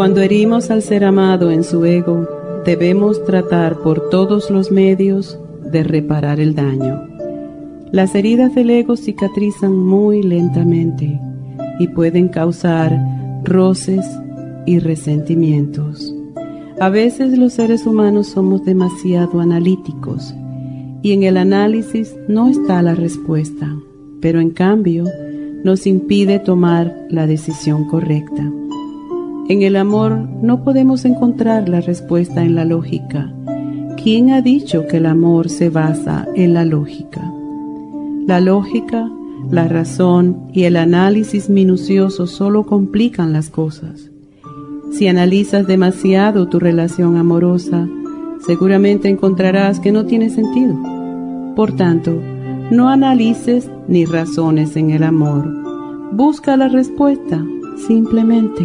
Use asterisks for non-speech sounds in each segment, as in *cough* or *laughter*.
Cuando herimos al ser amado en su ego, debemos tratar por todos los medios de reparar el daño. Las heridas del ego cicatrizan muy lentamente y pueden causar roces y resentimientos. A veces los seres humanos somos demasiado analíticos y en el análisis no está la respuesta, pero en cambio nos impide tomar la decisión correcta. En el amor no podemos encontrar la respuesta en la lógica. ¿Quién ha dicho que el amor se basa en la lógica? La lógica, la razón y el análisis minucioso solo complican las cosas. Si analizas demasiado tu relación amorosa, seguramente encontrarás que no tiene sentido. Por tanto, no analices ni razones en el amor. Busca la respuesta simplemente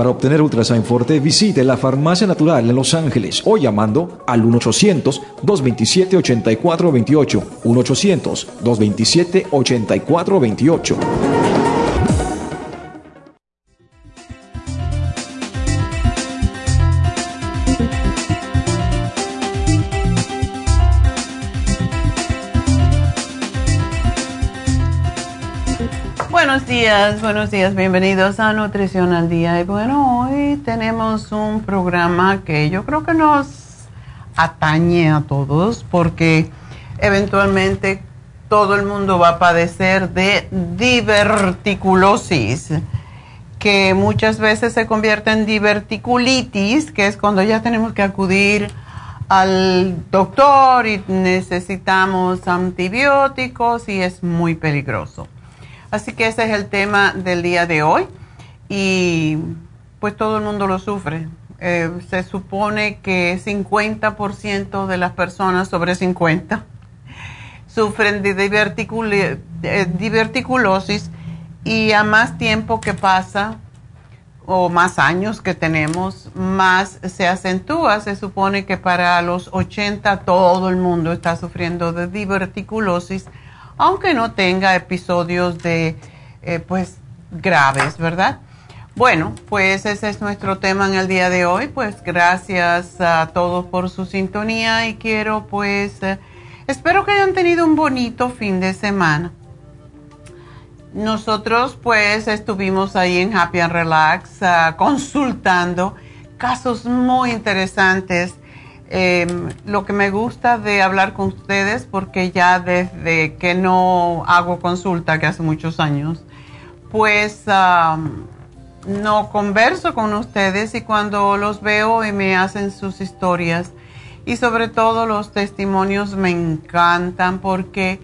Para obtener Ultrasign Forte, visite la Farmacia Natural en Los Ángeles o llamando al 1-800-227-8428. 1-800-227-8428. Buenos días, bienvenidos a Nutrición al Día. Y bueno, hoy tenemos un programa que yo creo que nos atañe a todos porque eventualmente todo el mundo va a padecer de diverticulosis, que muchas veces se convierte en diverticulitis, que es cuando ya tenemos que acudir al doctor y necesitamos antibióticos y es muy peligroso. Así que ese es el tema del día de hoy y pues todo el mundo lo sufre. Eh, se supone que 50% de las personas sobre 50 sufren de eh, diverticulosis y a más tiempo que pasa o más años que tenemos, más se acentúa. Se supone que para los 80 todo el mundo está sufriendo de diverticulosis aunque no tenga episodios de, eh, pues, graves, ¿verdad? Bueno, pues ese es nuestro tema en el día de hoy. Pues gracias a todos por su sintonía y quiero, pues, eh, espero que hayan tenido un bonito fin de semana. Nosotros, pues, estuvimos ahí en Happy and Relax ah, consultando casos muy interesantes Em, lo que me gusta de hablar con ustedes, porque ya desde que no hago consulta, que hace muchos años, pues no converso con ustedes y cuando los veo y me hacen sus historias y sobre todo los testimonios me encantan porque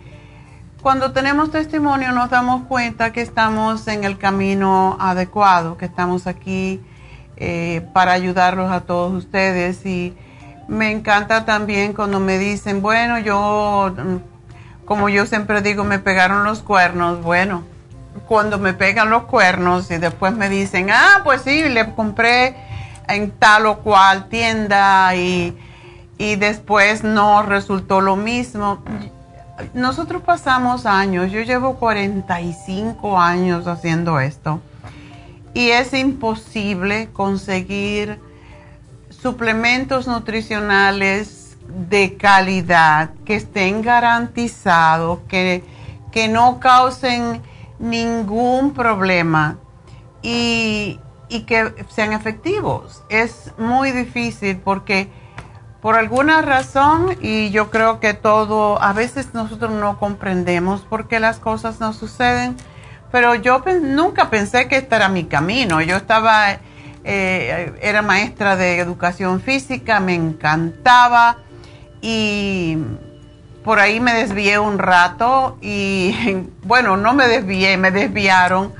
cuando tenemos testimonio nos damos cuenta que estamos en el camino adecuado, que estamos aquí eh, para ayudarlos a todos ustedes. Y me encanta también cuando me dicen, bueno, yo, como yo siempre digo, me pegaron los cuernos. Bueno, cuando me pegan los cuernos y después me dicen, ah, pues sí, le compré en tal o cual tienda y, y después no resultó lo mismo. Nosotros pasamos años, yo llevo 45 años haciendo esto y es imposible conseguir suplementos nutricionales de calidad que estén garantizados, que, que no causen ningún problema y, y que sean efectivos. Es muy difícil porque por alguna razón, y yo creo que todo, a veces nosotros no comprendemos por qué las cosas no suceden, pero yo nunca pensé que este era mi camino. Yo estaba, eh, era maestra de educación física, me encantaba y por ahí me desvié un rato y *laughs* bueno, no me desvié, me desviaron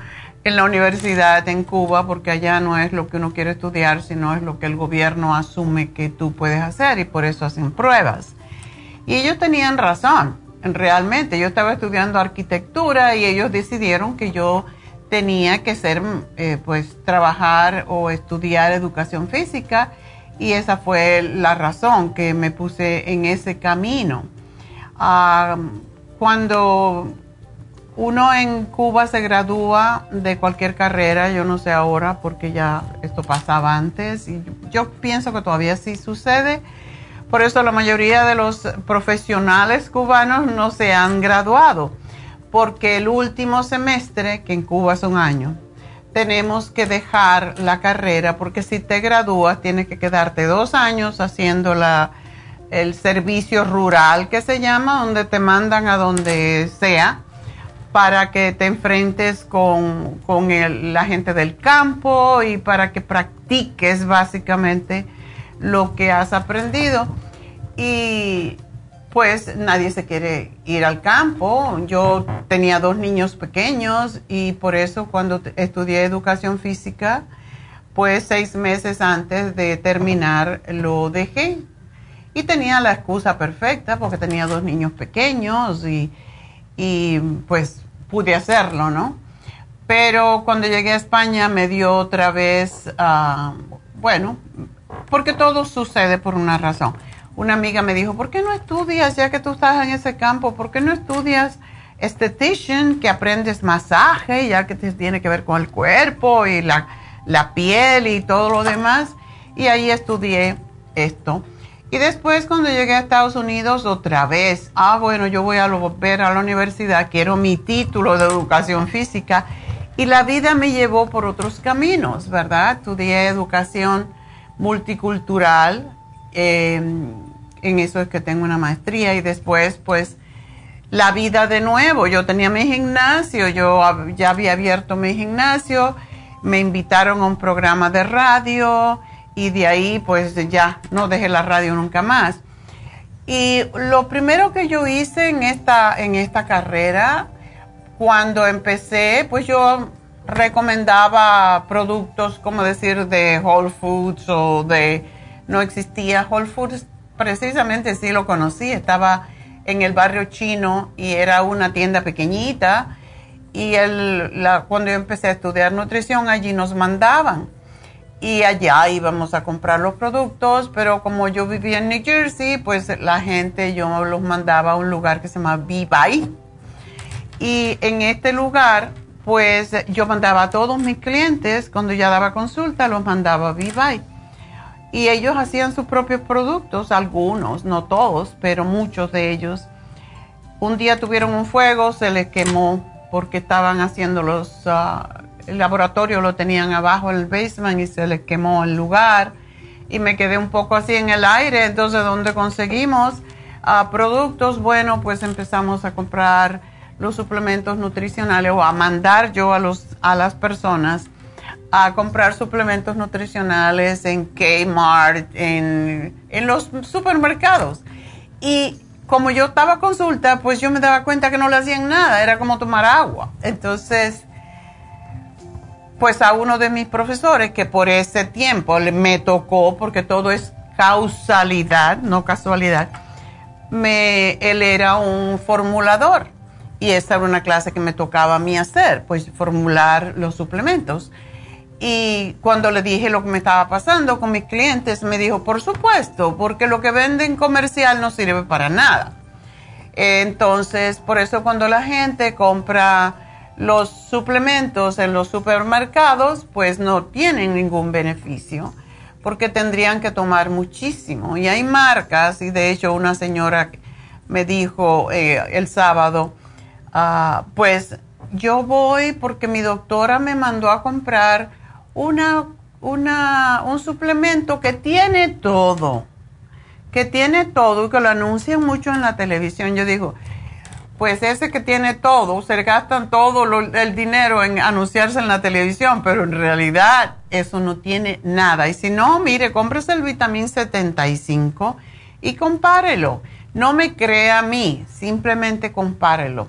en la universidad en Cuba porque allá no es lo que uno quiere estudiar, sino es lo que el gobierno asume que tú puedes hacer y por eso hacen pruebas. Y ellos tenían razón, realmente. Yo estaba estudiando arquitectura y ellos decidieron que yo tenía que ser, eh, pues, trabajar o estudiar educación física y esa fue la razón que me puse en ese camino. Ah, cuando uno en Cuba se gradúa de cualquier carrera, yo no sé ahora porque ya esto pasaba antes y yo pienso que todavía sí sucede. Por eso la mayoría de los profesionales cubanos no se han graduado, porque el último semestre, que en Cuba es un año, tenemos que dejar la carrera porque si te gradúas tienes que quedarte dos años haciendo la, el servicio rural que se llama, donde te mandan a donde sea para que te enfrentes con, la gente del campo y para que practiques básicamente lo que has aprendido. Y pues nadie se quiere ir al campo. Yo tenía dos niños pequeños y por eso cuando estudié educación física, pues seis meses antes de terminar lo dejé. Y tenía la excusa perfecta porque tenía dos niños pequeños y, y pues pude hacerlo, ¿no? Pero cuando llegué a España me dio otra vez, ah, bueno, porque todo sucede por una razón. Una amiga me dijo, ¿por qué no estudias, ya que tú estás en ese campo, por qué no estudias estetician, que aprendes masaje, ya que tiene que ver con el cuerpo y la, la piel y todo lo demás? Y ahí estudié esto. Y después cuando llegué a Estados Unidos otra vez, ah, bueno, yo voy a volver a la universidad, quiero mi título de educación física. Y la vida me llevó por otros caminos, ¿verdad? Estudié educación multicultural, em, en eso es que tengo una maestría y después pues la vida de nuevo. Yo tenía mi gimnasio, yo ya había abierto mi gimnasio, me invitaron a un programa de radio y de ahí pues ya no dejé la radio nunca más. Y lo primero que yo hice en esta, en esta carrera, cuando empecé, pues yo recomendaba productos, como decir, de Whole Foods o de... No existía Whole Foods, precisamente sí lo conocí, estaba en el barrio chino y era una tienda pequeñita y cuando yo empecé a estudiar nutrición allí nos mandaban y allá íbamos a comprar los productos, pero como yo vivía en New Jersey, pues la gente yo los mandaba a un lugar que se llama V-Buy. Y en este lugar, pues yo mandaba a todos mis clientes, cuando ya daba consulta, los mandaba a V-Buy. Y ellos hacían sus propios productos, algunos, no todos, pero muchos de ellos. Un día tuvieron un fuego, se les quemó porque estaban haciendo los, ah, el laboratorio lo tenían abajo en el basement y se les quemó el lugar y me quedé un poco así en el aire. Entonces, ¿dónde conseguimos uh, productos? Bueno, pues empezamos a comprar los suplementos nutricionales o a mandar yo a, los, a las personas a comprar suplementos nutricionales en Kmart, en, en los supermercados. Y como yo estaba consulta, pues yo me daba cuenta que no le hacían nada, era como tomar agua. Entonces, pues a uno de mis profesores que por ese tiempo me tocó, porque todo es causalidad, no casualidad, me, él era un formulador y esa era una clase que me tocaba a mí hacer, pues formular los suplementos. Y cuando le dije lo que me estaba pasando con mis clientes, me dijo, por supuesto, porque lo que venden comercial no sirve para nada. Entonces, por eso cuando la gente compra los suplementos en los supermercados, pues no tienen ningún beneficio, porque tendrían que tomar muchísimo. Y hay marcas, y de hecho una señora me dijo eh, el sábado, ah, pues yo voy porque mi doctora me mandó a comprar una, una, un suplemento que tiene todo, que tiene todo y que lo anuncian mucho en la televisión. Yo digo, pues ese que tiene todo, se gastan todo el dinero en anunciarse en la televisión, pero en realidad eso no tiene nada. Y si no, mire, cómprese el vitamín 75 y compárelo. No me crea a mí, simplemente compárelo.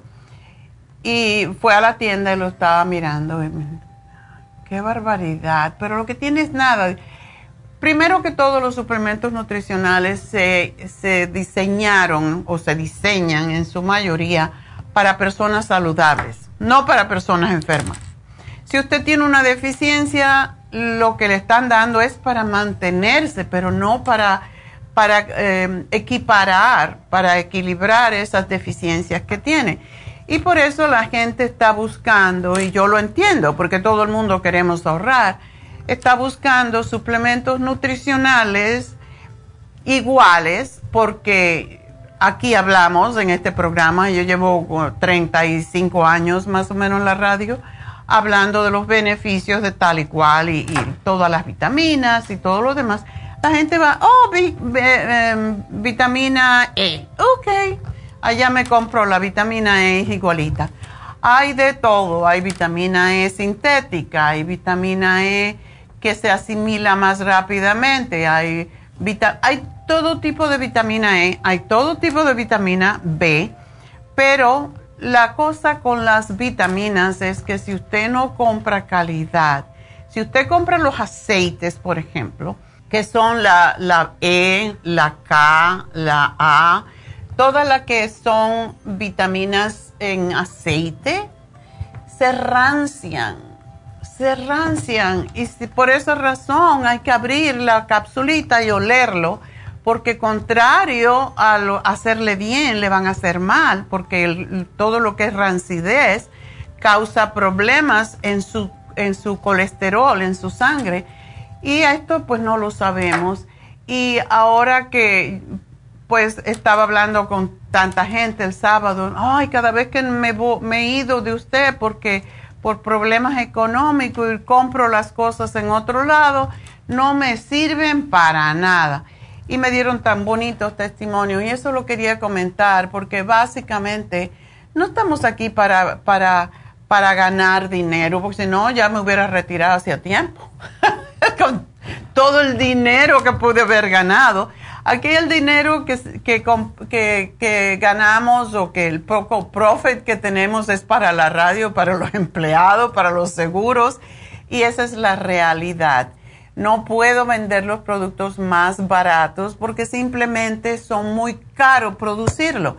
Y fue a la tienda y lo estaba mirando. Qué barbaridad, pero lo que tiene es nada. Primero que todos los suplementos nutricionales se, se diseñaron o se diseñan en su mayoría para personas saludables, no para personas enfermas. Si usted tiene una deficiencia, lo que le están dando es para mantenerse, pero no para, para eh, equiparar, para equilibrar esas deficiencias que tiene. Y por eso la gente está buscando, y yo lo entiendo, porque todo el mundo queremos ahorrar, está buscando suplementos nutricionales iguales, porque aquí hablamos en este programa, yo llevo 35 años más o menos en la radio, hablando de los beneficios de tal y cual y, todas las vitaminas y todo lo demás. La gente va, oh, em, vitamina E, ok allá me compro la vitamina E igualita. Hay de todo, hay vitamina E sintética, hay vitamina E que se asimila más rápidamente, hay, hay todo tipo de vitamina E, hay todo tipo de vitamina B, pero la cosa con las vitaminas es que si usted no compra calidad, si usted compra los aceites, por ejemplo, que son la, la E, la K, la A, todas las que son vitaminas en aceite se rancian, se rancian. Y por esa razón hay que abrir la capsulita y olerlo porque contrario a hacerle bien le van a hacer mal porque todo lo que es rancidez causa problemas en su, en su colesterol, en su sangre. Y esto pues no lo sabemos. Y ahora que pues estaba hablando con tanta gente el sábado, ay, cada vez que me, me, he ido de usted porque por problemas económicos y compro las cosas en otro lado, no me sirven para nada. Y me dieron tan bonitos testimonios y eso lo quería comentar porque básicamente no estamos aquí para, para, para ganar dinero, porque si no ya me hubiera retirado hacía tiempo. *laughs* con todo el dinero que pude haber ganado Aquí el dinero que, que, ganamos o que el poco profit que tenemos es para la radio, para los *laughs* empleados, para los seguros y esa es la realidad. No puedo vender los productos más baratos porque simplemente son muy caros producirlo.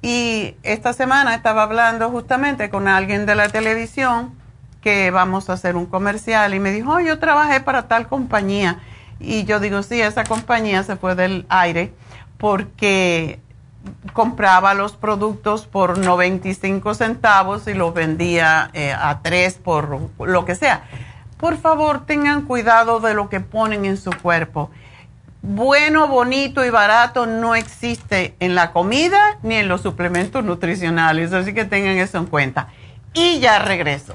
Y esta semana estaba hablando justamente con alguien de la televisión que vamos a hacer un comercial y me dijo, yo trabajé para tal compañía y yo digo, sí, esa compañía se fue del aire porque compraba los productos por 95 centavos y los vendía eh, a 3 por lo que sea. Por favor, tengan cuidado de lo que ponen en su cuerpo. Bueno, bonito y barato no existe en la comida ni en los suplementos nutricionales, así que tengan eso en cuenta. Y ya regreso.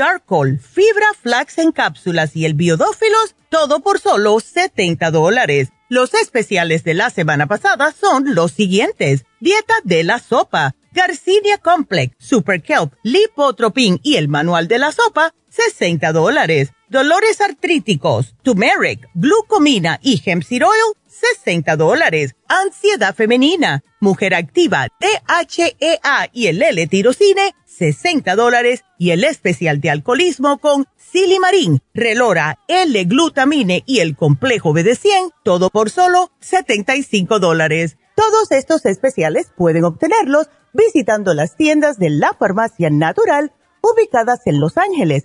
Charcoal, Fibra Flax en cápsulas y el Biodófilos, todo por solo 70 dólares. Los especiales de la semana pasada son los siguientes. Dieta de la sopa, Garcinia Complex, Super Kelp, Lipotropin y el manual de la sopa, 60 dólares. Dolores artríticos, turmeric, glucomina y hemp seed oil, 60 dólares. Ansiedad femenina, mujer activa, DHEA y el L-tirocine, 60 dólares. Y el especial de alcoholismo con Silimarín, Relora, L-Glutamine y el complejo BD100, todo por solo 75 dólares. Todos estos especiales pueden obtenerlos visitando las tiendas de la farmacia natural ubicadas en Los Ángeles,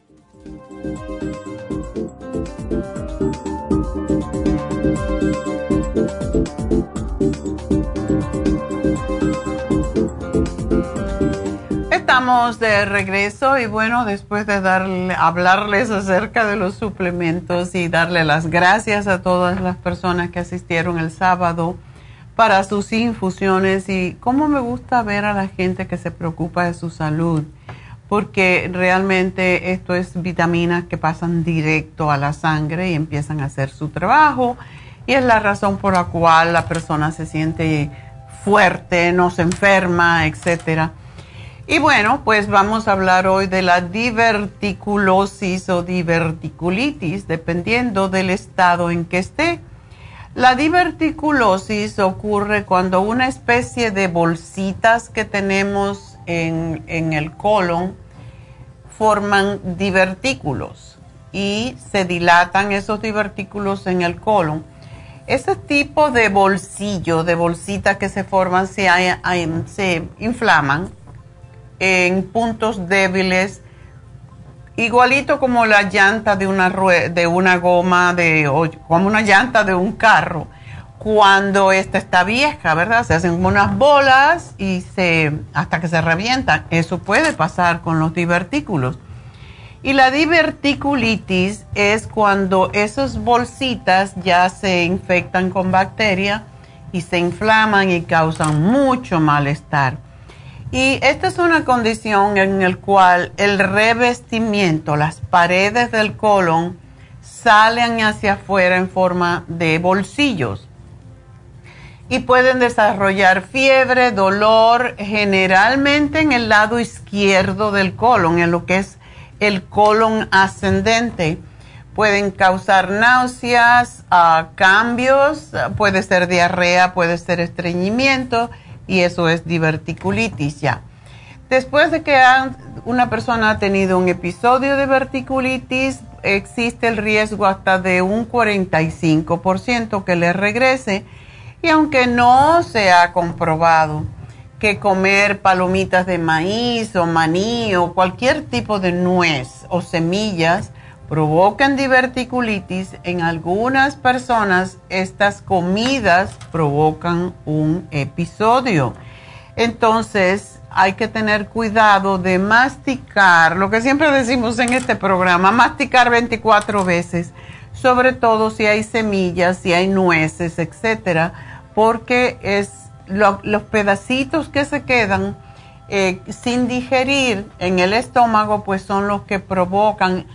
De regreso y bueno, después de hablarles acerca de los suplementos y darle las gracias a todas las personas que asistieron el sábado para sus infusiones y cómo me gusta ver a la gente que se preocupa de su salud, porque realmente esto es vitaminas que pasan directo a la sangre y empiezan a hacer su trabajo y es la razón por la cual la persona se siente fuerte, no se enferma, etcétera y bueno, pues vamos a hablar hoy de la diverticulosis o diverticulitis, dependiendo del estado en que esté. La diverticulosis ocurre cuando una especie de bolsitas que tenemos en, en el colon forman divertículos y se dilatan esos divertículos en el colon. Ese tipo de bolsillo, de bolsitas que se forman, se, se inflaman en puntos débiles, igualito como la llanta de una, de una goma, de, como una llanta de un carro, cuando esta está vieja, ¿verdad? Se hacen como unas bolas y se, hasta que se revientan. Eso puede pasar con los divertículos. Y la diverticulitis es cuando esas bolsitas ya se infectan con bacteria y se inflaman y causan mucho malestar. Y esta es una condición en la cual el revestimiento, las paredes del colon, salen hacia afuera en forma de bolsillos. Y pueden desarrollar fiebre, dolor, generalmente en el lado izquierdo del colon, en lo que es el colon ascendente. Pueden causar náuseas, ah, cambios, puede ser diarrea, puede ser estreñimiento y eso es diverticulitis ya. Después de que una persona ha tenido un episodio de verticulitis, existe el riesgo hasta de un 45% que le regrese. Y aunque no se ha comprobado que comer palomitas de maíz o maní o cualquier tipo de nuez o semillas provocan diverticulitis, en algunas personas estas comidas provocan un episodio. Entonces, hay que tener cuidado de masticar, lo que siempre decimos en este programa, masticar 24 veces, sobre todo si hay semillas, si hay nueces, etcétera, porque es los pedacitos que se quedan eh, sin digerir en el estómago, pues son los que provocan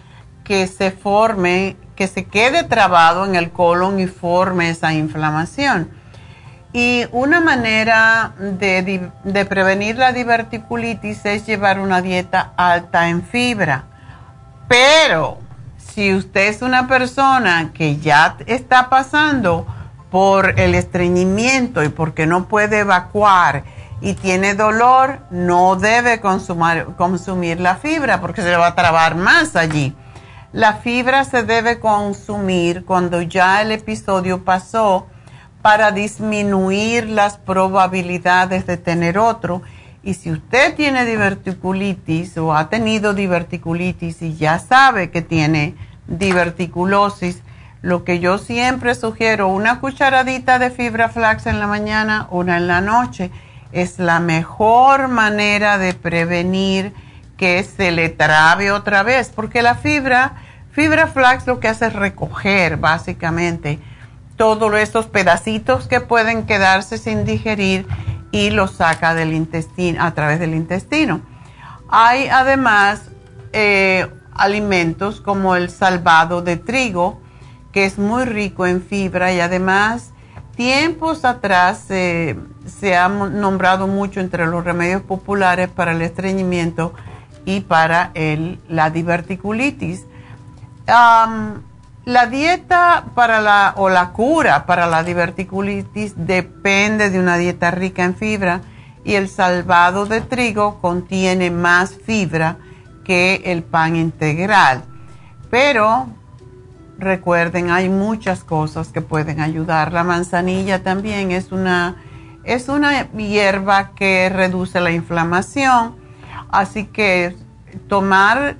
que se forme, que se quede trabado en el colon y forme esa inflamación. Y una manera de, prevenir la diverticulitis es llevar una dieta alta en fibra. Pero si usted es una persona que ya está pasando por el estreñimiento y porque no puede evacuar y tiene dolor, no debe consumir, consumir la fibra porque se le va a trabar más allí. La fibra se debe consumir cuando ya el episodio pasó para disminuir las probabilidades de tener otro. Y si usted tiene diverticulitis o ha tenido diverticulitis y ya sabe que tiene diverticulosis, lo que yo siempre sugiero, una cucharadita de fibra flax en la mañana, una en la noche, es la mejor manera de prevenir que se le trabe otra vez, porque la fibra, fibra flax lo que hace es recoger básicamente todos esos pedacitos que pueden quedarse sin digerir y los saca del intestino, a través del intestino. Hay además eh, alimentos como el salvado de trigo, que es muy rico en fibra y además tiempos atrás se ha nombrado mucho entre los remedios populares para el estreñimiento y para el, la diverticulitis. La dieta para la, o la cura para la diverticulitis depende de una dieta rica en fibra y el salvado de trigo contiene más fibra que el pan integral. Pero recuerden, hay muchas cosas que pueden ayudar. La manzanilla también es una, es una hierba que reduce la inflamación, así que tomar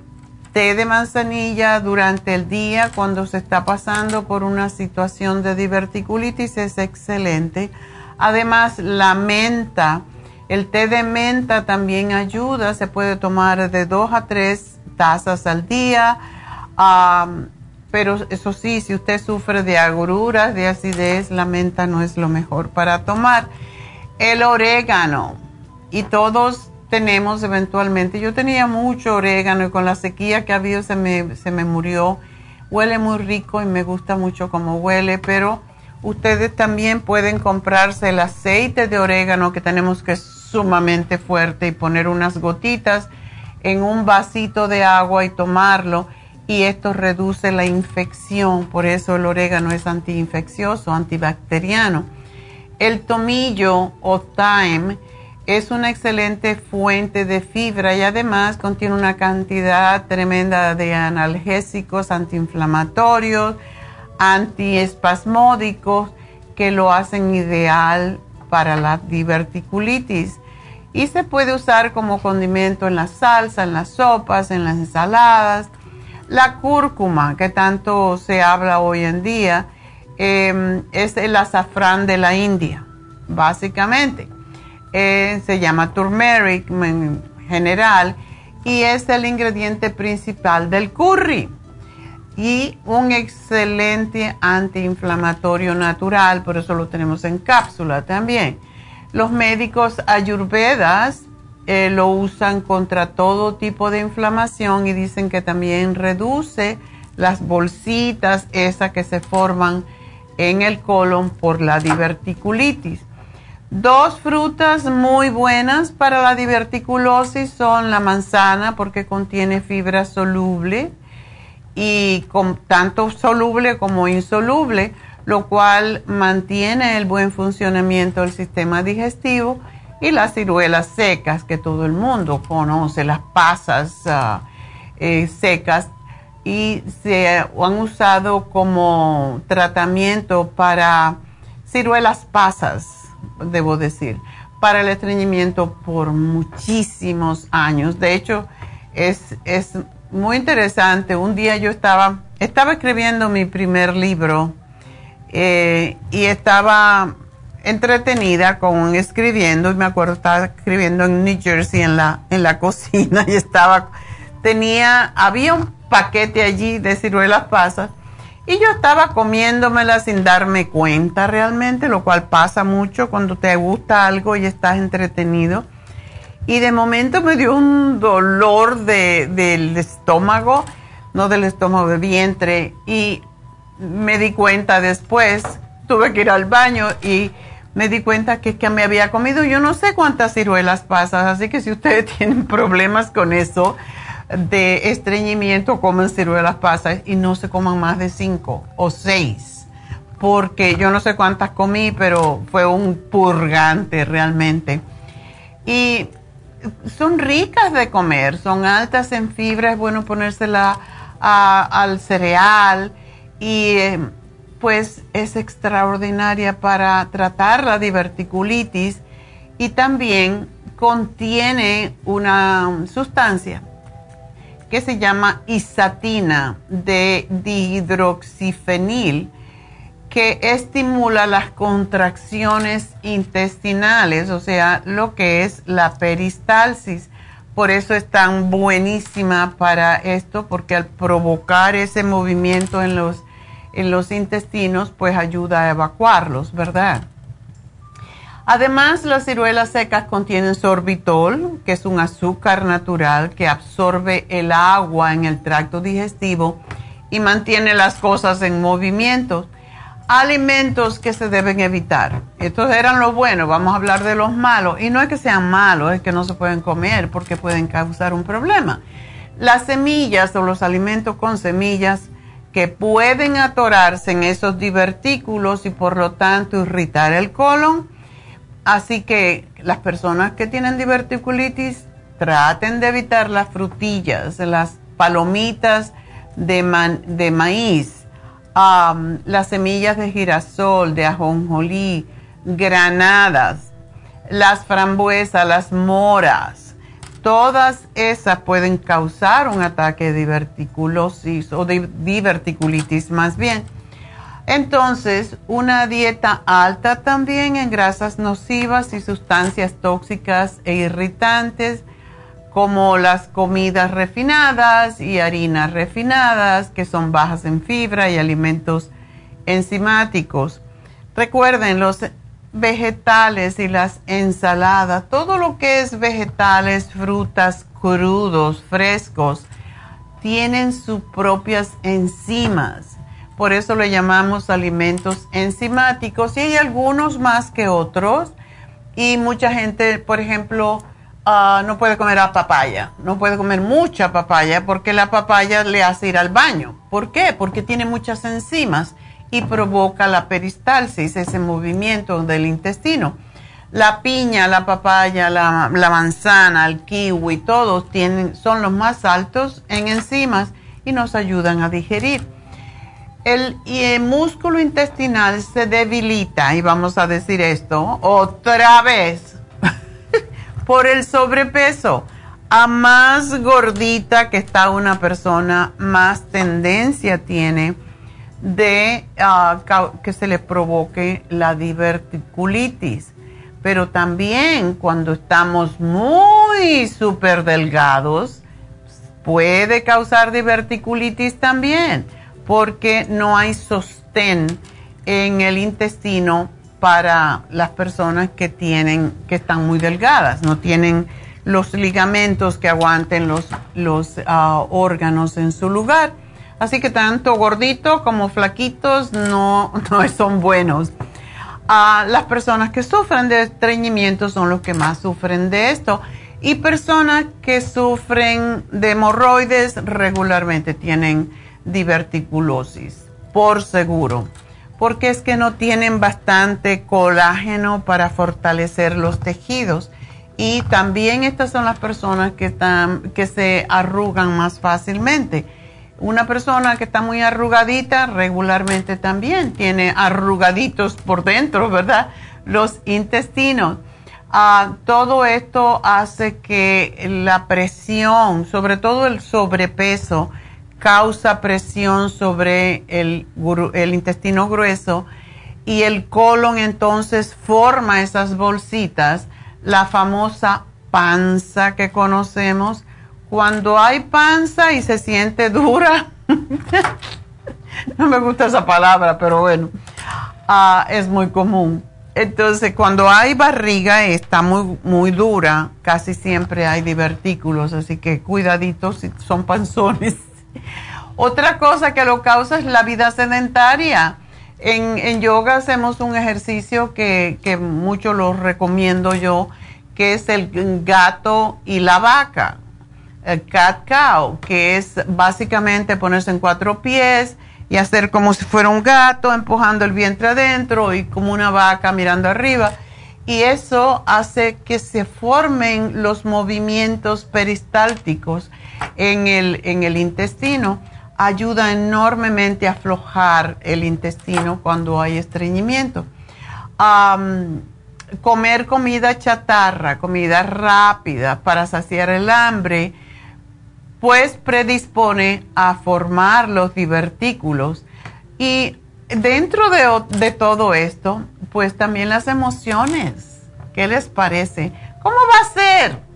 té de manzanilla durante el día cuando se está pasando por una situación de diverticulitis es excelente. Además, la menta, el té de menta también ayuda, se puede tomar de dos a tres tazas al día. pero eso sí, si usted sufre de agruras, de acidez, la menta no es lo mejor para tomar. El orégano y todos tenemos eventualmente. Yo tenía mucho orégano y con la sequía que ha habido se me, se me murió. Huele muy rico y me gusta mucho como huele, pero ustedes también pueden comprarse el aceite de orégano que tenemos que es sumamente fuerte y poner unas gotitas en un vasito de agua y tomarlo y esto reduce la infección, por eso el orégano es antiinfeccioso, antibacteriano. El tomillo o thyme es una excelente fuente de fibra y además contiene una cantidad tremenda de analgésicos, antiinflamatorios, antiespasmódicos que lo hacen ideal para la diverticulitis. Y se puede usar como condimento en la salsa, en las sopas, en las ensaladas. La cúrcuma, que tanto se habla hoy en día, em, es el azafrán de la India, básicamente eh, se llama turmeric en general y es el ingrediente principal del curry y un excelente antiinflamatorio natural, por eso lo tenemos en cápsula también. Los médicos ayurvedas eh, lo usan contra todo tipo de inflamación y dicen que también reduce las bolsitas esas que se forman en el colon por la diverticulitis. Dos frutas muy buenas para la diverticulosis son la manzana porque contiene fibra soluble y con tanto soluble como insoluble, lo cual mantiene el buen funcionamiento del sistema digestivo y las ciruelas secas que todo el mundo conoce, las pasas ah, eh, secas y se han usado como tratamiento para ciruelas pasas, debo decir, para el estreñimiento por muchísimos años. De hecho, es, es muy interesante. Un día yo estaba, estaba escribiendo mi primer libro eh, y estaba entretenida con escribiendo y me acuerdo estaba escribiendo en New Jersey en la en la *laughs* cocina y estaba tenía había un paquete allí de ciruelas pasas y yo estaba comiéndomela sin darme cuenta realmente, lo cual pasa mucho cuando te gusta algo y estás entretenido. Y de momento me dio un dolor de, del estómago, no del estómago, de vientre. Y me di cuenta después, tuve que ir al baño y me di cuenta que, que me había comido yo no sé cuántas ciruelas pasas. Así que si ustedes *laughs* tienen problemas con eso, de estreñimiento comen ciruelas pasas y no se coman más de cinco o seis, porque yo no sé cuántas comí, pero fue un purgante realmente. Y son ricas de comer, son altas en fibra, es bueno ponérsela al cereal y eh, pues es extraordinaria para tratar la diverticulitis y también contiene una sustancia que se llama isatina de dihidroxifenil, que estimula las contracciones intestinales, o sea, lo que es la peristalsis. Por eso es tan buenísima para esto, porque al provocar ese movimiento en los, en los intestinos, pues ayuda a evacuarlos, ¿verdad? Además, las ciruelas secas contienen sorbitol, que es un azúcar natural que absorbe el agua en el tracto digestivo y mantiene las cosas en movimiento. Alimentos que se deben evitar. Estos eran los buenos, vamos a hablar de los malos. Y no es que sean malos, es que no se pueden comer porque pueden causar un problema. Las semillas o los alimentos con semillas que pueden atorarse en esos divertículos y por lo tanto irritar el colon Así que las personas que tienen diverticulitis traten de evitar las frutillas, las palomitas de, maíz, las semillas de girasol, de ajonjolí, granadas, las frambuesas, las moras. Todas esas pueden causar un ataque de diverticulosis o de diverticulitis más bien entonces, una dieta alta también en grasas nocivas y sustancias tóxicas e irritantes, como las comidas refinadas y harinas refinadas, que son bajas en fibra y alimentos enzimáticos. Recuerden, los vegetales y las ensaladas, todo lo que es vegetales, frutas, crudos, frescos, tienen sus propias enzimas por eso le llamamos alimentos enzimáticos y hay algunos más que otros. Y mucha gente, por ejemplo, ah, no puede comer a papaya, no puede comer mucha papaya porque la papaya le hace ir al baño. ¿Por qué? Porque tiene muchas enzimas y provoca la peristalsis, ese movimiento del intestino. La piña, la papaya, la, la manzana, el kiwi, todos tienen, son los más altos en enzimas y nos ayudan a digerir el, músculo intestinal se debilita, y vamos a decir esto otra vez, *laughs* por el sobrepeso. A más gordita que está una persona, más tendencia tiene de ah, que se le provoque la diverticulitis. Pero también cuando estamos muy súper delgados, puede causar diverticulitis también porque no hay sostén en el intestino para las personas que tienen que están muy delgadas, no tienen los ligamentos que aguanten los, los ah, órganos en su lugar. Así que tanto gorditos como flaquitos no, *laughs* no son buenos. Ah, las personas que sufren de estreñimiento son los que más sufren de esto. Y personas que sufren de hemorroides regularmente tienen diverticulosis, por seguro, porque es que no tienen bastante colágeno para fortalecer los tejidos. Y también estas son las personas que, están, que se arrugan más fácilmente. Una persona que está muy arrugadita regularmente también tiene arrugaditos por dentro, ¿verdad? Los intestinos. Ah, todo esto hace que la presión, sobre todo el sobrepeso, causa presión sobre el, el intestino grueso y el colon entonces forma esas bolsitas, la famosa panza que conocemos. Cuando hay panza y se siente dura, *laughs* no me gusta esa palabra, pero bueno, ah, es muy común. Entonces, cuando hay barriga está muy, muy dura, casi siempre hay divertículos, así que cuidaditos si son panzones. Otra cosa que lo causa es la vida sedentaria. En, yoga hacemos un ejercicio que, que mucho lo recomiendo yo, que es el gato y la vaca, el cat cow, que es básicamente ponerse en cuatro pies y hacer como si fuera un gato empujando el vientre adentro y como una vaca mirando arriba. Y eso hace que se formen los movimientos peristálticos en el, en el intestino. Ayuda enormemente a aflojar el intestino cuando hay estreñimiento. comer comida chatarra, comida rápida para saciar el hambre pues predispone a formar los divertículos. Y dentro de, todo esto, pues también las emociones. ¿Qué les parece? ¿Cómo va a ser?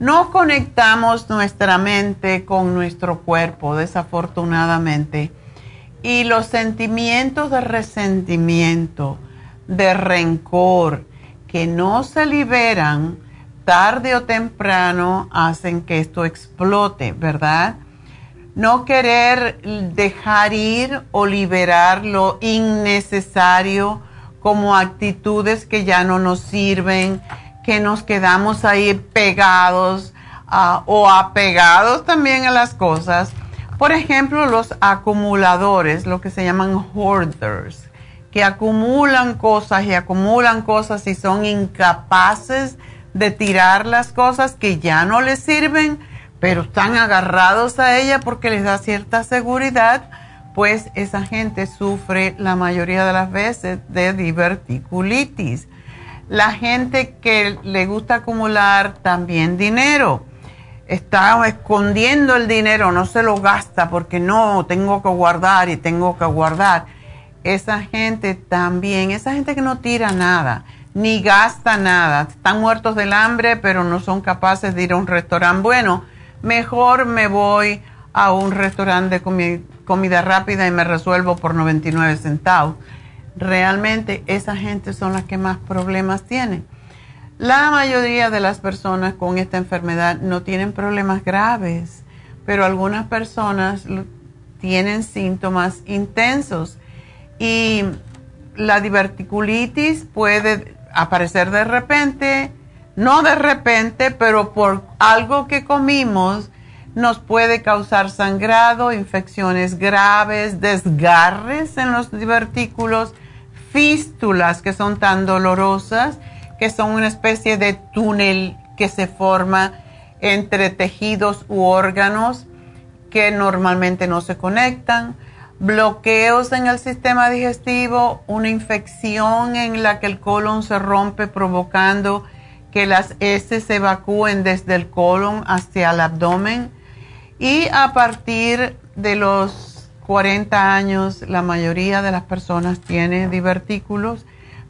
No conectamos nuestra mente con nuestro cuerpo, desafortunadamente. Y los sentimientos de resentimiento, de rencor, que no se liberan, tarde o temprano hacen que esto explote, ¿verdad? No querer dejar ir o liberar lo innecesario como actitudes que ya no nos sirven, que nos quedamos ahí pegados ah, o apegados también a las cosas. Por ejemplo, los acumuladores, lo que se llaman hoarders, que acumulan cosas y acumulan cosas y son incapaces de tirar las cosas que ya no les sirven, pero están agarrados a ella porque les da cierta seguridad, pues esa gente sufre la mayoría de las veces de diverticulitis. La gente que le gusta acumular también dinero, está escondiendo el dinero, no se lo gasta porque no, tengo que guardar y tengo que guardar. Esa gente también, esa gente que no tira nada ni gasta nada. Están muertos del hambre, pero no son capaces de ir a un restaurante. Bueno, mejor me voy a un restaurante de comida rápida y me resuelvo por 99 centavos. Realmente esa gente son las que más problemas tienen. La mayoría de las personas con esta enfermedad no tienen problemas graves, pero algunas personas tienen síntomas intensos y la diverticulitis puede aparecer de repente, no de repente, pero por algo que comimos, nos puede causar sangrado, infecciones graves, desgarres en los divertículos, fístulas que son tan dolorosas, que son una especie de túnel que se forma entre tejidos u órganos que normalmente no se conectan bloqueos en el sistema digestivo, una infección en la que el colon se rompe provocando que las heces se evacúen desde el colon hacia el abdomen. Y a partir de los 40 años la mayoría de las personas tiene divertículos,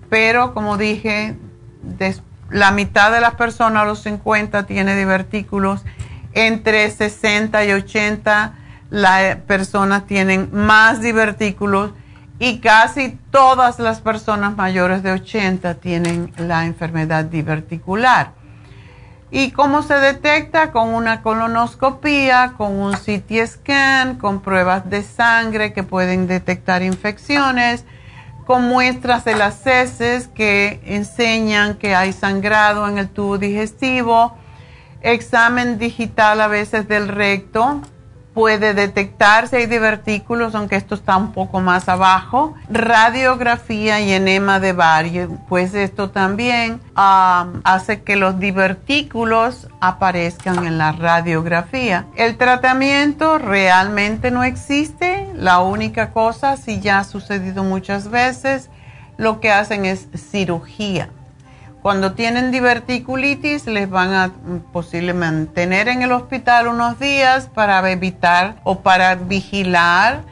pero como dije, la mitad de las personas a los 50 tiene divertículos, entre 60 y 80 las personas tienen más divertículos y casi todas las personas mayores de 80 tienen la enfermedad diverticular. ¿Y cómo se detecta? Con una colonoscopía, con un CT scan, con pruebas de sangre que pueden detectar infecciones, con muestras de las heces que enseñan que hay sangrado en el tubo digestivo, examen digital a veces del recto puede detectar si hay divertículos, aunque esto está un poco más abajo. Radiografía y enema de vario, pues esto también hace que los divertículos aparezcan en la radiografía. El tratamiento realmente no existe. La única cosa, si ya ha sucedido muchas veces, lo que hacen es cirugía cuando tienen diverticulitis les van a posiblemente tener en el hospital unos días para evitar o para vigilar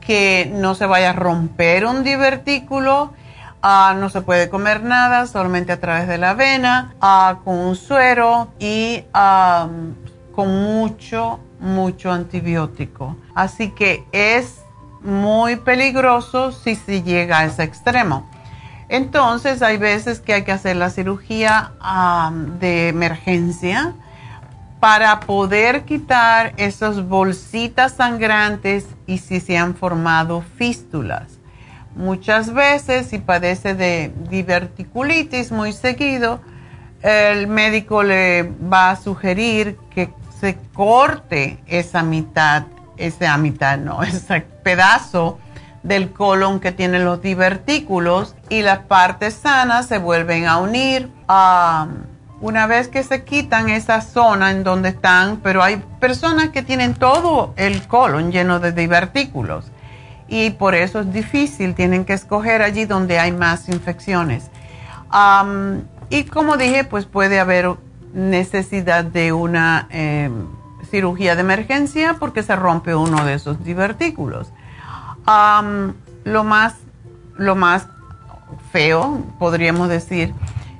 que no se vaya a romper un divertículo. Ah, no se puede comer nada, solamente a través de la avena, ah, con un suero y con mucho, mucho antibiótico. Así que es muy peligroso si se llega a ese extremo. Entonces hay veces que hay que hacer la cirugía de emergencia para poder quitar esas bolsitas sangrantes y si se han formado fístulas. Muchas veces si padece de diverticulitis muy seguido, el médico le va a sugerir que se corte esa mitad, esa mitad no, *laughs* ese pedazo del colon que tiene los divertículos y las partes sanas se vuelven a unir. una vez que se quitan esa zona en donde están, pero hay personas que tienen todo el colon lleno de divertículos y por eso es difícil, tienen que escoger allí donde hay más infecciones. y como dije, pues puede haber necesidad de una em, cirugía de emergencia porque se rompe uno de esos divertículos lo, más, lo más feo, podríamos decir,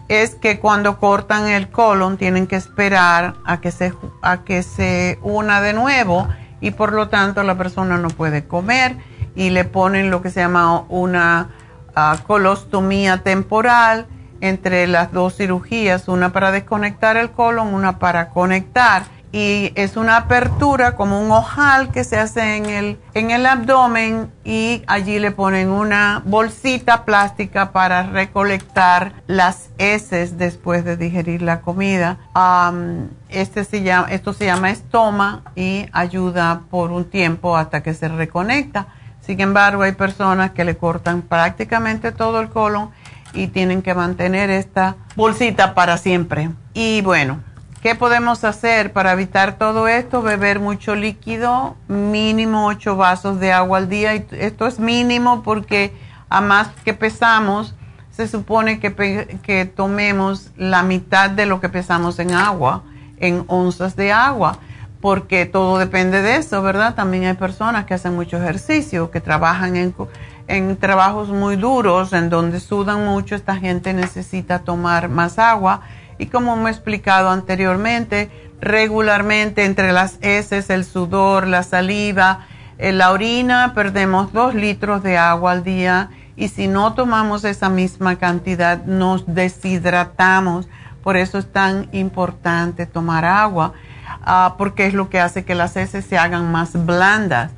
es que cuando cortan el colon tienen que esperar a que se, a que se una de nuevo y por lo tanto la persona no puede comer y le ponen lo que se llama una ah, colostomía temporal. Entre las dos cirugías, una para desconectar el colon, una para conectar y es una apertura como un ojal que se hace en el, en el abdomen y allí le ponen una bolsita plástica para recolectar las heces después de digerir la comida. este se llama, esto se llama estoma y ayuda por un tiempo hasta que se reconecta. Sin embargo, hay personas que le cortan prácticamente todo el colon y tienen que mantener esta bolsita para siempre. Y bueno, ¿Qué podemos hacer para evitar todo esto? Beber mucho líquido, mínimo 8 vasos de agua al día. Y esto es mínimo porque a más que pesamos, se supone que, que tomemos la mitad de lo que pesamos en agua, en onzas de agua, porque todo depende de eso, ¿verdad? También hay personas que hacen mucho ejercicio, que trabajan en, en trabajos muy duros, en donde sudan mucho. Esta gente necesita tomar más agua y como me he explicado anteriormente, regularmente entre las heces, el sudor, la saliva, en la orina, perdemos dos litros de agua al día y si no tomamos esa misma cantidad nos deshidratamos. Por eso es tan importante tomar agua, ah, porque es lo que hace que las heces se hagan más blandas.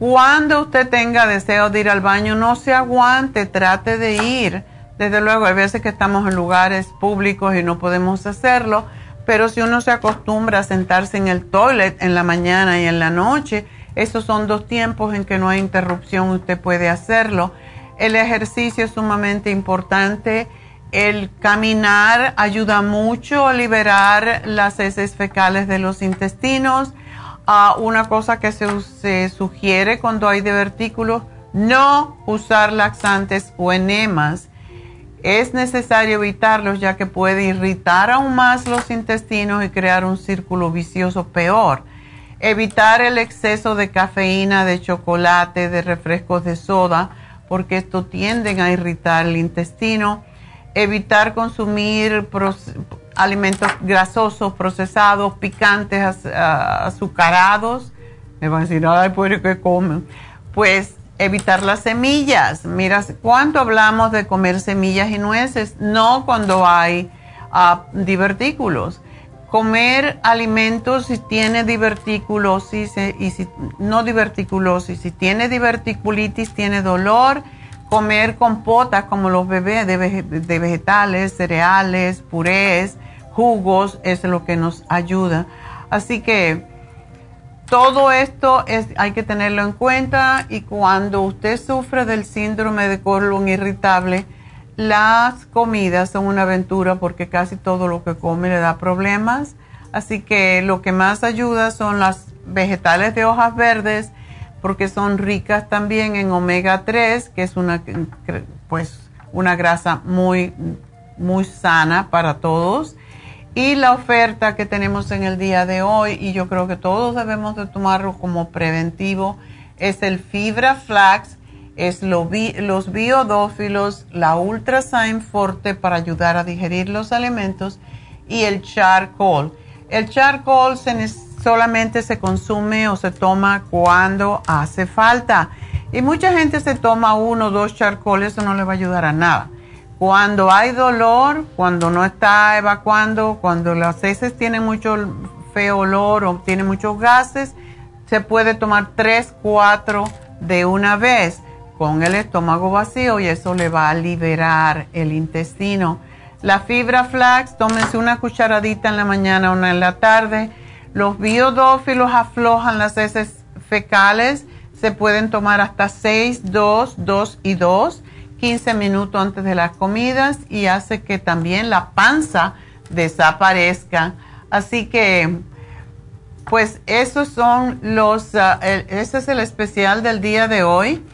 Cuando usted tenga deseo de ir al baño, no se aguante, trate de ir desde luego, hay veces que estamos en lugares públicos y no podemos hacerlo, pero si uno se acostumbra a sentarse en el toilet en la mañana y en la noche, esos son dos tiempos en que no hay interrupción, usted puede hacerlo. El ejercicio es sumamente importante. El caminar ayuda mucho a liberar las heces fecales de los intestinos. Ah, una cosa que se, se, sugiere cuando hay divertículos, no usar laxantes o enemas es necesario evitarlos ya que puede irritar aún más los intestinos y crear un círculo vicioso peor. Evitar el exceso de cafeína, de chocolate, de refrescos de soda, porque esto tienden a irritar el intestino. Evitar consumir alimentos grasosos, procesados, picantes, azucarados. Me van a decir, ay, pues, ¿qué comen? Pues evitar las semillas. Mira, ¿cuánto hablamos de comer semillas y nueces? No cuando hay ah, divertículos. Comer alimentos si tiene diverticulosis y si no diverticulosis, si tiene diverticulitis, tiene dolor. Comer compotas como los bebés de, de vegetales, cereales, purés, jugos, es lo que nos ayuda. Así que todo esto es, hay que tenerlo en cuenta y cuando usted sufre del síndrome de colon irritable, las comidas son una aventura porque casi todo lo que come le da problemas. Así que lo que más ayuda son las vegetales de hojas verdes porque son ricas también en omega 3, que es una, pues, una grasa muy, muy sana para todos. Y la oferta que tenemos en el día de hoy, y yo creo que todos debemos de tomarlo como preventivo, es el Fibra Flax, es los biodófilos, la Ultrasign Forte para ayudar a digerir los alimentos y el charcoal. El charcoal solamente se consume o se toma cuando hace falta. Y mucha gente se toma uno o dos charcoal, eso no le va a ayudar a nada. Cuando hay dolor, cuando no está evacuando, cuando las heces tienen mucho feo olor o tienen muchos gases, se puede tomar tres, cuatro de una vez con el estómago vacío y eso le va a liberar el intestino. La fibra flax, tómense una cucharadita en la mañana, una en la tarde. Los biodófilos aflojan las heces fecales, se pueden tomar hasta 6, 2, 2 y 2 15 minutos antes de las comidas y hace que también la panza desaparezca. Así que, pues esos son los, uh, ese es el especial del día de hoy.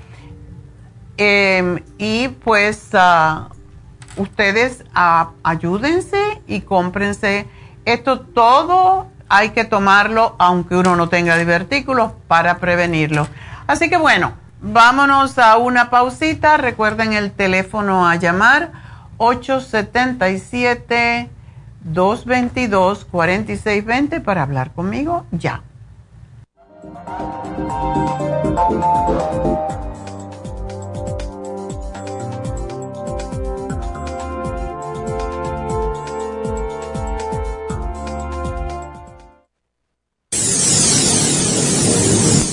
Em, y pues uh, ustedes uh, ayúdense y cómprense. Esto todo hay que tomarlo aunque uno no tenga divertículos para prevenirlo. Así que bueno. Vámonos a una pausita. Recuerden el teléfono a llamar 877-222-4620 para hablar conmigo ya.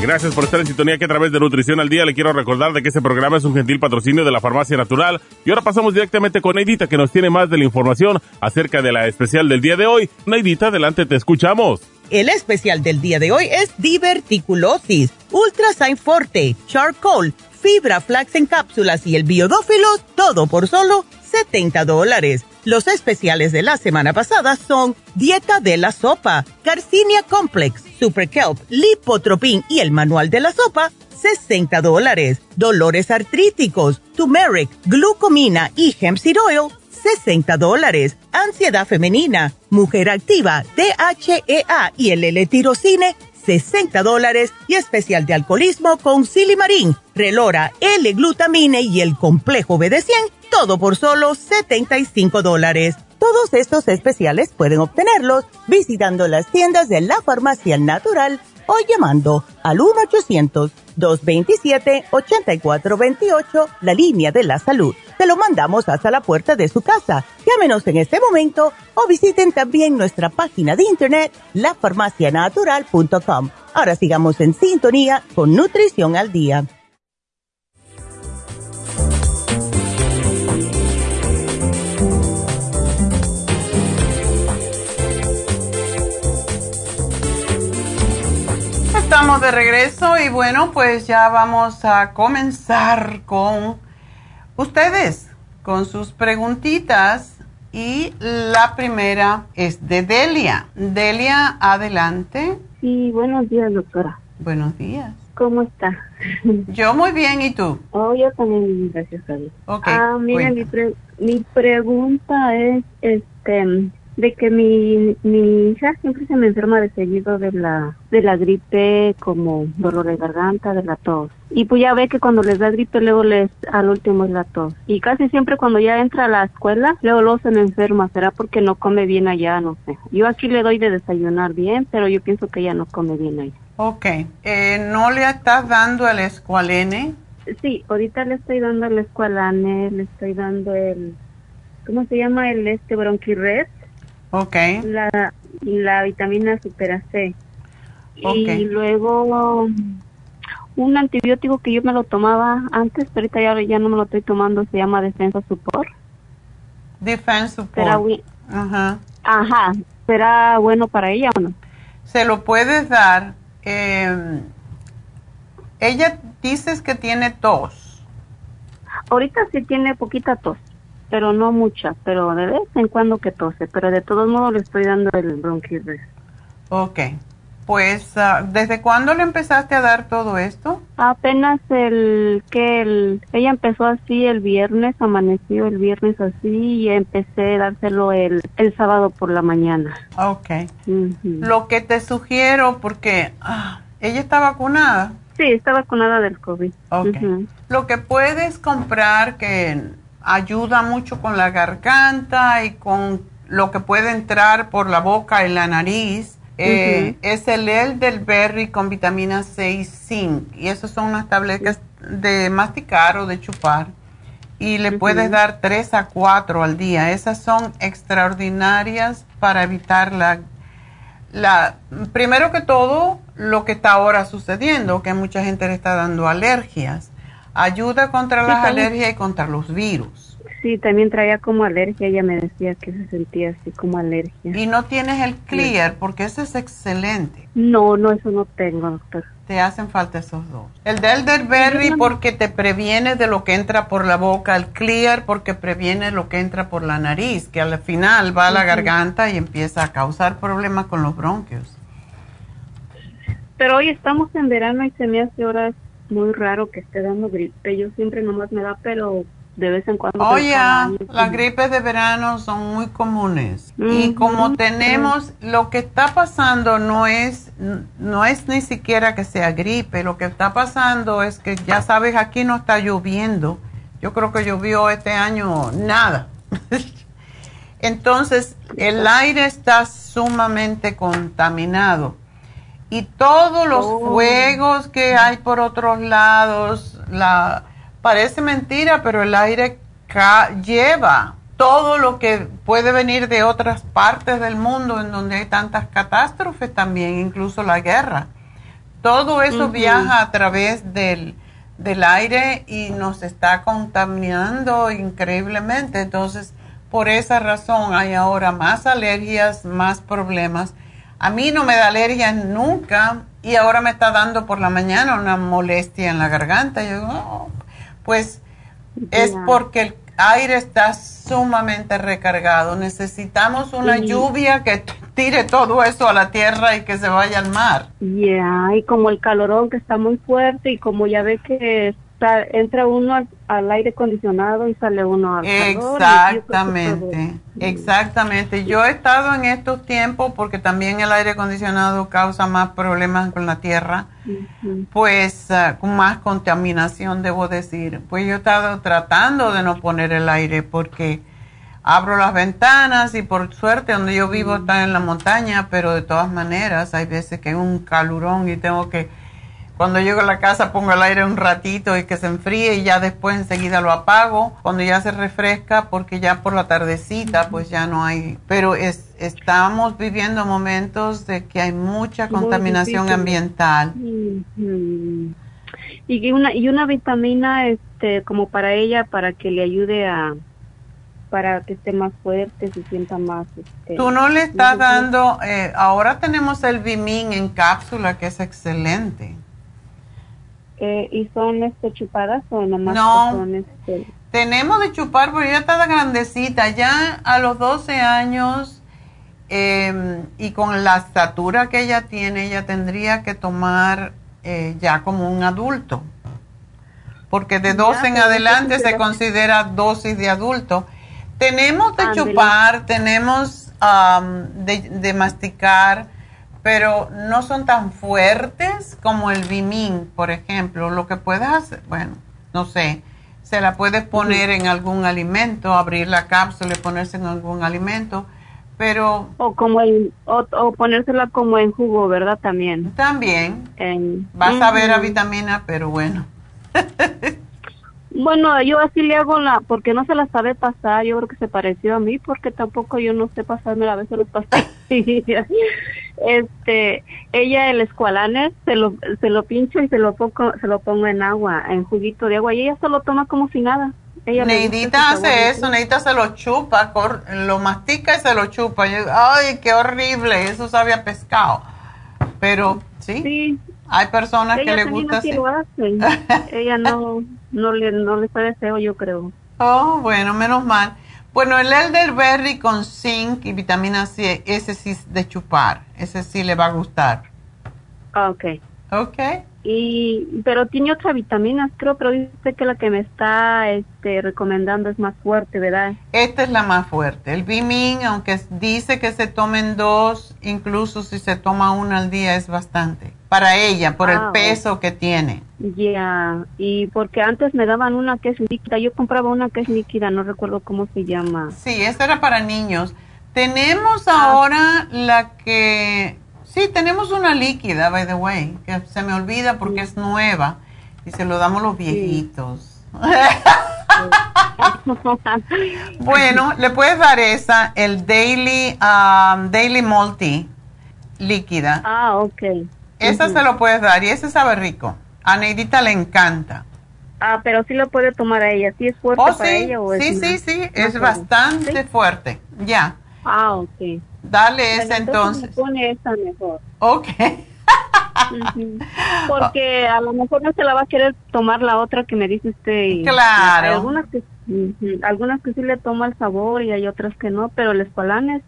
Gracias por estar en sintonía que a través de Nutrición al Día le quiero recordar de que este programa es un gentil patrocinio de la Farmacia Natural. Y ahora pasamos directamente con Neidita que nos tiene más de la información acerca de la especial del día de hoy. Neidita, adelante, te escuchamos. El especial del día de hoy es diverticulosis, Ultrasign Forte, Charcoal, Fibra Flax en cápsulas y el biodófilos, todo por solo 70 dólares. Los especiales de la semana pasada son Dieta de la Sopa, Carcinia Complex, Super Kelp, Lipotropin y el Manual de la Sopa, 60 dólares. Dolores artríticos, Turmeric, Glucomina y Hemp Seed Oil, 60 dólares. Ansiedad femenina, Mujer Activa, DHEA y el L-Tirocine, 60 dólares. Y especial de alcoholismo con Silimarín, Relora, L-Glutamine y el Complejo BD100, todo por solo 75 dólares. Todos estos especiales pueden obtenerlos visitando las tiendas de la farmacia natural o llamando al 1-800-227-8428, la línea de la salud. Te lo mandamos hasta la puerta de su casa. Llámenos en este momento o visiten también nuestra página de internet, lafarmacianatural.com. Ahora sigamos en sintonía con Nutrición al Día. Estamos de regreso y bueno, pues ya vamos a comenzar con ustedes, con sus preguntitas. Y la primera es de Delia. Delia, adelante. Sí, buenos días, doctora. Buenos días. ¿cómo está? Yo muy bien, ¿y tú? Oh, yo también, gracias a Dios. Ok, Ah, mira, mi, cuenta. pre- mi pregunta es, este, de que mi, mi hija siempre se me enferma de seguido de la, de la gripe, como dolor de garganta, de la tos. Y pues ya ve que cuando les da gripe, luego les, al último es la tos. Y casi siempre cuando ya entra a la escuela, luego luego se me enferma. ¿Será porque no come bien allá? No sé. Yo aquí le doy de desayunar bien, pero yo pienso que ella no come bien allá. Ok, eh, ¿no le estás dando el escualene? Sí, ahorita le estoy dando el escualane, le estoy dando el, ¿cómo se llama? El este bronquirres, Ok, la, la vitamina super C. Ok. Y luego un antibiótico que yo me lo tomaba antes, pero ahorita ya, ya no me lo estoy tomando, se llama Defensa Support. Defense ¿Será, Support. Ajá. ajá, ¿será bueno para ella o no? Se lo puedes dar. eh, ella dices que tiene tos. Ahorita sí tiene poquita tos, pero no mucha, pero de vez en cuando que tose, pero de todos modos le estoy dando el bronquirres. Ok, pues ah, ¿desde cuándo le empezaste a dar todo esto? Apenas el que el, ella empezó así el viernes, amaneció el viernes así y empecé a dárselo el, el sábado por la mañana. Ok. Lo que te sugiero, porque ah, ella está vacunada. Sí, está vacunada del COVID. Ok. Ujú. Lo que puedes comprar que ayuda mucho con la garganta y con lo que puede entrar por la boca y la nariz eh, es el elderberry con vitamina C y zinc. Y esas son unas tabletas de masticar o de chupar. Y le puedes dar 3 a 4 al día. Esas son extraordinarias para evitar la la, primero que todo, lo que está ahora sucediendo, que mucha gente le está dando alergias. Ayuda contra Sí, las también. alergias y contra los virus. Sí, también traía como alergia, ella me decía que se sentía así como alergia. Y no tienes el clear, porque ese es excelente. No, no, eso no tengo, doctor. Te hacen falta esos dos. El de elderberry porque te previene de lo que entra por la boca. El clear porque previene lo que entra por la nariz, que al final va a la garganta y empieza a causar problemas con los bronquios. Pero hoy estamos en verano y se me hace ahora muy raro que esté dando gripe. Yo siempre nomás me da, pero de vez en cuando. Oye, año las gripes de verano son muy comunes y como tenemos, lo que está pasando no es, no es ni siquiera que sea gripe, lo que está pasando es que ya sabes, aquí no está lloviendo. Yo creo que llovió este año nada. *laughs* Entonces, el aire está sumamente contaminado y todos los Oh. fuegos que hay por otros lados, la parece mentira, pero el aire lleva todo lo que puede venir de otras partes del mundo en donde hay tantas catástrofes también, incluso la guerra. Todo eso viaja a través del, del aire y nos está contaminando increíblemente. Entonces, por esa razón hay ahora más alergias, más problemas. A mí no me da alergia nunca y ahora me está dando por la mañana una molestia en la garganta. Yo digo, "Oh". pues es porque el aire está sumamente recargado. Necesitamos una lluvia que tire todo eso a la tierra y que se vaya al mar. Ya, y como el calorón que está muy fuerte y como ya ve que entra uno al, al aire acondicionado y sale uno al Exactamente, exactamente. Yo he estado en estos tiempos porque también el aire acondicionado causa más problemas con la tierra, pues ah, con más contaminación debo decir. Pues yo he estado tratando de no poner el aire porque abro las ventanas y por suerte donde yo vivo está en la montaña, pero de todas maneras hay veces que hay un calurón y tengo que cuando llego a la casa pongo el aire un ratito y que se enfríe y ya después enseguida lo apago. Cuando ya se refresca, porque ya por la tardecita pues ya no hay. Pero es, estamos viviendo momentos de que hay mucha contaminación ambiental. Y una y una vitamina este como para ella para que le ayude a para que esté más fuerte, se sienta más este Tú no le estás dando, eh, ahora tenemos el Vimin en cápsula que es excelente. Eh, y son este chupadas o nomás No. son este Tenemos de chupar, pero ya está grandecita, ya a los 12 años eh, y con la estatura que ella tiene, ella tendría que tomar eh, ya como un adulto. Porque de dos en adelante se considera dosis de adulto. Tenemos de chupar, tenemos de, masticar, pero no son tan fuertes como el Bimin, por ejemplo. Lo que puedes hacer, bueno, no sé, se la puedes poner en algún alimento, abrir la cápsula y ponerse en algún alimento pero o como el o, ponérsela como en jugo verdad también. También. Vas a ver a vitamina pero bueno *laughs* bueno yo así le hago la porque no se la sabe pasar yo creo que se pareció a mí porque tampoco yo no sé pasarme a veces los pastillas *laughs* este ella el escualanes se lo se lo pincho y se lo pongo se lo pongo en agua en juguito de agua y ella se lo toma como si nada Neidita hace eso, Neidita se lo chupa, lo mastica y se lo chupa. ay, qué horrible, eso sabe a pescado. Pero sí, hay personas que le gusta así. *laughs* Ella no, no le, no le fue deseo, yo creo. Oh, bueno, menos mal. Bueno, el elderberry con zinc y vitamina C, ese sí es de chupar, ese sí le va a gustar. Ok. Ok y pero tiene otras vitaminas creo pero dice que la que me está este recomendando es más fuerte verdad esta es la más fuerte el Bimin aunque dice que se tomen dos incluso si se toma una al día es bastante para ella por el ah, peso que tiene ya y porque antes me daban una que es líquida yo compraba una que es líquida no recuerdo cómo se llama sí esta era para niños tenemos ah. ahora la que Sí, tenemos una líquida, by the way, que se me olvida porque es nueva y se lo damos los viejitos. *laughs* bueno, le puedes dar esa, el Daily, um, Daily Multi líquida. Ah, ok. Esa se lo puedes dar y ese sabe rico. A Neidita le encanta. Ah, pero sí lo puede tomar a ella. ¿Sí es fuerte oh, para ella o Sí, sí, sí, es bastante fuerte. Ya. Ah, ok. Dale esa entonces. pone esa mejor. Ok. *laughs* Porque a lo mejor no se la va a querer tomar la otra que me dice usted. claro. Hay algunas que, algunas que sí le toma el sabor y hay otras que no, pero el espalanes,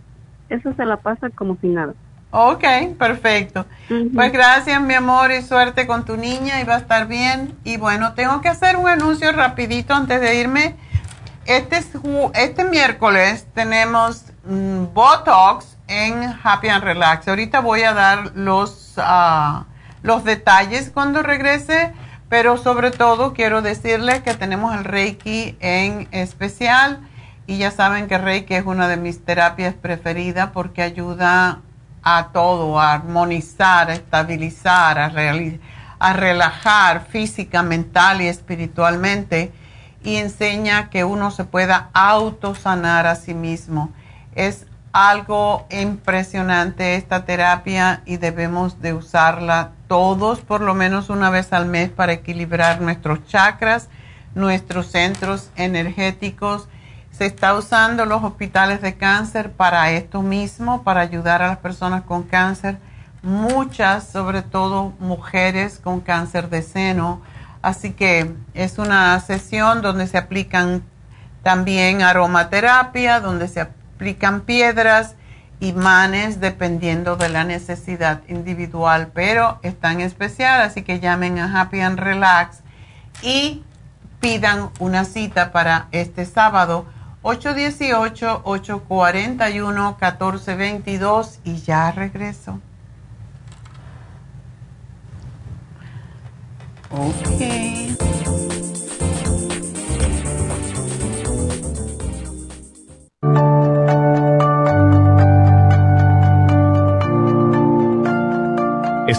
eso se la pasa como si nada. Ok, perfecto. Pues gracias, mi amor, y suerte con tu niña y va a estar bien. Y bueno, tengo que hacer un anuncio rapidito antes de irme. Este, este miércoles tenemos Mm, Botox en Happy and Relax. Ahorita voy a dar los, ah, los detalles cuando regrese, pero sobre todo quiero decirles que tenemos el Reiki en especial y ya saben que Reiki es una de mis terapias preferidas porque ayuda a todo, a armonizar, a estabilizar, a, relajar física, mental y espiritualmente y enseña que uno se pueda autosanar a sí mismo es algo impresionante esta terapia y debemos de usarla todos por lo menos una vez al mes para equilibrar nuestros chakras, nuestros centros energéticos. Se está usando los hospitales de cáncer para esto mismo, para ayudar a las personas con cáncer, muchas, sobre todo mujeres con cáncer de seno. Así que es una sesión donde se aplican también aromaterapia, donde se aplican piedras, imanes, dependiendo de la necesidad individual, pero están especial, así que llamen a Happy and Relax y pidan una cita para este sábado 818-841-1422 y ya regreso.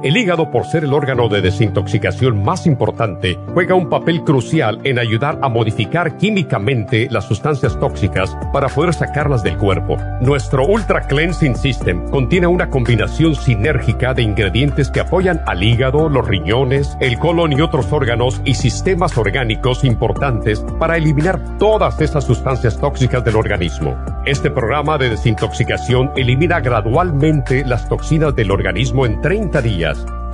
El hígado, por ser el órgano de desintoxicación más importante, juega un papel crucial en ayudar a modificar químicamente las sustancias tóxicas para poder sacarlas del cuerpo. Nuestro Ultra Cleansing System contiene una combinación sinérgica de ingredientes que apoyan al hígado, los riñones, el colon y otros órganos y sistemas orgánicos importantes para eliminar todas esas sustancias tóxicas del organismo. Este programa de desintoxicación elimina gradualmente las toxinas del organismo en 30 días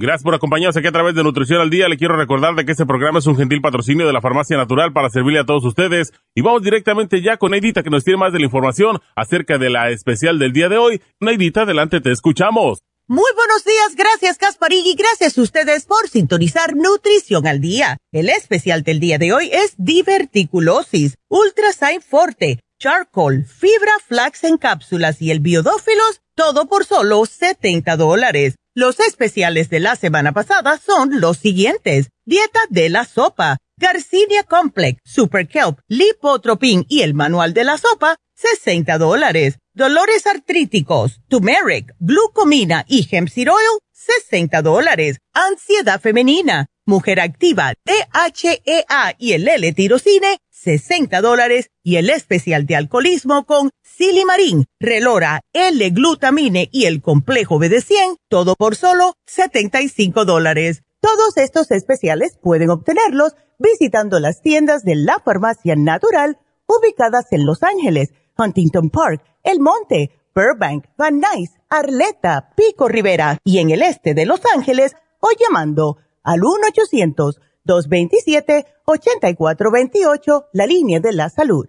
Gracias por acompañarnos aquí a través de Nutrición al Día. Le quiero recordar de que este programa es un gentil patrocinio de la Farmacia Natural para servirle a todos ustedes. Y vamos directamente ya con Neidita que nos tiene más de la información acerca de la especial del día de hoy. Neidita, adelante, te escuchamos. Muy buenos días, gracias y gracias a ustedes por sintonizar Nutrición al Día. El especial del día de hoy es diverticulosis, Ultrasign Forte, Charcoal, Fibra Flax en cápsulas y el Biodófilos, todo por solo 70 dólares. Los especiales de la semana pasada son los siguientes. Dieta de la sopa, Garcinia Complex, Super Kelp, Lipotropin y el manual de la sopa, 60 dólares. Dolores artríticos, turmeric, glucomina y hemp oil, 60 dólares. Ansiedad femenina, mujer activa, DHEA y el L-tirocine, 60 dólares. Y el especial de alcoholismo con Silimarín, Relora, L-glutamine y el complejo BD100, todo por solo 75 dólares. Todos estos especiales pueden obtenerlos visitando las tiendas de la farmacia natural ubicadas en Los Ángeles, Huntington Park, El Monte, Burbank, Van Nuys, Arleta, Pico Rivera y en el este de Los Ángeles o llamando al 1-800-227-8428, la línea de la salud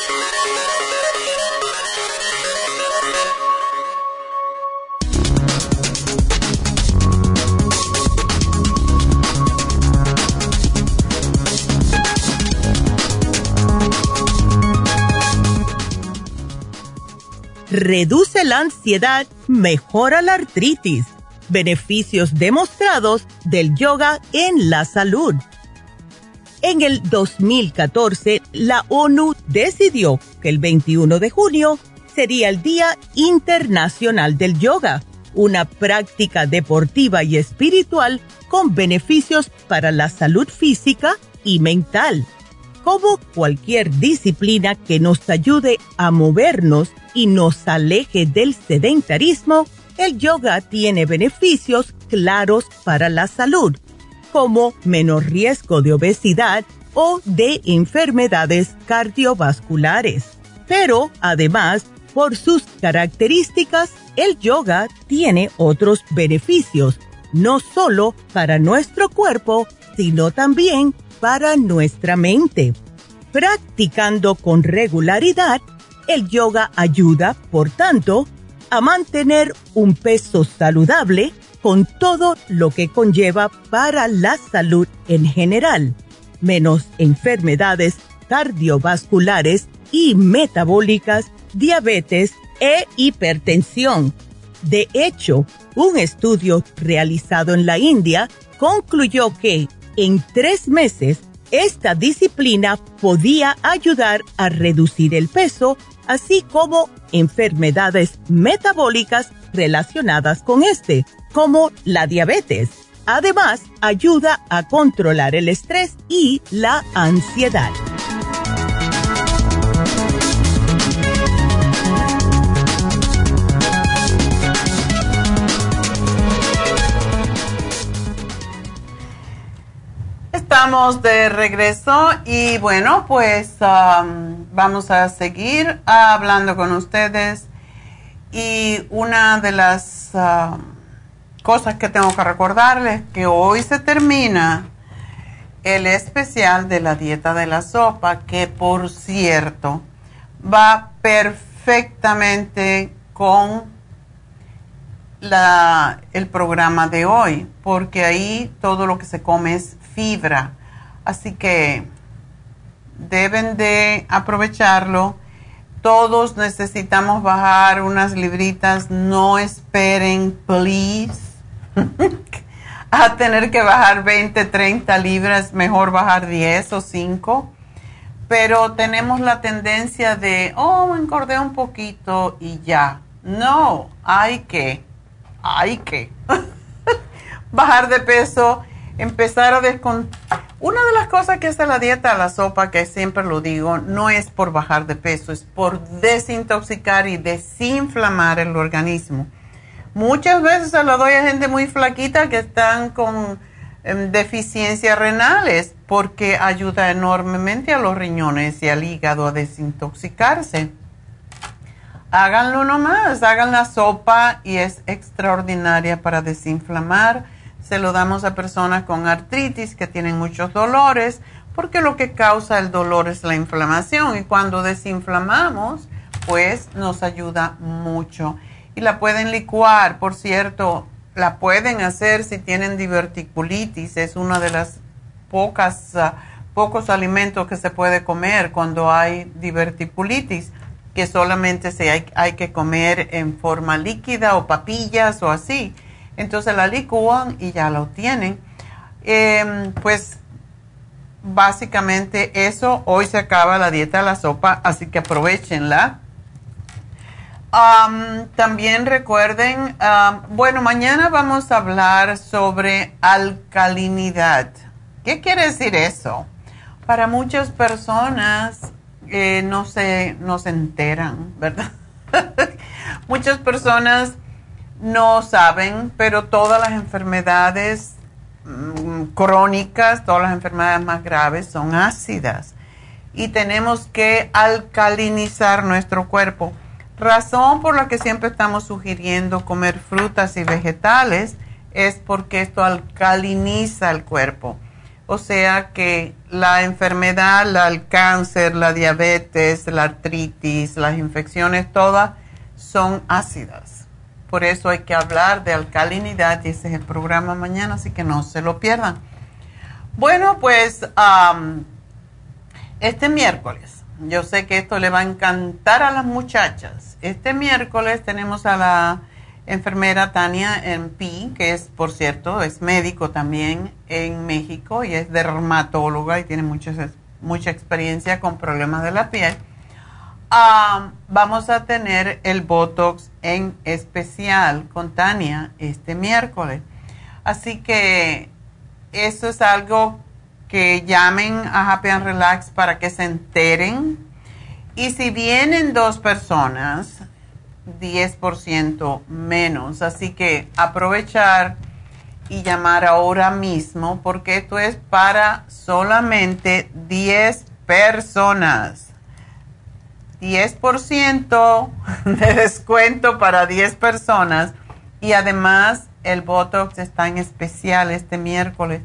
Reduce la ansiedad, mejora la artritis. Beneficios demostrados del yoga en la salud. En el 2014, la ONU decidió que el 21 de junio sería el Día Internacional del Yoga, una práctica deportiva y espiritual con beneficios para la salud física y mental. Como cualquier disciplina que nos ayude a movernos y nos aleje del sedentarismo, el yoga tiene beneficios claros para la salud, como menor riesgo de obesidad o de enfermedades cardiovasculares. Pero además, por sus características, el yoga tiene otros beneficios, no solo para nuestro cuerpo, sino también para nuestra mente. Practicando con regularidad, el yoga ayuda, por tanto, a mantener un peso saludable con todo lo que conlleva para la salud en general, menos enfermedades cardiovasculares y metabólicas, diabetes e hipertensión. De hecho, un estudio realizado en la India concluyó que en tres meses esta disciplina podía ayudar a reducir el peso así como enfermedades metabólicas relacionadas con este, como la diabetes. Además, ayuda a controlar el estrés y la ansiedad. Estamos de regreso y bueno, pues um, vamos a seguir hablando con ustedes. Y una de las um, cosas que tengo que recordarles que hoy se termina el especial de la dieta de la sopa, que por cierto va perfectamente con la, el programa de hoy, porque ahí todo lo que se come es fibra. Así que deben de aprovecharlo. Todos necesitamos bajar unas libritas. No esperen, please, *laughs* a tener que bajar 20, 30 libras. Mejor bajar 10 o 5. Pero tenemos la tendencia de, oh, engordé un poquito y ya. No, hay que hay que *laughs* bajar de peso, empezar a descontar. Una de las cosas que hace la dieta, la sopa, que siempre lo digo, no es por bajar de peso, es por desintoxicar y desinflamar el organismo. Muchas veces se lo doy a gente muy flaquita que están con em, deficiencias renales porque ayuda enormemente a los riñones y al hígado a desintoxicarse háganlo nomás, hagan la sopa y es extraordinaria para desinflamar. Se lo damos a personas con artritis que tienen muchos dolores, porque lo que causa el dolor es la inflamación y cuando desinflamamos, pues nos ayuda mucho. Y la pueden licuar, por cierto, la pueden hacer si tienen diverticulitis, es una de las pocas, ah, pocos alimentos que se puede comer cuando hay diverticulitis que solamente se hay, hay, que comer en forma líquida o papillas o así. Entonces la licúan y ya lo tienen. Em, pues básicamente eso, hoy se acaba la dieta de la sopa, así que aprovechenla. también recuerden, bueno, mañana vamos a hablar sobre alcalinidad. ¿Qué quiere decir eso? Para muchas personas no, se, no se enteran, ¿verdad? *laughs* Muchas personas no saben, pero todas las enfermedades mm, crónicas, todas las enfermedades más graves son ácidas y tenemos que alcalinizar nuestro cuerpo. Razón por la que siempre estamos sugiriendo comer frutas y vegetales es porque esto alcaliniza el cuerpo. O sea que la enfermedad, el cáncer, la diabetes, la artritis, las infecciones, todas son ácidas. Por eso hay que hablar de alcalinidad y ese es el programa mañana, así que no se lo pierdan. Bueno, pues este miércoles, yo sé que esto le va a encantar a las muchachas. Este miércoles tenemos a la enfermera Tania P, que es, por cierto, es médico también en México y es dermatóloga y tiene mucha, mucha experiencia con problemas de la piel. Ah, vamos a tener el Botox en especial con Tania este miércoles. Así que eso es algo que llamen a Happy and Relax para que se enteren. Y si vienen dos personas, 10% menos. Así que aprovechar y llamar ahora mismo porque esto es para solamente 10 personas. 10% de descuento para 10 personas y además el Botox está en especial este miércoles,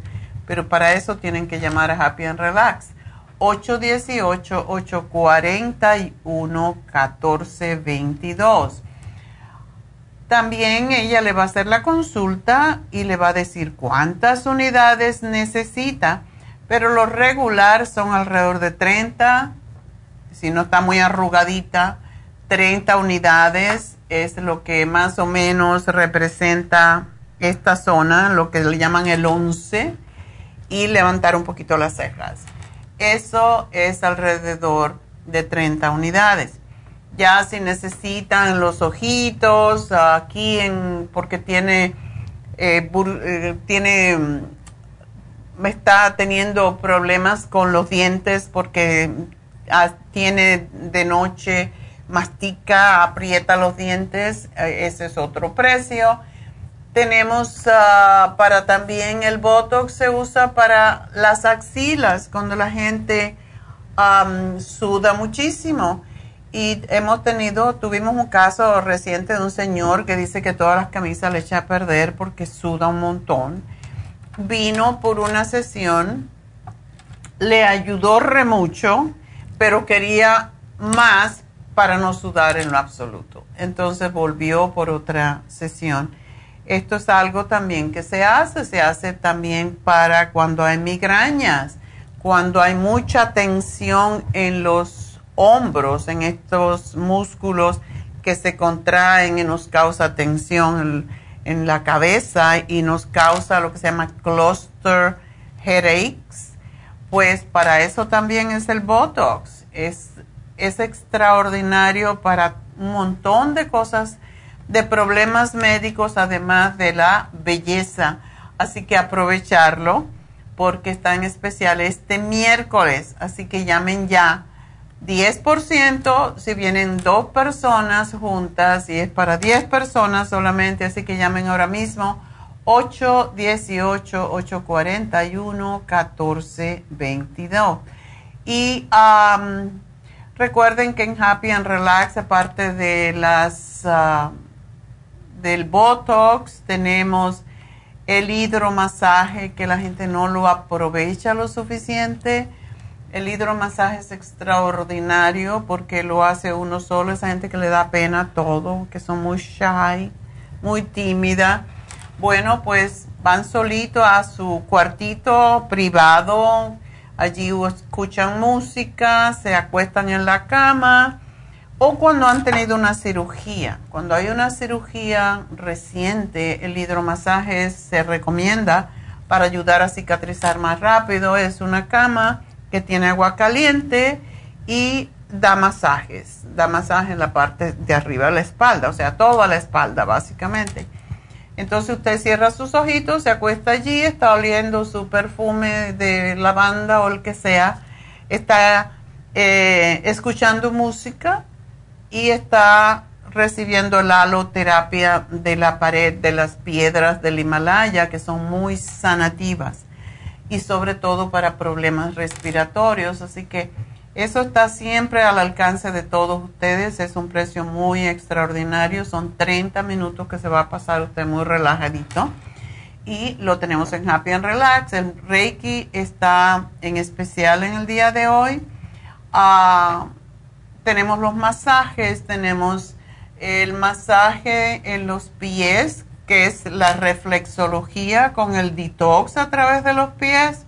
pero para eso tienen que llamar a Happy and Relax. 818-841-1422. También ella le va a hacer la consulta y le va a decir cuántas unidades necesita, pero lo regular son alrededor de 30, si no está muy arrugadita, 30 unidades es lo que más o menos representa esta zona, lo que le llaman el 11, y levantar un poquito las cejas. Eso es alrededor de 30 unidades. Ya si necesitan los ojitos, aquí en, porque tiene, eh, eh, mm, está teniendo problemas con los dientes porque tiene de noche, mastica, aprieta los dientes, eh, ese es otro precio Tenemos ah, para también el Botox se usa para las axilas cuando la gente suda muchísimo. Y hemos tenido, tuvimos un caso reciente de un señor que dice que todas las camisas le echa a perder porque suda un montón. Vino por una sesión, le ayudó re mucho, pero quería más para no sudar en lo absoluto. Entonces volvió por otra sesión. Esto es algo también que se hace, se hace también para cuando hay migrañas, cuando hay mucha tensión en los hombros, en estos músculos que se contraen y nos causa tensión en, en la cabeza y nos causa lo que se llama cluster headaches, pues para eso también es el Botox. Es es extraordinario para un montón de cosas, de problemas médicos, además de la belleza. Así que aprovecharlo porque está en especial este miércoles. Así que llamen ya. 10% si vienen dos personas juntas y es para 10 personas solamente. Así que llamen ahora mismo 818-841-1422. Y um, Recuerden que en Happy and Relax, aparte de las ah, del Botox, tenemos el hidromasaje que la gente no lo aprovecha lo suficiente. El hidromasaje es extraordinario porque lo hace uno solo, esa gente que le da pena todo, que son muy shy, muy tímida. Bueno, pues van solito a su cuartito privado Allí escuchan música, se acuestan en la cama o cuando han tenido una cirugía. Cuando hay una cirugía reciente, el hidromasaje se recomienda para ayudar a cicatrizar más rápido. Es una cama que tiene agua caliente y da masajes. Da masaje en la parte de arriba de la espalda, o sea, toda la espalda básicamente. Entonces usted cierra sus ojitos, se acuesta allí, está oliendo su perfume de lavanda o el que sea, está eh, escuchando música y está recibiendo la aloterapia de la pared de las piedras del Himalaya, que son muy sanativas y sobre todo para problemas respiratorios. Así que eso está siempre al alcance de todos ustedes. Es un precio muy extraordinario. Son 30 minutos que se va a pasar usted muy relajadito. Y lo tenemos en Happy and Relax. El Reiki está en especial en el día de hoy. Ah, tenemos los masajes. Tenemos el masaje en los pies, que es la reflexología con el detox a través de los pies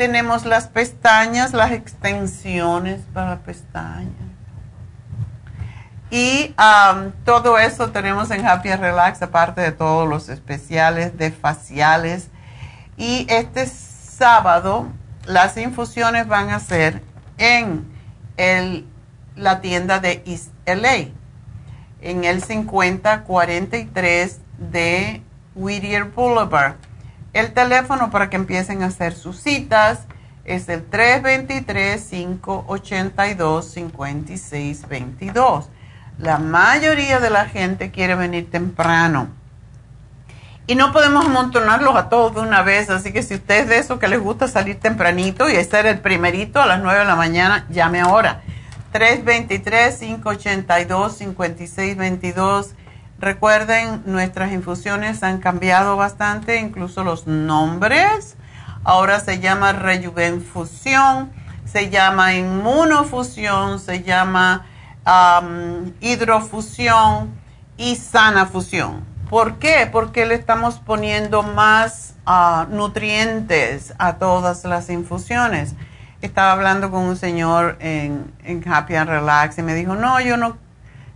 tenemos las pestañas, las extensiones para pestañas. Y todo eso tenemos en Happy Relax, aparte de todos los especiales de faciales. Y este sábado las infusiones van a ser en el, la tienda de East LA, en el 5043 de Whittier Boulevard. El teléfono para que empiecen a hacer sus citas es el 323-582-5622. La mayoría de la gente quiere venir temprano. Y no podemos amontonarlos a todos de una vez, así que si usted es de eso que les gusta salir tempranito y estar el primerito a las 9 de la mañana, llame ahora. 323-582-5622 Recuerden, nuestras infusiones han cambiado bastante, incluso los nombres. Ahora se llama Rejuvenfusión, se llama Inmunofusión, se llama Hidrofusión y Sanafusión. ¿Por qué? Porque le estamos poniendo más ah, nutrientes a todas las infusiones. Estaba hablando con un señor en, en Happy and Relax y me dijo, no, yo no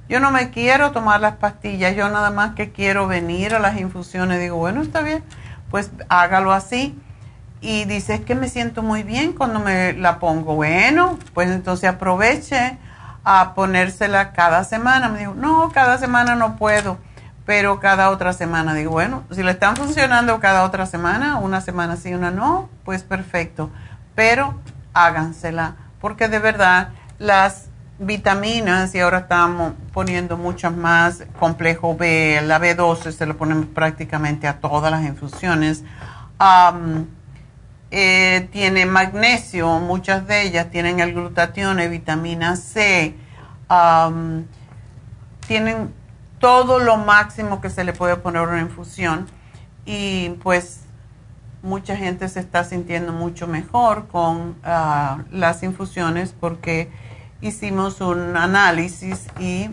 yo no me quiero tomar las pastillas, yo nada más que quiero venir a las infusiones. Digo, bueno, está bien, pues hágalo así. Y dice, es que me siento muy bien cuando me la pongo. Bueno, pues entonces aproveche a ponérsela cada semana. Me dijo, no, cada semana no puedo, pero cada otra semana. Digo, bueno, si le están funcionando cada otra semana, una semana sí, una no, pues perfecto. Pero hágansela, porque de verdad las vitaminas y ahora estamos poniendo muchas más, complejo B, la B12 se lo ponemos prácticamente a todas las infusiones. Eh, tiene magnesio, muchas de ellas tienen el glutatión vitamina C. tienen todo lo máximo que se le puede poner una infusión y pues mucha gente se está sintiendo mucho mejor con ah, las infusiones porque hicimos un análisis y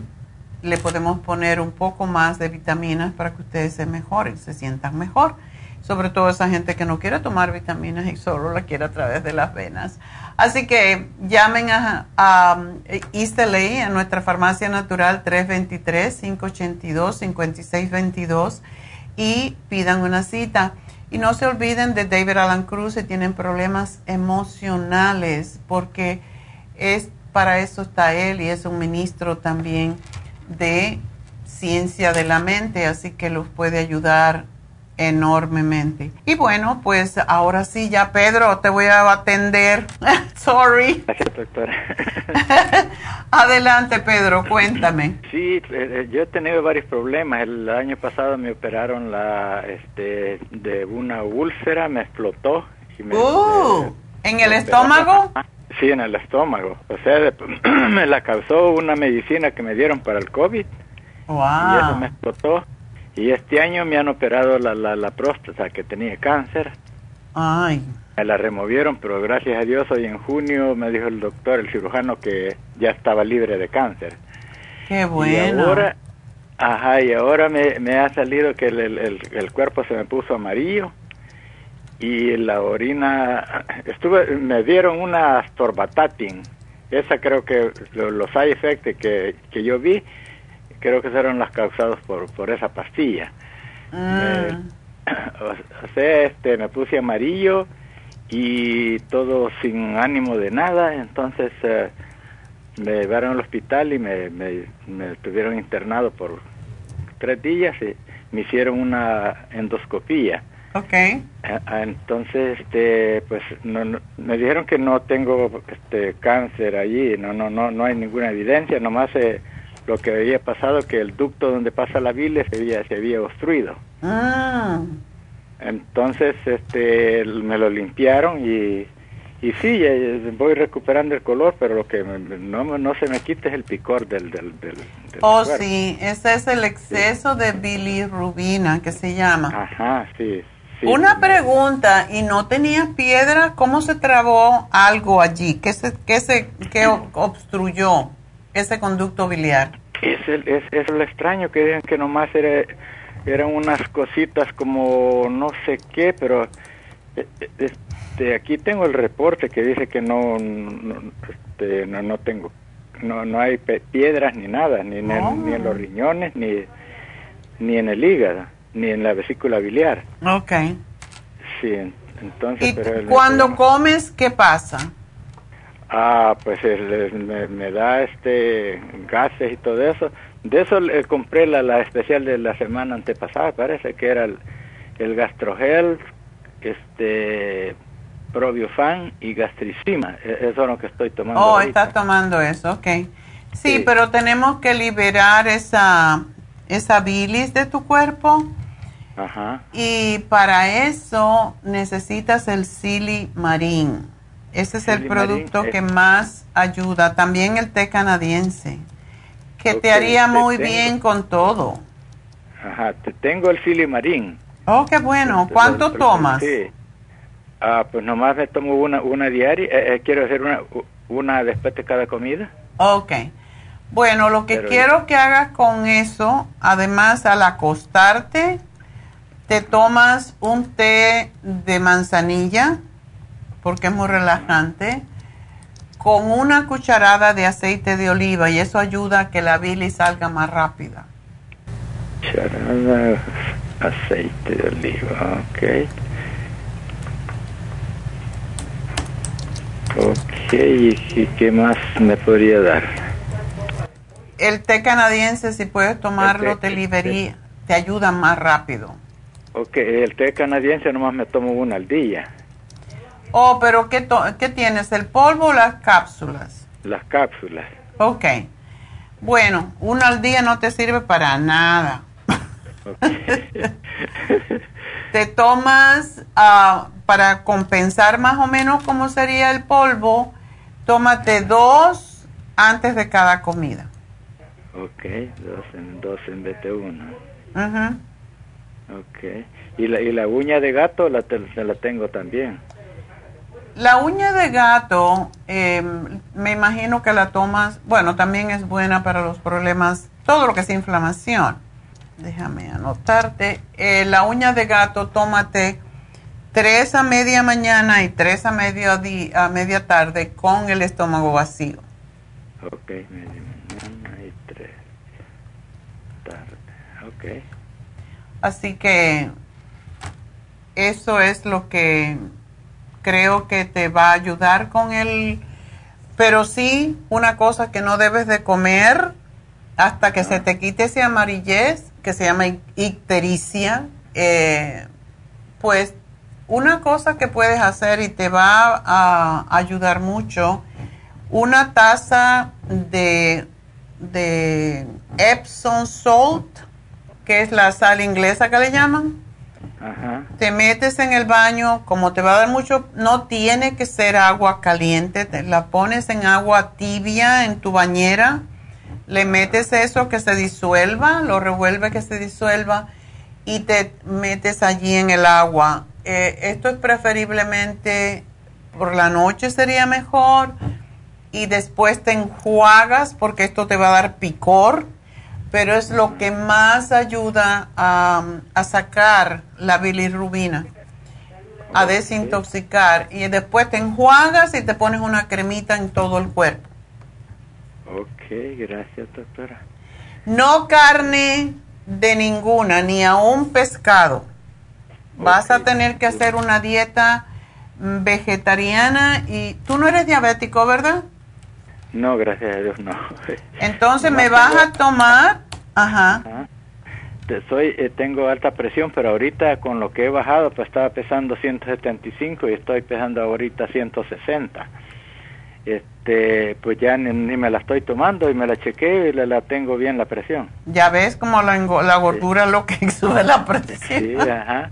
le podemos poner un poco más de vitaminas para que ustedes se mejoren, se sientan mejor. Sobre todo esa gente que no quiere tomar vitaminas y solo la quiere a través de las venas. Así que llamen a, a East LA, a nuestra farmacia natural 323-582-5622 y pidan una cita. Y no se olviden de David Alan Cruz si tienen problemas emocionales, porque es para eso está él y es un ministro también de ciencia de la mente, así que los puede ayudar enormemente. Y bueno, pues ahora sí, ya Pedro, te voy a atender. *laughs* Sorry. Gracias, doctora. *laughs* Adelante, Pedro, cuéntame. Sí, eh, eh, yo he tenido varios problemas. El año pasado me operaron la, este, de una úlcera, me explotó. Y me, uh, ¿En el estómago? Sí, en el estómago. O sea, *clears throat* me la causó una medicina que me dieron para el COVID. Wow. Y eso me explotó. Y este año me han operado la, la, la próstata que tenía cáncer. Ay. Me la removieron, pero gracias a Dios hoy en junio me dijo el doctor, el cirujano, que ya estaba libre de cáncer. Qué bueno. Y ahora, ajá, y ahora me, me ha salido que el, el, el, cuerpo se me puso amarillo y la orina, estuve, me dieron una astorbatatin. Esa creo que los side effects que, que yo vi, creo que fueron las causados por, por esa pastilla. Ah. *coughs* o, sea, este, me puse amarillo y todo sin ánimo de nada, entonces eh, me llevaron al hospital y me, me, me tuvieron internado por tres días y me hicieron una endoscopía. Okay. Entonces, este, pues, no, me dijeron que no tengo este cáncer allí, no, no, no, no hay ninguna evidencia, nomás eh, lo que había pasado que el ducto donde pasa la bilis se había, se había obstruido. Ah. Entonces, este, me lo limpiaron y, y sí, voy recuperando el color, pero lo que no, no se me quita es el picor del... del, del, oh, sí, ese es el exceso de bilirrubina que se llama. Ajá, sí. Una pregunta, ¿y no tenía piedra? ¿Cómo se trabó algo allí? ¿Qué se, qué se qué obstruyó? ese conducto biliar? Es, el, es, es lo extraño que digan que nomás era, eran unas cositas como no sé qué, pero eh, eh, este, aquí tengo el reporte que dice que no, no, este, no, no tengo, no, no hay piedras ni nada, ni, en, ni en los riñones, ni, ni en el hígado, ni en la vesícula biliar. Ok. Sí, entonces... ¿Y pero cuando comes, qué pasa? Ah, pues me, da este gases y todo eso. De eso le compré la, la especial de la semana antepasada, parece que era el, el gastrogel, este probiofan y gastricima. E, eso es lo que estoy tomando. Oh, estás tomando eso, ok. Sí, pero tenemos que liberar esa, esa bilis de tu cuerpo. Ajá. Y para eso necesitas el silimarín. Ese es el producto que más ayuda. También el té canadiense, que te haría muy bien con todo. Ajá, te tengo el silimarín. Oh, qué bueno. ¿Cuánto tomas? Sí. Ah, pues nomás me tomo una, una diaria. Eh, eh, quiero hacer una, una después de cada comida. Ok. Bueno, lo que quiero que hagas con eso, además al acostarte, te tomas un té de manzanilla porque es muy relajante, con una cucharada de aceite de oliva y eso ayuda a que la bilis salga más rápida. Cucharada aceite de oliva, ok. Ok, ¿y qué más me podría dar? El té canadiense, si puedes tomarlo, te libería, te ayuda más rápido. Ok, el té canadiense nomás me tomo una al día. Oh, pero ¿qué, ¿qué tienes? ¿El polvo o las cápsulas? Las cápsulas. Ok. Bueno, uno al día no te sirve para nada. *laughs* te tomas, ah, para compensar más o menos cómo sería el polvo, tómate dos antes de cada comida. Ok, dos en, dos en vez de uno. Ujú. Ok. ¿Y la, y la uña de gato la, te- la tengo también? La uña de gato, eh, me imagino que la tomas, bueno, también es buena para los problemas, todo lo que es inflamación. Déjame anotarte. Eh, la uña de gato, tómate tres a media mañana y tres a, medio di- a media tarde con el estómago vacío. Ok, media mañana y tres tarde. Ok. Así que eso es lo que creo que te va a ayudar con el... Pero sí, una cosa que no debes de comer hasta que se te quite ese amarillez, que se llama ictericia, eh, pues una cosa que puedes hacer y te va a ayudar mucho, una taza de, de Epsom salt, que es la sal inglesa que le llaman. Ajá. Te metes en el baño, como te va a dar mucho, no tiene que ser agua caliente, te la pones en agua tibia en tu bañera, le metes eso que se disuelva, lo revuelve que se disuelva y te metes allí en el agua. Eh, esto es preferiblemente por la noche sería mejor y después te enjuagas porque esto te va a dar picor, pero es lo que más ayuda a, a sacar la bilirrubina, a desintoxicar y después te enjuagas y te pones una cremita en todo el cuerpo. Ok, gracias, doctora. No carne de ninguna, ni aún pescado. Vas a tener que hacer una dieta mm, vegetariana y tú no eres diabético, ¿verdad? No, gracias a Dios, no. Entonces me vas tengo- a tomar, ajá, Ajá. Soy, eh, tengo alta presión, pero ahorita con lo que he bajado, pues estaba pesando 175 y estoy pesando ahorita 160. Este, pues ya ni, ni me la estoy tomando y me la chequeo y la, la tengo bien la presión. ya ves como la, la gordura lo que *laughs* sube la presión. Sí, ajá.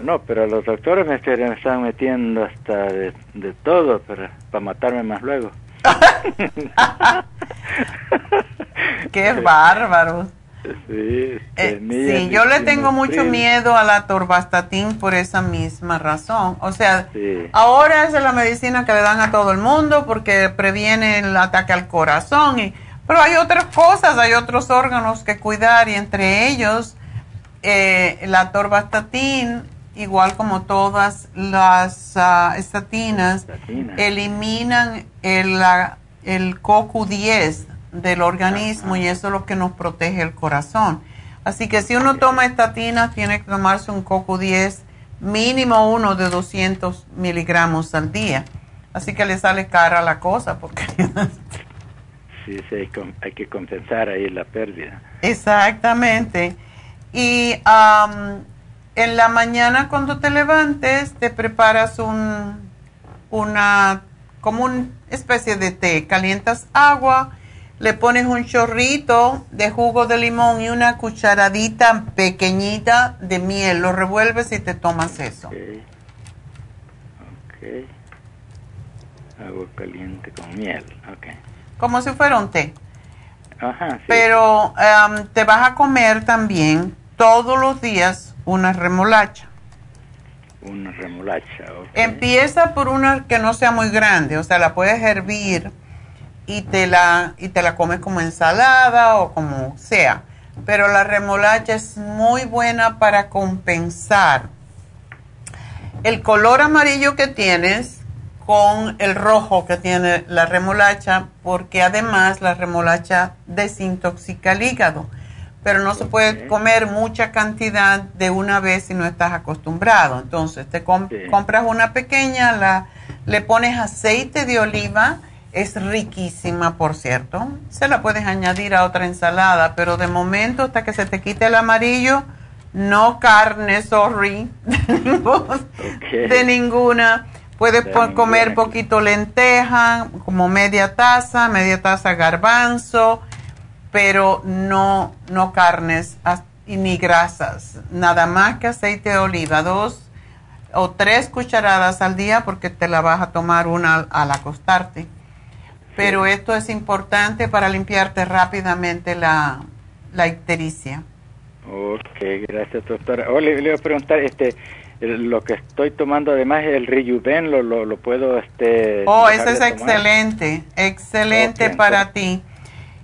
No, pero los doctores me, est- me están metiendo hasta de, de todo para, para matarme más luego. *laughs* Qué bárbaro. Sí, Eh, semillas sí, yo le tengo mucho miedo a la torvastatin por esa misma razón. O sea, Sí. ahora es la medicina que le dan a todo el mundo porque previene el ataque al corazón. Y, pero hay otras cosas, hay otros órganos que cuidar y entre ellos eh, la torvastatin, igual como todas las ah, estatinas, eliminan el, la- el CoQ10 del organismo y eso es lo que nos protege el corazón. Así que si uno toma estatinas, tiene que tomarse un CoQ10 mínimo uno de 200 miligramos al día. Así que le sale cara la cosa porque... *laughs* Sí, sí, hay, que compensar ahí la pérdida. Exactamente. Y am, en la mañana cuando te levantes te preparas un, una, como una especie de té. Calientas agua, le pones un chorrito de jugo de limón y una cucharadita pequeñita de miel. Lo revuelves y te tomas eso. Ok. Ok. Agua caliente con miel. Ok. Como si fuera un té. Ajá, sí. Pero am, te vas a comer también todos los días una remolacha. Una remolacha. ok. Empieza por una que no sea muy grande, o sea, la puedes hervir y te la y te la comes como ensalada o como sea. Pero la remolacha es muy buena para compensar el color amarillo que tienes con el rojo que tiene la remolacha, porque además la remolacha desintoxica el hígado. Pero no se puede comer mucha cantidad de una vez si no estás acostumbrado. Entonces, te Sí. compras una pequeña, la, le pones aceite de oliva, es riquísima, por cierto. Se la puedes añadir a otra ensalada, pero de momento, hasta que se te quite el amarillo, no carne, sorry, *laughs* de ninguna, Puedes comer poquito lenteja, como media taza, media taza garbanzo, pero no, no carnes y ni grasas. Nada más que aceite de oliva, dos o tres cucharadas al día porque te la vas a tomar una al, acostarte. Pero esto es importante para limpiarte rápidamente la, la ictericia. Ok, gracias doctora. Oh, le, le voy a preguntar, este, lo que estoy tomando además el Rejuven, lo, lo, lo puedo, este... Oh, ese es tomar? excelente, excelente para ti.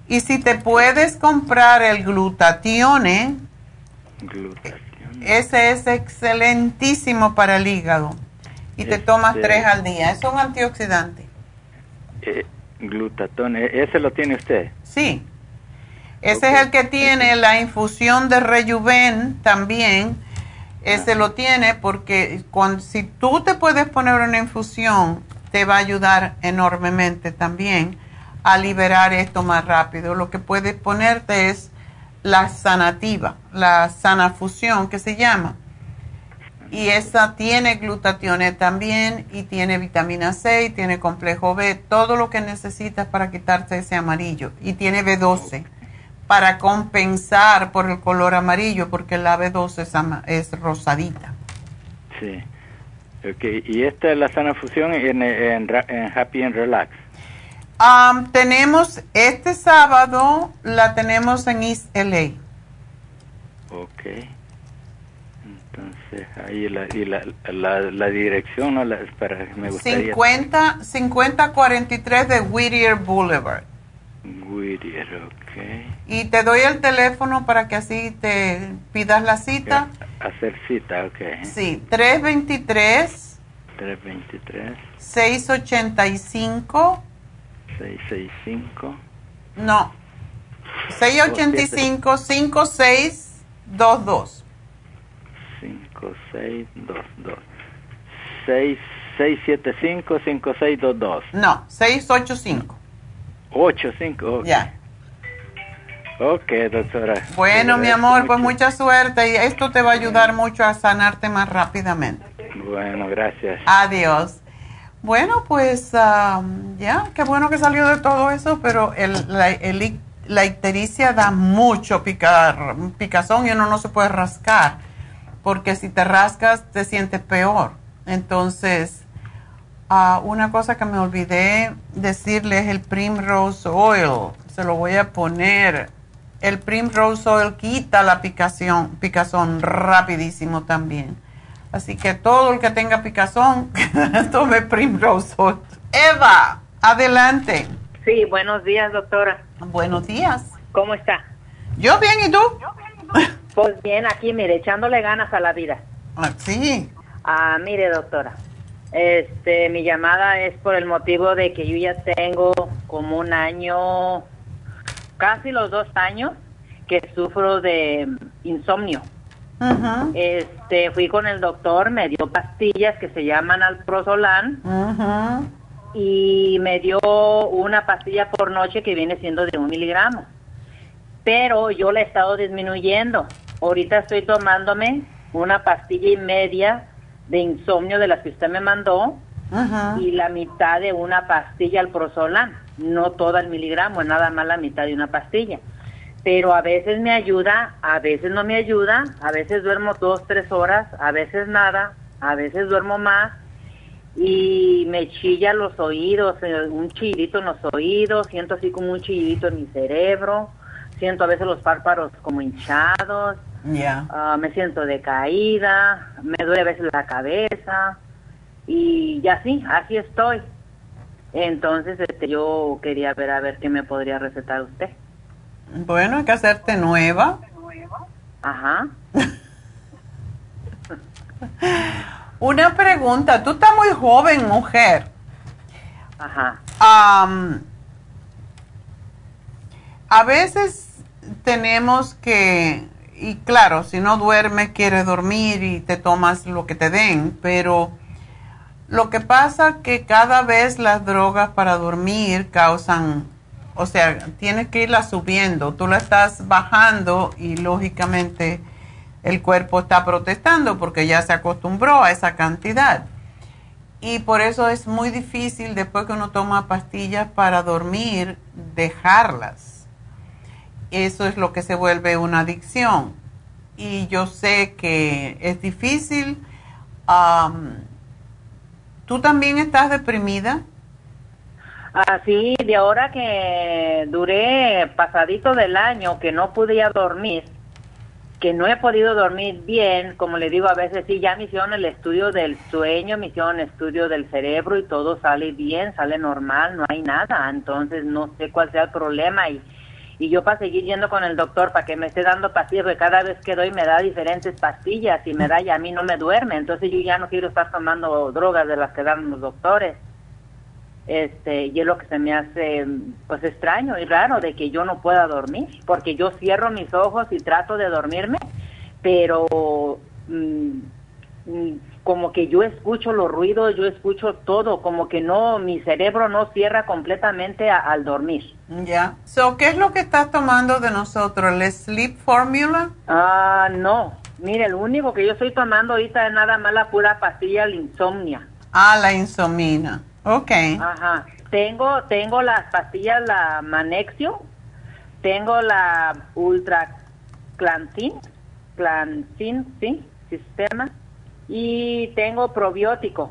Y si te puedes comprar el glutatione, Glutatión. ese es excelentísimo para el hígado. Y te Este- tomas tres al día. Es un antioxidante. Eh, glutatón, ¿e- ¿ese lo tiene usted? Sí. Ese es el que tiene la infusión de Rejuven también. Ese lo tiene porque cuando, si tú te puedes poner una infusión, te va a ayudar enormemente también a liberar esto más rápido. Lo que puedes ponerte es la sanativa, la sanafusión que se llama. Y esa tiene glutatione también y tiene vitamina C y tiene complejo B, todo lo que necesitas para quitarte ese amarillo. Y tiene B12 para compensar por el color amarillo, porque la B12 es, rosadita. Sí. Ok, y esta es la sana fusión en, en, en Happy and Relax. Tenemos este sábado, la tenemos en East LA. Ok. Entonces, ahí la, y la, la, la dirección, ¿no? La, para, me gustaría... 50, 5043 de Whittier Boulevard. Whittier, ok. Y te doy el teléfono para que así te pidas la cita. Hacer cita, ok. Sí, 323 323 685 665 no. 685 5622 5622 6 675 5622 no 685 85 ok. ya. Ok, doctora. bueno mi amor pues mucho. mucha suerte y esto te va a ayudar mucho a sanarte más rápidamente. Bueno, gracias. adiós bueno pues ya qué bueno que salió de todo eso pero el, la, el la ictericia da mucho picar, picazón y uno no se puede rascar porque si te rascas te sientes peor entonces Ah, una cosa que me olvidé decirles es el Primrose Oil. Se lo voy a poner. El Primrose Oil quita la picación, picazón rapidísimo también. Así que todo el que tenga picazón, *laughs* tome Primrose Oil. Eva, adelante. Sí, buenos días, doctora. Buenos días. ¿Cómo está? Yo bien, ¿y tú? Pues bien, aquí, mire, echándole ganas a la vida. Ah, sí. Ah, mire, doctora. Este, mi llamada es por el motivo de que yo ya tengo como un año, casi los dos años, que sufro de insomnio. Este, fui con el doctor, me dio pastillas que se llaman alprozolan ujú. y me dio una pastilla por noche que viene siendo de un miligramo. Pero yo la he estado disminuyendo. Ahorita estoy tomándome una pastilla y media de insomnio de las que usted me mandó y la mitad de una pastilla al prosolan. No toda el miligramo, es nada más la mitad de una pastilla. Pero a veces me ayuda, a veces no me ayuda, a veces duermo dos, tres horas, a veces nada, a veces duermo más y me chilla los oídos, eh, un chillito en los oídos, siento así como un chillito en mi cerebro, siento a veces los párpados como hinchados, ah, me siento decaída, me duele a veces la cabeza y ya así, así estoy. Entonces este, yo quería ver a ver qué me podría recetar usted. Bueno, hay que hacerte nueva. Ajá. *laughs* Una pregunta, tú estás muy joven, mujer. Ajá. A veces tenemos que, y claro, si no duermes, quieres dormir y te tomas lo que te den, pero lo que pasa que cada vez las drogas para dormir causan, o sea, tienes que irlas subiendo, tú la estás bajando y lógicamente el cuerpo está protestando porque ya se acostumbró a esa cantidad. y por eso es muy difícil después que uno toma pastillas para dormir, dejarlas. Eso es lo que se vuelve una adicción. Y yo sé que es difícil. ¿Tú también estás deprimida? Así, de ahora que duré pasadito del año que no podía dormir, que no he podido dormir bien, como le digo a veces, sí, ya me hicieron el estudio del sueño, me hicieron el estudio del cerebro y todo sale bien, sale normal, no hay nada, entonces no sé cuál sea el problema y, y yo para seguir yendo con el doctor para que me esté dando pastillas, porque cada vez que doy me da diferentes pastillas y me da y a mí no me duerme, entonces yo ya no quiero estar tomando drogas de las que dan los doctores este y es lo que se me hace pues extraño y raro de que yo no pueda dormir porque yo cierro mis ojos y trato de dormirme pero mm, mm, como que yo escucho los ruidos yo escucho todo como que no mi cerebro no cierra completamente al dormir. Ya. So qué es lo que estás tomando de nosotros el sleep formula ah no. Mire el único que yo estoy tomando ahorita es nada más la pura pastilla la insomnia. Ah la insomina Ok. Ajá. Tengo, tengo las pastillas, la Manexio, tengo la Ultra Clancin, Clancin, sí, sistema, y tengo probiótico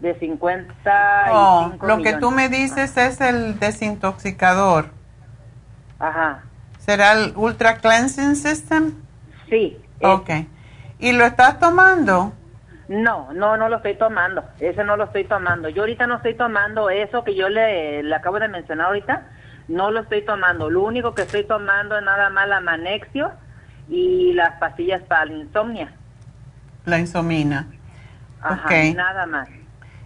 de 50 oh, lo que tú me dices es el desintoxicador. Ajá. ¿Será el Ultra Cleansing System? Sí. Ok. ¿Y lo estás tomando? No, no, no lo estoy tomando. Ese no lo estoy tomando. Yo ahorita no estoy tomando eso que yo le, le acabo de mencionar ahorita. No lo estoy tomando. Lo único que estoy tomando es nada más la Manexio y las pastillas para la insomnia. La insomina. Ajá, nada más.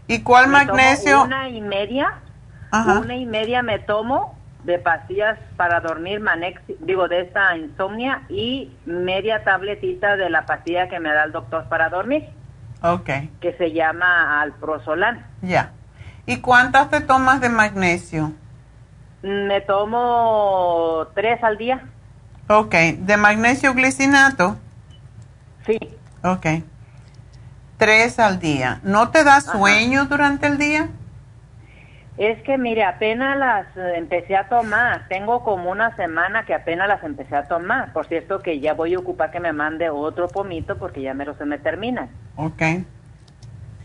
¿Y cuál magnesio? una y media. Ajá. Una y media me tomo de pastillas para dormir, Manexio, digo, de esta insomnia y media tabletita de la pastilla que me da el doctor para dormir. Ok. Que se llama alprozolan. Ya. ¿Y cuántas te tomas de magnesio? Me tomo tres al día. Ok. ¿De magnesio glicinato? Sí. Ok. Tres al día. ¿No te da sueño durante el día? Es que mire, apenas las eh, empecé a tomar. Tengo como una semana que apenas las empecé a tomar. Por cierto que ya voy a ocupar que me mande otro pomito porque ya mero se me termina. Ok.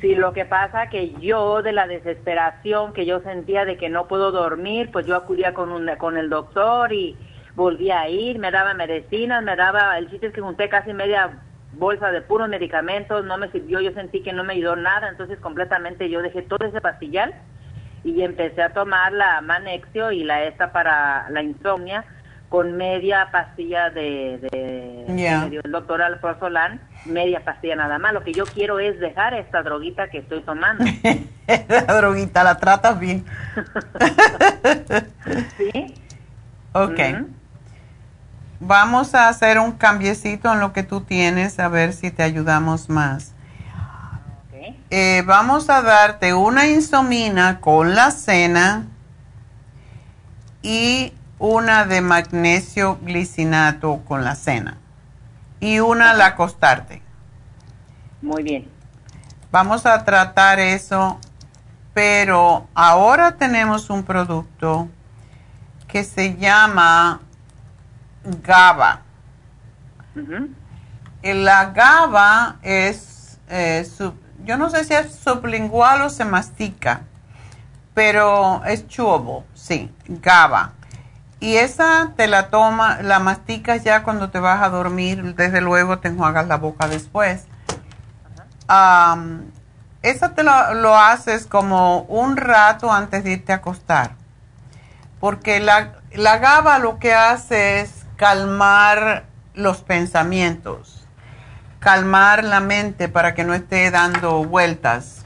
Sí, lo que pasa que yo de la desesperación que yo sentía de que no puedo dormir, pues yo acudía con, un, con el doctor y volví a ir, me daba medicinas, me daba, el chiste es que junté casi media bolsa de puros medicamentos, no me sirvió, yo sentí que no me ayudó nada, entonces completamente yo dejé todo ese pastillal y empecé a tomar la Manexio y la esta para la insomnia con media pastilla de, de, el doctor Alfonso media pastilla nada más. Lo que yo quiero es dejar esta droguita que estoy tomando. *laughs* la droguita, la tratas bien. *laughs* sí. Ok. Vamos a hacer un cambiecito en lo que tú tienes, a ver si te ayudamos más. Eh, vamos a darte una insomina con la cena y una de magnesio glicinato con la cena y una al acostarte. Muy bien. Vamos a tratar eso, pero ahora tenemos un producto que se llama GABA. La GABA es eh, yo no sé si es sublingual o se mastica, pero es chewable, sí, GABA. Y esa te la toma, la masticas ya cuando te vas a dormir, desde luego te enjuagas la boca después. esa te lo, lo, haces como un rato antes de irte a acostar. Porque la, la GABA lo que hace es calmar los pensamientos calmar la mente para que no esté dando vueltas.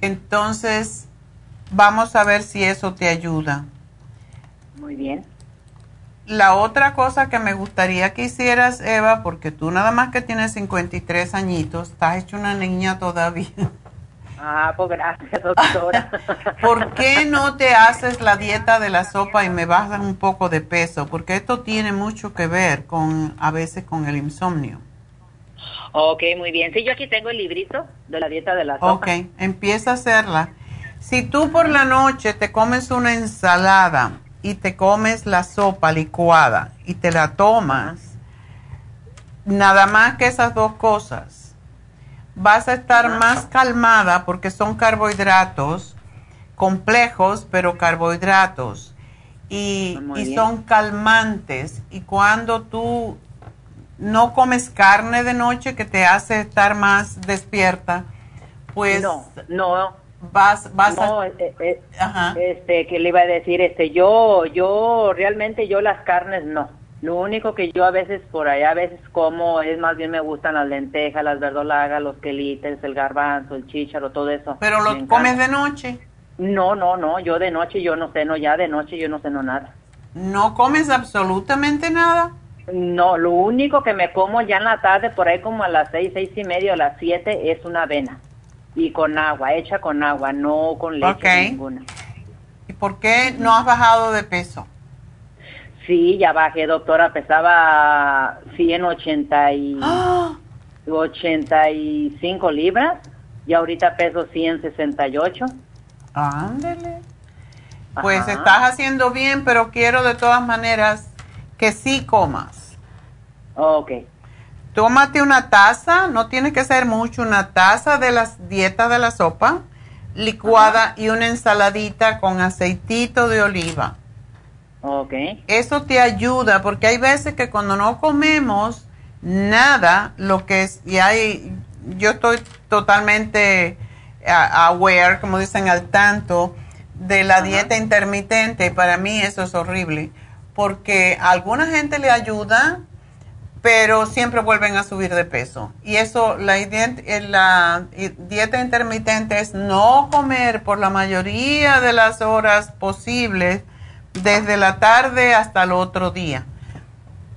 Entonces, vamos a ver si eso te ayuda. Muy bien. La otra cosa que me gustaría que hicieras, Eva, porque tú nada más que tienes 53 añitos, estás hecho una niña todavía. Ah, pues gracias, doctora. *laughs* ¿Por qué no te haces la dieta de la sopa y me bajas un poco de peso? Porque esto tiene mucho que ver con, a veces, con el insomnio. Ok, muy bien. Sí, yo aquí tengo el librito de la dieta de la sopa. Ok, empieza a hacerla. Si tú por la noche te comes una ensalada y te comes la sopa licuada y te la tomas, nada más que esas dos cosas, vas a estar más calmada porque son carbohidratos complejos, pero carbohidratos. Y, Muy y son calmantes. Y cuando tú no comes carne de noche que te hace estar más despierta, pues No, no, vas, vas no, a... eh, eh, Ajá. este, que le iba a decir, este, yo, yo, realmente yo las carnes no. Lo único que yo a veces por allá a veces como es más bien me gustan las lentejas, las verdolagas, los quelites, el garbanzo, el chícharo, todo eso. Pero lo comes de noche. No, no, no, yo de noche yo no ceno ya, de noche yo no ceno nada. No comes absolutamente nada. No, lo único que me como ya en la tarde, por ahí como a las seis, seis y media, a las siete, es una avena. Y con agua, hecha con agua, no con leche ninguna. ¿Y por qué no has bajado de peso? Sí, ya bajé, doctora, pesaba 180 y... ¡Ah! 85 libras y ahorita peso 168. Ándele. Pues Ajá. estás haciendo bien, pero quiero de todas maneras que sí comas. Ok, Tómate una taza, no tiene que ser mucho, una taza de las dietas de la sopa licuada y una ensaladita con aceitito de oliva. ok. Eso te ayuda porque hay veces que cuando no comemos nada, lo que es, y hay, yo estoy totalmente a- aware, como dicen, al tanto de la dieta intermitente. y Para mí eso es horrible porque a alguna gente le ayuda, pero siempre vuelven a subir de peso. Y eso, la, eh, la dieta intermitente es no comer por la mayoría de las horas posibles, desde la tarde hasta el otro día.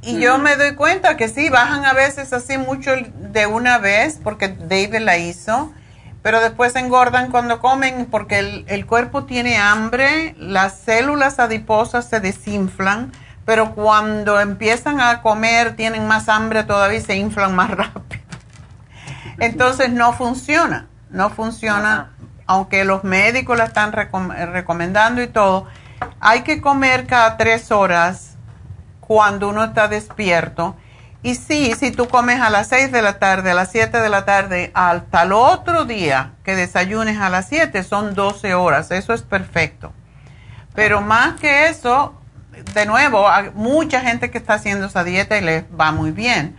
Y yo me doy cuenta que sí, bajan a veces así mucho de una vez, porque David la hizo, pero después engordan cuando comen porque el, el cuerpo tiene hambre, las células adiposas se desinflan, pero cuando empiezan a comer tienen más hambre todavía y se inflan más *laughs* rápido. Entonces no funciona, no funciona, aunque los médicos la están recom- recomendando y todo. Hay que comer cada tres horas cuando uno está despierto. Y sí, si tú comes a las 6 de la tarde, a las 7 de la tarde, hasta el otro día que desayunes a las 7, son 12 horas. Eso es perfecto. Pero más que eso, de nuevo, hay mucha gente que está haciendo esa dieta y les va muy bien.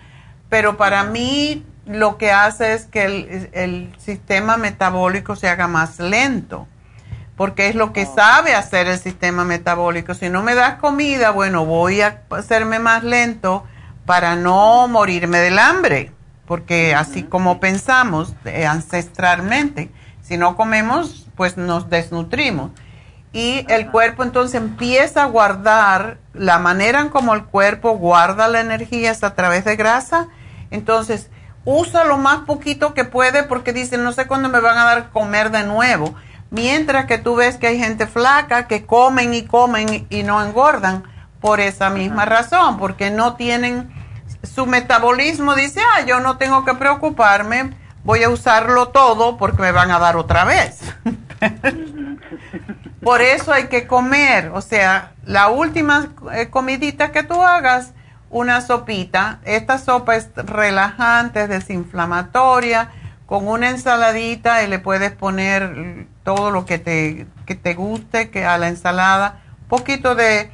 Pero para mí lo que hace es que el, el sistema metabólico se haga más lento porque es lo que sabe hacer el sistema metabólico. Si no me das comida, bueno, voy a hacerme más lento para no morirme del hambre, porque así como pensamos eh, ancestralmente, si no comemos, pues nos desnutrimos. Y el cuerpo entonces empieza a guardar, la manera en como el cuerpo guarda la energía es a través de grasa, entonces usa lo más poquito que puede porque dice, no sé cuándo me van a dar comer de nuevo. Mientras que tú ves que hay gente flaca que comen y comen y no engordan por esa misma razón, porque no tienen su metabolismo, dice, ah, yo no tengo que preocuparme, voy a usarlo todo porque me van a dar otra vez. *laughs* por eso hay que comer, o sea, la última eh, comidita que tú hagas, una sopita, esta sopa es relajante, es desinflamatoria, con una ensaladita y le puedes poner todo lo que te, que te guste que a la ensalada, poquito de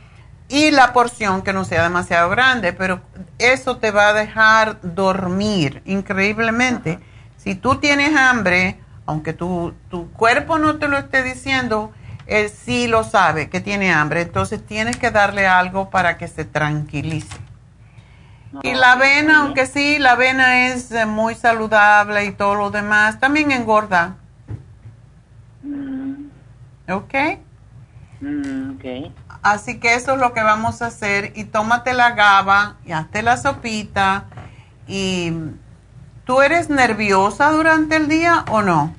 y la porción que no sea demasiado grande, pero eso te va a dejar dormir increíblemente. Si tú tienes hambre, aunque tu, tu cuerpo no te lo esté diciendo, él sí lo sabe que tiene hambre, entonces tienes que darle algo para que se tranquilice. Y la avena, aunque sí, la avena es eh, muy saludable y todo lo demás, también engorda. ¿Ok? Mm, ok. Así que eso es lo que vamos a hacer. Y tómate la gaba y hazte la sopita. Y ¿tú eres nerviosa durante el día o no?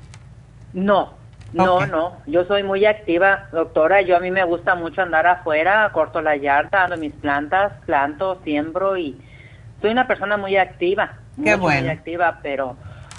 No, no, no. Yo soy muy activa, doctora. Yo a mí me gusta mucho andar afuera, corto la yarda, ando mis plantas, planto, siembro y soy una persona muy activa. Qué mucho, bueno. muy activa, pero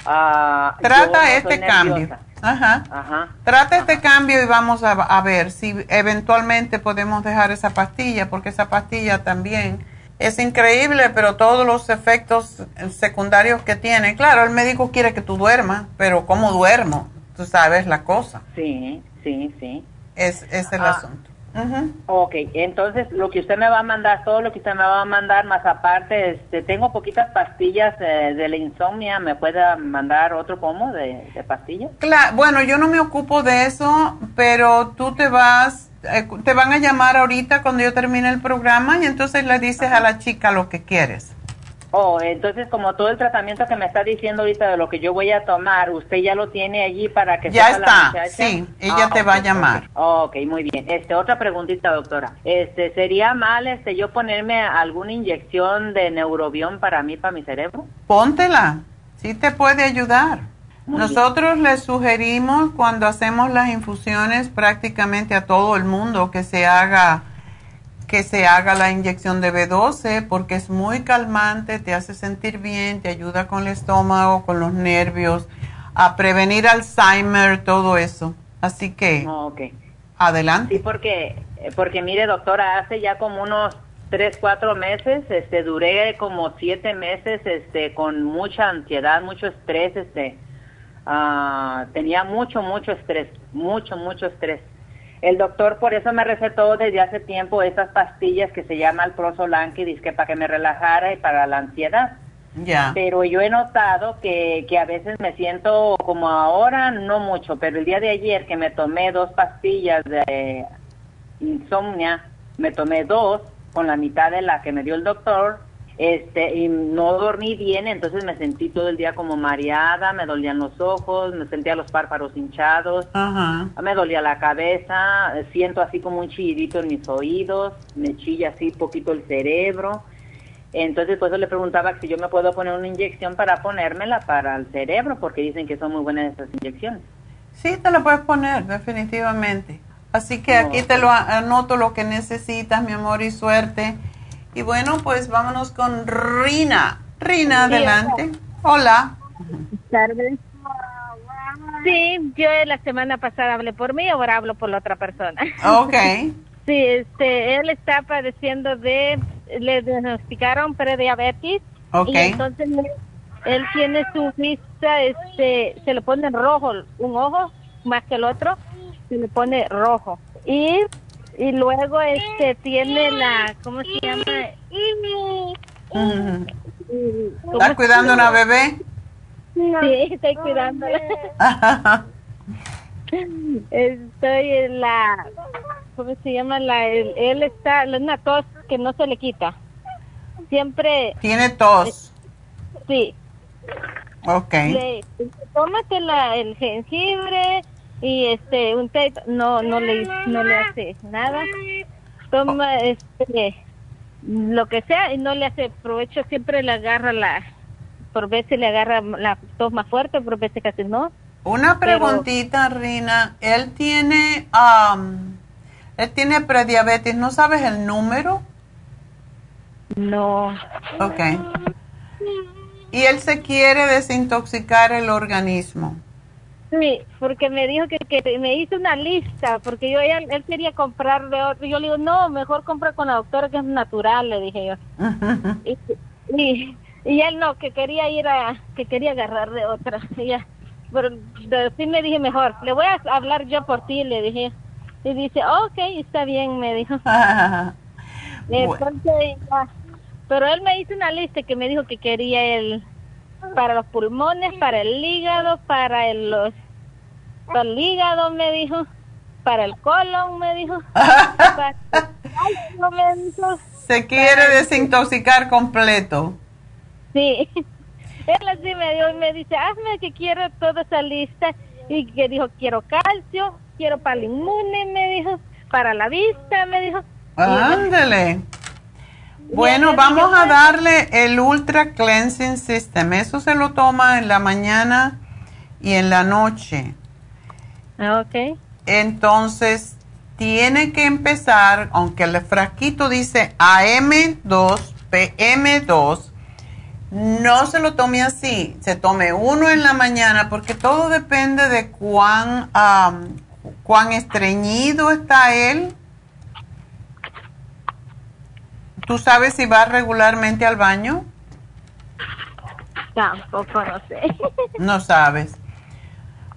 ah, Trata no este cambio. Ajá. Ajá. Trata este cambio y vamos a, a ver si eventualmente podemos dejar esa pastilla, porque esa pastilla también es increíble, pero todos los efectos secundarios que tiene. Claro, el médico quiere que tú duermas, pero ¿cómo duermo? Tú sabes la cosa. Sí, sí, sí. Es, es el Ah. asunto. Ujú. Ok, entonces lo que usted me va a mandar, todo lo que usted me va a mandar, más aparte, este, tengo poquitas pastillas eh, de la insomnia, ¿me puede mandar otro pomo de, de pastillas? Cla- bueno, yo no me ocupo de eso, pero tú te vas, eh, te van a llamar ahorita cuando yo termine el programa y entonces le dices a la chica lo que quieres. Oh, entonces como todo el tratamiento que me está diciendo ahorita de lo que yo voy a tomar, usted ya lo tiene allí para que Ya la está, muchacha? sí, ella te va a llamar. Ok, muy bien. Este, otra preguntita, doctora. Este, ¿sería mal este yo ponerme alguna inyección de neurobión para mí, para mi cerebro? Póntela, sí te puede ayudar. Muy Nosotros le sugerimos cuando hacemos las infusiones prácticamente a todo el mundo que se haga que se haga la inyección de B12 porque es muy calmante, te hace sentir bien, te ayuda con el estómago, con los nervios, a prevenir Alzheimer, todo eso. Así que Oh, adelante. Sí, porque, porque mire, doctora, hace ya como unos tres, cuatro meses, este, duré como siete meses, este, con mucha ansiedad, mucho estrés, este, ah, tenía mucho, mucho estrés, mucho, mucho estrés. El doctor por eso me recetó desde hace tiempo esas pastillas que se llama el Prosolan, que dice que para que me relajara y para la ansiedad. Ya. Pero yo he notado que, que a veces me siento como ahora, no mucho, pero el día de ayer que me tomé dos pastillas de insomnia, me tomé dos con la mitad de la que me dio el doctor, este, y no dormí bien, entonces me sentí todo el día como mareada, me dolían los ojos, me sentía los párpados hinchados, Ajá. me dolía la cabeza, siento así como un chillidito en mis oídos, me chilla así poquito el cerebro. Entonces, por eso le preguntaba si yo me puedo poner una inyección para ponérmela para el cerebro, porque dicen que son muy buenas esas inyecciones. Sí, te la puedes poner, definitivamente. Así que aquí te lo anoto lo que necesitas, mi amor, y suerte. Y bueno, pues vámonos con Rina. Rina, Sí, adelante. Hola. tardes. Sí, yo la semana pasada hablé por mí, ahora hablo por la otra persona. Ok. *laughs* Sí, este, él está padeciendo de, le diagnosticaron prediabetes. Ok. Y entonces él tiene su vista, este, se le pone rojo un ojo más que el otro, se le pone rojo. Y, y luego este tiene la, ¿cómo se llama? Ujú. ¿Cómo ¿Estás cuidando una bebé? Sí, estoy cuidándola. *laughs* Estoy en la, ¿cómo se llama? La, él está, en una tos que no se le quita. Siempre, Tiene tos. sí. Ok. Le, tómate la, el jengibre y este, un té, no, no le, no le hace nada. Toma, este, lo que sea y no le hace provecho, siempre le agarra la, por veces le agarra la tos más fuerte, por veces casi no. Una Pero- preguntita, Rina. Él tiene, am, él tiene prediabetes. ¿No sabes el número? No. Ok. Y él se quiere desintoxicar el organismo. Sí, porque me dijo que, que me hizo una lista, porque yo él, él quería comprar de otro. Yo le digo, no, mejor compra con la doctora que es natural, le dije yo. *laughs* Y, y, y él no, que quería ir a, que quería agarrar de otra. Y ya, pero de- sí me dije mejor, le voy a hablar yo por ti, le dije. Y dice, ok, está bien, me dijo. *laughs* Entonces, ya. pero él me hizo una lista que me dijo que quería el para los pulmones, para el hígado, para el, los, para el hígado, me dijo, para el colon, me dijo. *laughs* para- me dijo. Se quiere desintoxicar completo. Sí, *laughs* él así me dio y me dice, hazme que quiero toda esa lista. Y que dijo, quiero calcio, quiero para el inmune, me dijo, para la vista, me dijo. Ándale. Bueno, vamos a darle el Ultra Cleansing System. Eso se lo toma en la mañana y en la noche. Ok. Entonces, tiene que empezar, aunque el frasquito dice AM2, PM2, no se lo tome así, se tome uno en la mañana porque todo depende de cuán, cuán estreñido está él. ¿Tú sabes si va regularmente al baño? Tampoco, no sé. *laughs* No sabes.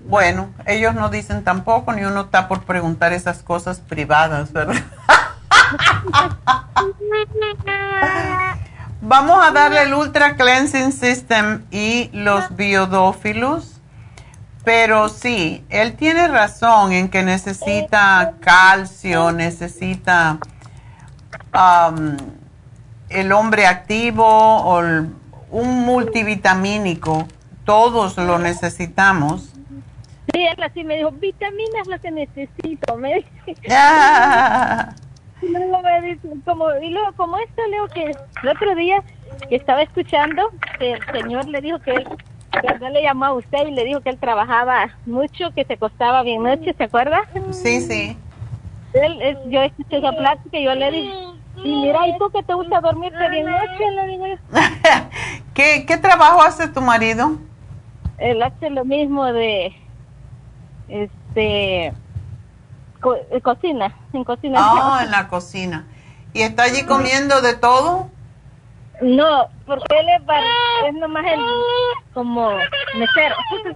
Bueno, ellos no dicen tampoco, ni uno está por preguntar esas cosas privadas, ¿verdad? *laughs* Vamos a darle el Ultra Cleansing System y los biodófilos. Pero sí, él tiene razón en que necesita calcio, necesita um, el hombre activo o el- un multivitamínico. Todos lo necesitamos. Sí, él así me dijo, vitaminas lo que necesito. Me dice. Ah. *laughs* Y luego me dice, como, y luego como esto leo que el otro día que estaba escuchando, que el señor le dijo que él, que no le llamó a usted y le dijo que él trabajaba mucho, que se costaba bien noche, ¿se acuerda? Sí, sí. Él, yo escuché esa plática y yo le dije, y mira, ¿y tú que te gusta dormirte bien noche? Le digo yo. *laughs* ¿Qué, ¿Qué trabajo hace tu marido? Él hace lo mismo de, este, co- eh, cocina, en cocina. Ah, *laughs* en la cocina. ¿Y está allí comiendo de todo? No, porque él es, bar- es nomás el, como mesero. *laughs*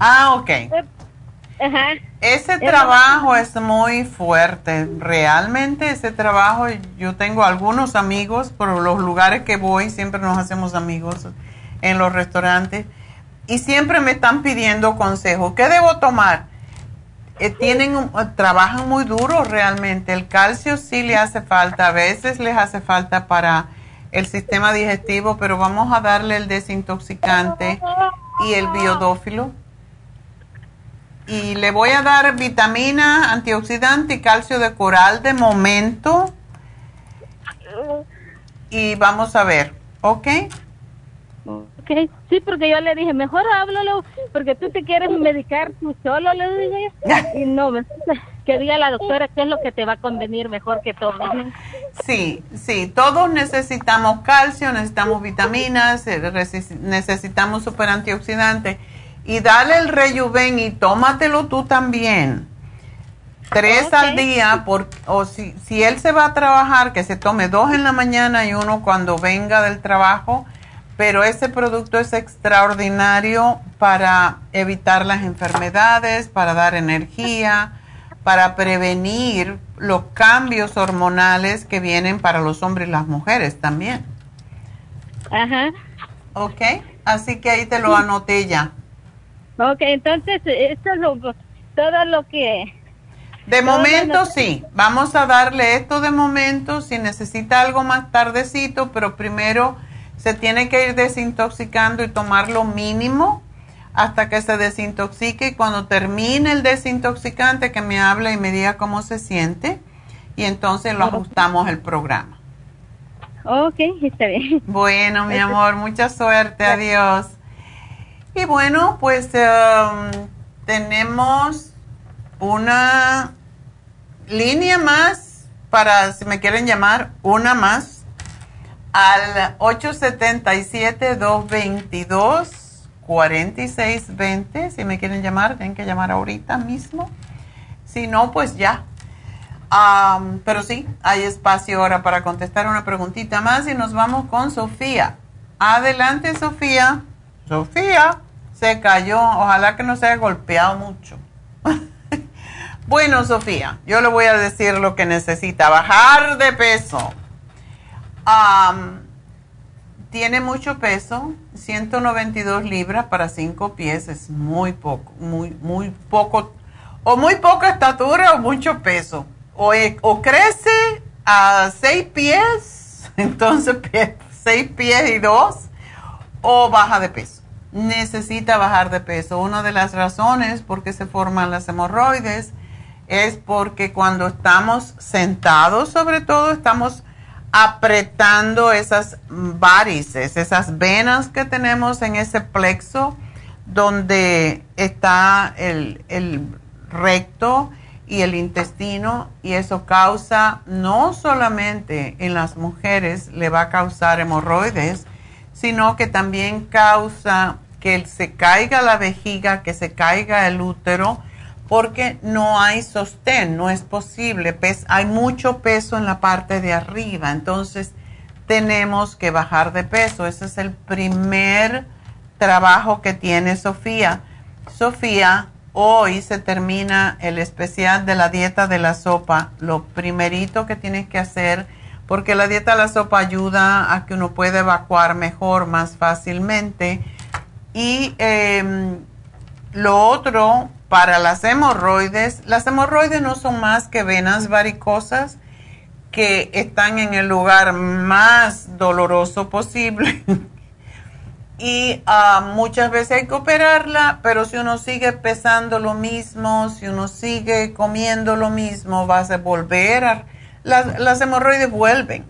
Ah, ok. Ajá. Ese Es trabajo es muy fuerte. Realmente ese trabajo, yo tengo algunos amigos, por los lugares que voy, siempre nos hacemos amigos en los restaurantes, y siempre me están pidiendo consejos. ¿Qué debo tomar? Eh, tienen un- eh, trabajan muy duro realmente. El calcio sí le hace falta, a veces les hace falta para el sistema digestivo, pero vamos a darle el desintoxicante y el biodófilo. Y le voy a dar vitamina, antioxidante y calcio de coral de momento. Y vamos a ver, ¿ok? Ok, sí, porque yo le dije, mejor háblalo, porque tú te quieres medicar tú solo, le yo. *laughs* Y no, que diga la doctora qué es lo que te va a convenir mejor que todo. Sí, sí, todos necesitamos calcio, necesitamos vitaminas, eh, necesitamos super antioxidante. Y dale el rejuven y tómatelo tú también. Tres al día, por, o si, si él se va a trabajar, que se tome dos en la mañana y uno cuando venga del trabajo. Pero ese producto es extraordinario para evitar las enfermedades, para dar energía, para prevenir los cambios hormonales que vienen para los hombres y las mujeres también. Ajá. ¿Ok? Así que ahí te lo anoté ya. Ok, entonces, esto es lo, todo lo que... De momento lo- sí, vamos a darle esto de momento, si necesita algo más tardecito, pero primero se tiene que ir desintoxicando y tomar lo mínimo hasta que se desintoxique y cuando termine el desintoxicante que me hable y me diga cómo se siente y entonces lo ajustamos el programa. Ok, está bien. Bueno, mi amor, mucha suerte, adiós. Y bueno, pues um, tenemos una línea más para si me quieren llamar, una más al 877-222-4620. Si me quieren llamar, tienen que llamar ahorita mismo. Si no, pues ya. Pero sí, hay espacio ahora para contestar una preguntita más y nos vamos con Sofía. Adelante, Sofía. Sofía se cayó. Ojalá que no se haya golpeado mucho. *laughs* bueno, Sofía, yo le voy a decir lo que necesita. Bajar de peso. Tiene mucho peso, 192 libras para 5 pies, es muy poco, muy, muy poco, o muy poca estatura o mucho peso. O, e- o crece a 6 pies, *laughs* entonces 6 pies y 2, o baja de peso. Necesita bajar de peso. Una de las razones por qué se forman las hemorroides es porque cuando estamos sentados, sobre todo, estamos apretando esas varices, esas venas que tenemos en ese plexo donde está el, el recto y el intestino y eso causa no solamente en las mujeres le va a causar hemorroides, sino que también causa que se caiga la vejiga, que se caiga el útero, porque no hay sostén, no es posible. hay mucho peso en la parte de arriba, entonces tenemos que bajar de peso. Ese es el primer trabajo que tiene Sofía. Sofía, hoy se termina el especial de la dieta de la sopa. Lo primerito que tienes que hacer, porque la dieta de la sopa ayuda a que uno pueda evacuar mejor, más fácilmente. Y em, lo otro, para las hemorroides, las hemorroides no son más que venas varicosas que están en el lugar más doloroso posible. *laughs* y ah, muchas veces hay que operarla, pero si uno sigue pesando lo mismo, si uno sigue comiendo lo mismo, vas a volver a... Las hemorroides vuelven,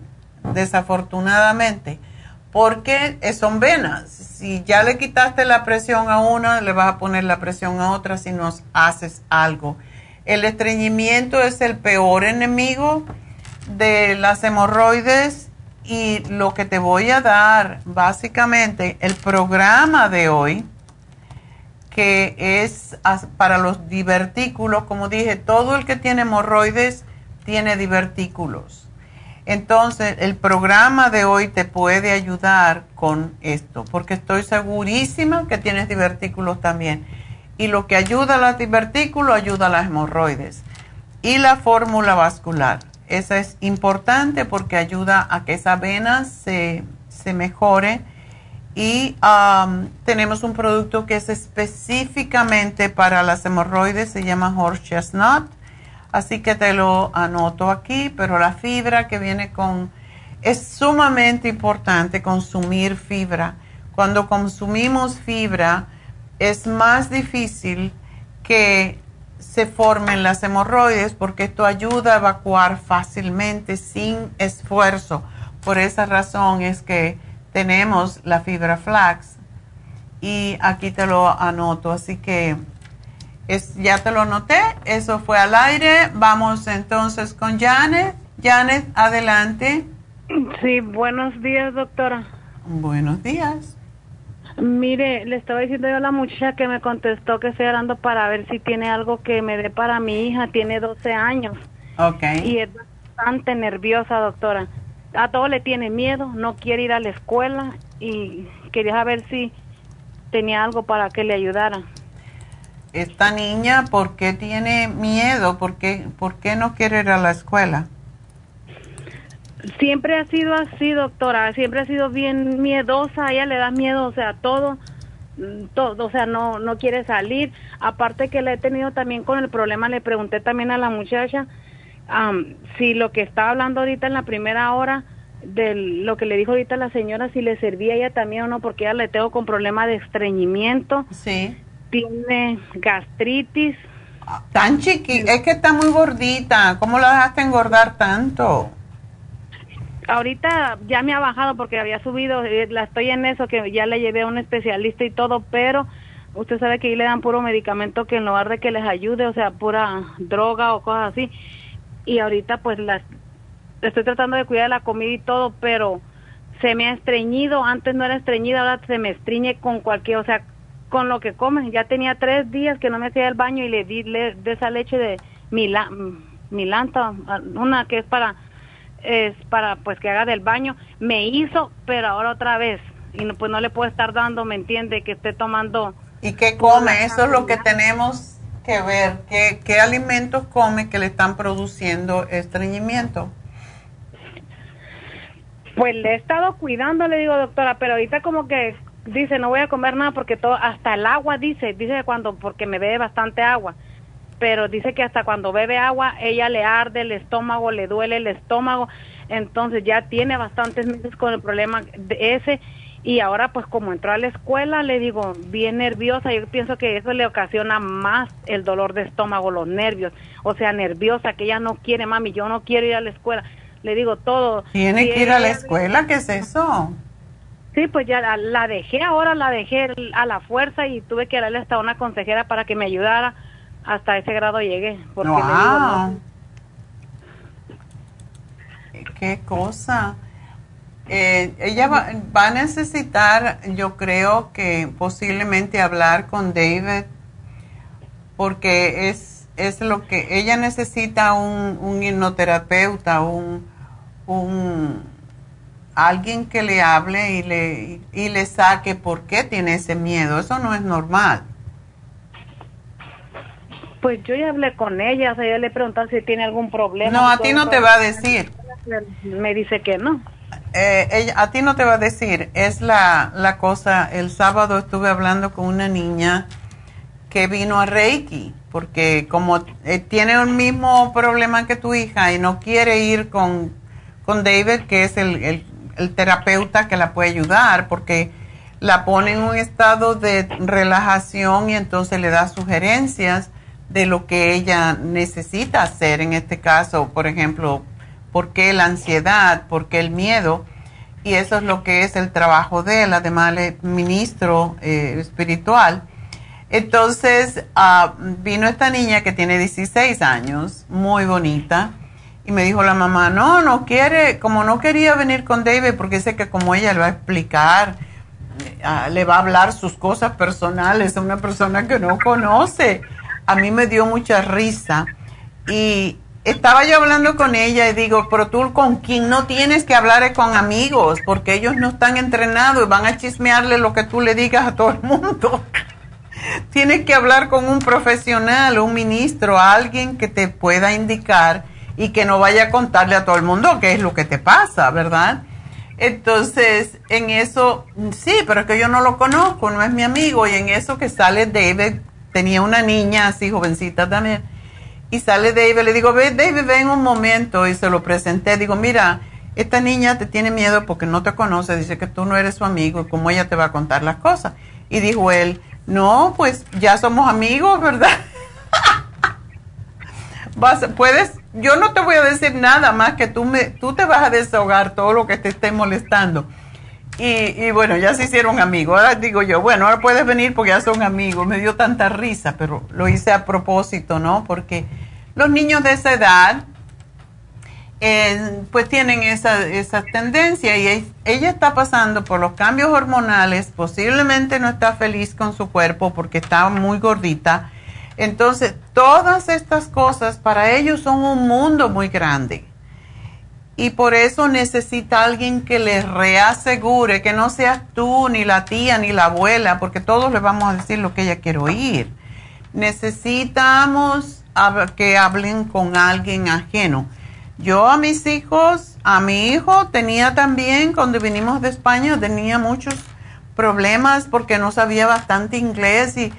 desafortunadamente, porque son venas. Si ya le quitaste la presión a una, le vas a poner la presión a otra si no haces algo. El estreñimiento es el peor enemigo de las hemorroides y lo que te voy a dar, básicamente, el programa de hoy, que es para los divertículos, como dije, todo el que tiene hemorroides tiene divertículos. Entonces, el programa de hoy te puede ayudar con esto, porque estoy segurísima que tienes divertículos también. Y lo que ayuda a los divertículos ayuda a las hemorroides. Y la fórmula vascular. Esa es importante porque ayuda a que esa vena se, mejore. Y tenemos un producto que es específicamente para las hemorroides, se llama horse chestnut. Así que te lo anoto aquí, pero la fibra que viene con... Es sumamente importante consumir fibra. Cuando consumimos fibra es más difícil que se formen las hemorroides porque esto ayuda a evacuar fácilmente sin esfuerzo. Por esa razón es que tenemos la fibra flax y aquí te lo anoto. Así que es, ya te lo anoté, eso fue al aire. Vamos entonces con Janet. Janet, adelante. Sí, buenos días, doctora. Buenos días. Mire, le estaba diciendo yo a la muchacha que me contestó que estoy hablando para ver si tiene algo que me dé para mi hija, tiene 12 años. Ok. Y es bastante nerviosa, doctora. A todo le tiene miedo, no quiere ir a la escuela y quería saber si tenía algo para que le ayudara. Esta niña, ¿por qué tiene miedo? ¿Por qué, ¿Por qué no quiere ir a la escuela? Siempre ha sido así, doctora, siempre ha sido bien miedosa, a ella le da miedo, o sea, todo, mm, todo, o sea, no, no quiere salir. Aparte que la he tenido también con el problema, le pregunté también a la muchacha si lo que estaba hablando ahorita en la primera hora, de lo que le dijo ahorita la señora, si le servía a ella también o no, porque ella le tengo con problema de estreñimiento. Sí. Tiene gastritis. Tan chiquita, es que está muy gordita, ¿cómo la dejaste engordar tanto? ahorita ya me ha bajado porque había subido, eh, la estoy en eso, que ya le llevé a un especialista y todo, pero usted sabe que ahí le dan puro medicamento que en lugar de que les ayude, o sea, pura droga o cosas así. Y ahorita pues las estoy tratando de cuidar la comida y todo, pero se me ha estreñido, antes no era estreñida, ahora se me estriñe con cualquier, o sea, con lo que come. Ya tenía tres días que no me hacía el baño y le di de esa leche de milanta, una que es para es para pues que haga del baño, me hizo, pero ahora otra vez, y no, pues no le puedo estar dando, ¿me entiende? Que esté tomando... ¿Y qué come? Eso es lo que tenemos que ver, ¿qué, qué alimentos come que le están produciendo estreñimiento? Pues le he estado cuidando, le digo, doctora, pero ahorita como que dice, no voy a comer nada porque todo, hasta el agua dice, dice cuando, porque me bebe bastante agua pero dice que hasta cuando bebe agua ella le arde el estómago, le duele el estómago, entonces ya tiene bastantes meses con el problema de ese y ahora pues como entró a la escuela le digo bien nerviosa, yo pienso que eso le ocasiona más el dolor de estómago, los nervios, o sea nerviosa que ella no quiere mami, yo no quiero ir a la escuela, le digo todo. Tiene que ir a la escuela, ¿qué es eso? Sí, pues ya la, la, dejé ahora, la dejé a la fuerza y tuve que darle hasta una consejera para que me ayudara hasta ese grado llegué. Porque wow. Qué cosa. Eh, ella va, va, a necesitar, yo creo que posiblemente hablar con David, porque es, es lo que ella necesita un, un hipnoterapeuta, un, un alguien que le hable y le, y le saque por qué tiene ese miedo. Eso no es normal. Pues yo ya hablé con ella, o sea, yo le pregunté si tiene algún problema. No, a ti no te va a decir. Me dice que no. Eh, ella, a ti no te va a decir, es la, la cosa, el sábado estuve hablando con una niña que vino a Reiki, porque como eh, tiene el mismo problema que tu hija y no quiere ir con, con David, que es el, el, el terapeuta que la puede ayudar, porque la pone en un estado de relajación y entonces le da sugerencias de lo que ella necesita hacer, en este caso, por ejemplo, por qué la ansiedad, por qué el miedo, y eso es lo que es el trabajo de él, además es ministro eh, espiritual. Entonces uh, vino esta niña que tiene 16 años, muy bonita, y me dijo la mamá, no, no quiere, como no quería venir con David, porque sé que como ella le va a explicar, uh, le va a hablar sus cosas personales a una persona que no conoce. A mí me dio mucha risa y estaba yo hablando con ella y digo, pero tú con quien no tienes que hablar es con amigos, porque ellos no están entrenados y van a chismearle lo que tú le digas a todo el mundo. *laughs* tienes que hablar con un profesional, un ministro, alguien que te pueda indicar y que no vaya a contarle a todo el mundo qué es lo que te pasa, ¿verdad? Entonces, en eso, sí, pero es que yo no lo conozco, no es mi amigo, y en eso que sale David, tenía una niña así jovencita también y sale David, le digo, ve, David, ven un momento. Y se lo presenté. Digo, mira, esta niña te tiene miedo porque no te conoce. Dice que tú no eres su amigo y cómo ella te va a contar las cosas. Y dijo él, no, pues ya somos amigos, ¿verdad? Puedes, yo no te voy a decir nada más que tú, me, tú te vas a desahogar todo lo que te esté molestando. Y, y, bueno, ya se hicieron amigos. Ahora digo yo, bueno, ahora puedes venir porque ya son amigos. Me dio tanta risa, pero lo hice a propósito, ¿no? Porque los niños de esa edad, eh, pues tienen esa, esa tendencia y ella está pasando por los cambios hormonales, posiblemente no está feliz con su cuerpo porque está muy gordita. Entonces, todas estas cosas para ellos son un mundo muy grande y por eso necesita alguien que le reasegure que no seas tú, ni la tía, ni la abuela, porque todos le vamos a decir lo que ella quiere oír. Necesitamos que hablen con alguien ajeno. Yo a mis hijos, a mi hijo tenía también, cuando vinimos de España, tenía muchos problemas porque no sabía bastante inglés y,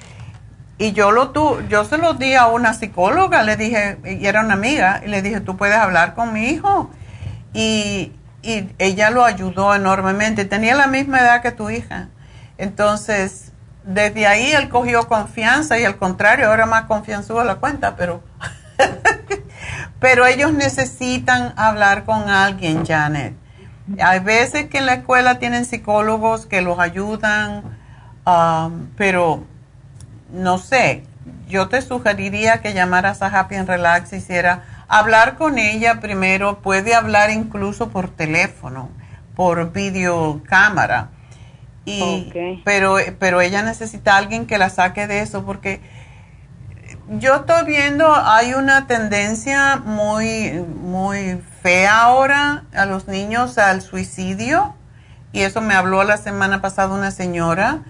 y yo, lo tu, yo se lo di a una psicóloga, le dije, y era una amiga, y le dije, tú puedes hablar con mi hijo y, y ella lo ayudó enormemente. Tenía la misma edad que tu hija. Entonces, desde ahí él cogió confianza y al contrario, ahora más confianzudo la cuenta, pero, *laughs* pero ellos necesitan hablar con alguien, Janet. Hay veces que en la escuela tienen psicólogos que los ayudan, um, pero no sé, yo te sugeriría que llamaras a Happy and Relax y hiciera hablar con ella primero, puede hablar incluso por teléfono, por videocámara. Y, pero, pero ella necesita a alguien que la saque de eso porque yo estoy viendo, hay una tendencia muy, muy fea ahora a los niños al suicidio y eso me habló la semana pasada una señora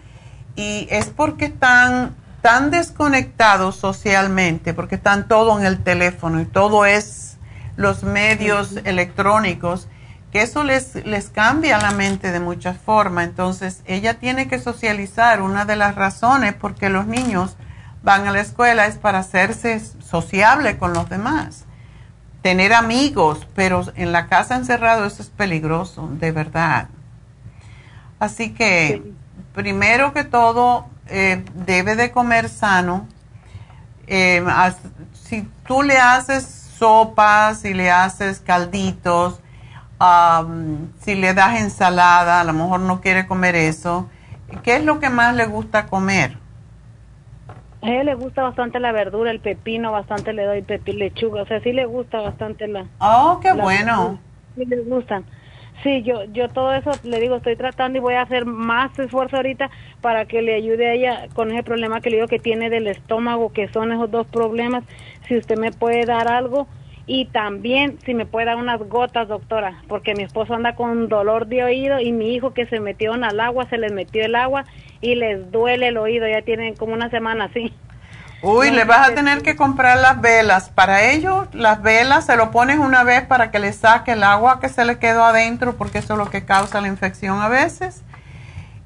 y es porque están tan desconectados socialmente, porque están todo en el teléfono y todo es los medios electrónicos, que eso les, les cambia la mente de muchas formas. Entonces, ella tiene que socializar. Una de las razones por qué los niños van a la escuela es para hacerse sociable con los demás, tener amigos, pero en la casa encerrado eso es peligroso, de verdad. Así que, primero que todo, eh, debe de comer sano. Eh, si tú le haces sopas, si le haces calditos, si le das ensalada, a lo mejor no quiere comer eso. ¿Qué es lo que más le gusta comer? A él le gusta bastante la verdura, el pepino, bastante le doy pepino, lechuga, o sea, sí le gusta bastante la... Oh, qué bueno. sí le gustan. Sí, yo, yo todo eso le digo, estoy tratando y voy a hacer más esfuerzo ahorita para que le ayude a ella con ese problema que le digo que tiene del estómago, que son esos dos problemas. Si usted me puede dar algo y también si me puede dar unas gotas, doctora, porque mi esposo anda con dolor de oído y mi hijo que se metió en el agua, se les metió el agua y les duele el oído, ya tienen como una semana así. Uy, le vas a tener que comprar las velas. Para ellos, las velas se lo pones una vez para que le saque el agua que se le quedó adentro, porque eso es lo que causa la infección a veces.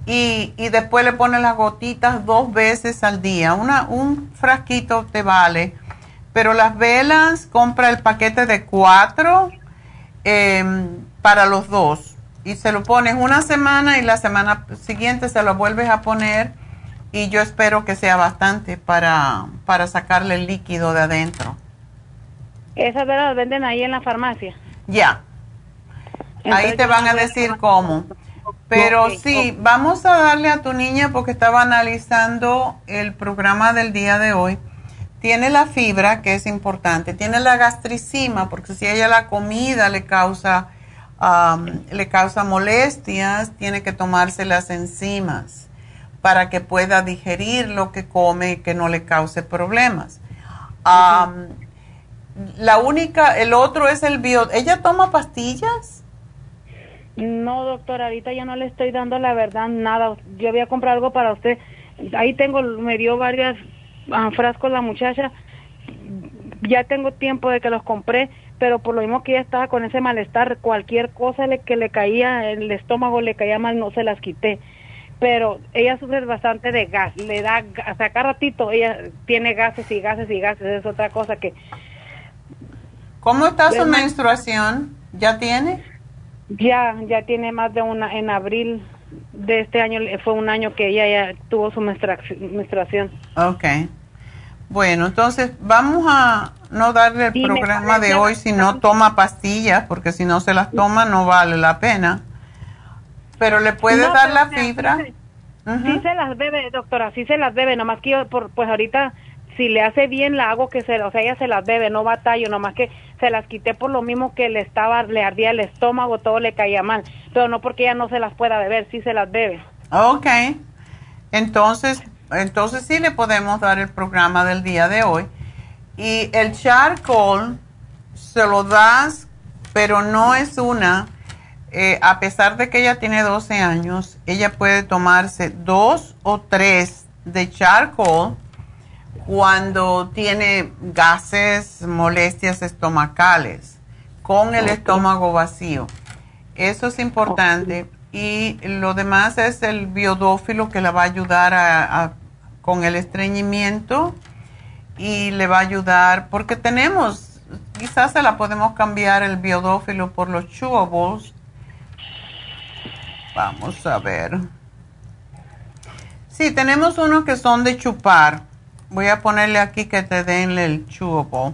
Y, y después le pones las gotitas dos veces al día. Una, un frasquito te vale. Pero las velas, compra el paquete de cuatro em, para los dos. Y se lo pones una semana y la semana siguiente se lo vuelves a poner y yo espero que sea bastante para, para sacarle el líquido de adentro. ¿Esas velas venden ahí en la farmacia? Ya. ahí te van a decir cómo. Pero sí, vamos a darle a tu niña porque estaba analizando el programa del día de hoy. Tiene la fibra, que es importante. Tiene la gastricima, porque si ella la comida le causa, le causa molestias, tiene que tomarse las enzimas para que pueda digerir lo que come y que no le cause problemas. la única, el otro es el bio. ¿Ella toma pastillas? No, doctora, ahorita ya no le estoy dando la verdad nada. Yo había comprado algo para usted. Ahí tengo, me dio varios ah, frascos la muchacha. Ya tengo tiempo de que los compré, pero por lo mismo que ella estaba con ese malestar, cualquier cosa le, que le caía, el estómago le caía mal, no se las quité pero ella sufre bastante de gas, le da, o sea, cada ratito ella tiene gases y gases y gases, es otra cosa que... ¿Cómo está su menstruación? ¿Ya tiene? Ya, ya tiene más de una, en abril de este año fue un año que ella ya tuvo su menstruación. Ok. Bueno, entonces vamos a no darle el programa de hoy si no toma pastillas, porque si no se las toma no vale la pena pero le puede dar la fibra. Sí, se las debe, doctora, sí se las debe, nomás que yo, por, pues ahorita, si le hace bien, la hago que se, o sea, ella se las debe, no batallo, nomás que se las quité por lo mismo que le estaba, le ardía el estómago, todo le caía mal, pero no porque ella no se las pueda beber, sí se las debe. Ok, entonces, entonces sí le podemos dar el programa del día de hoy. Y el charcoal se lo das, pero no es una eh, a pesar de que ella tiene 12 años, ella puede tomarse dos o tres de charcoal cuando tiene gases, molestias estomacales, con el estómago vacío. Eso es importante. Y lo demás es el biodófilo que le va a ayudar con el estreñimiento y le va a ayudar, porque tenemos, quizás se la podemos cambiar el biodófilo por los chewables Vamos a ver. Sí, tenemos unos que son de chupar. Voy a ponerle aquí que te den el chewable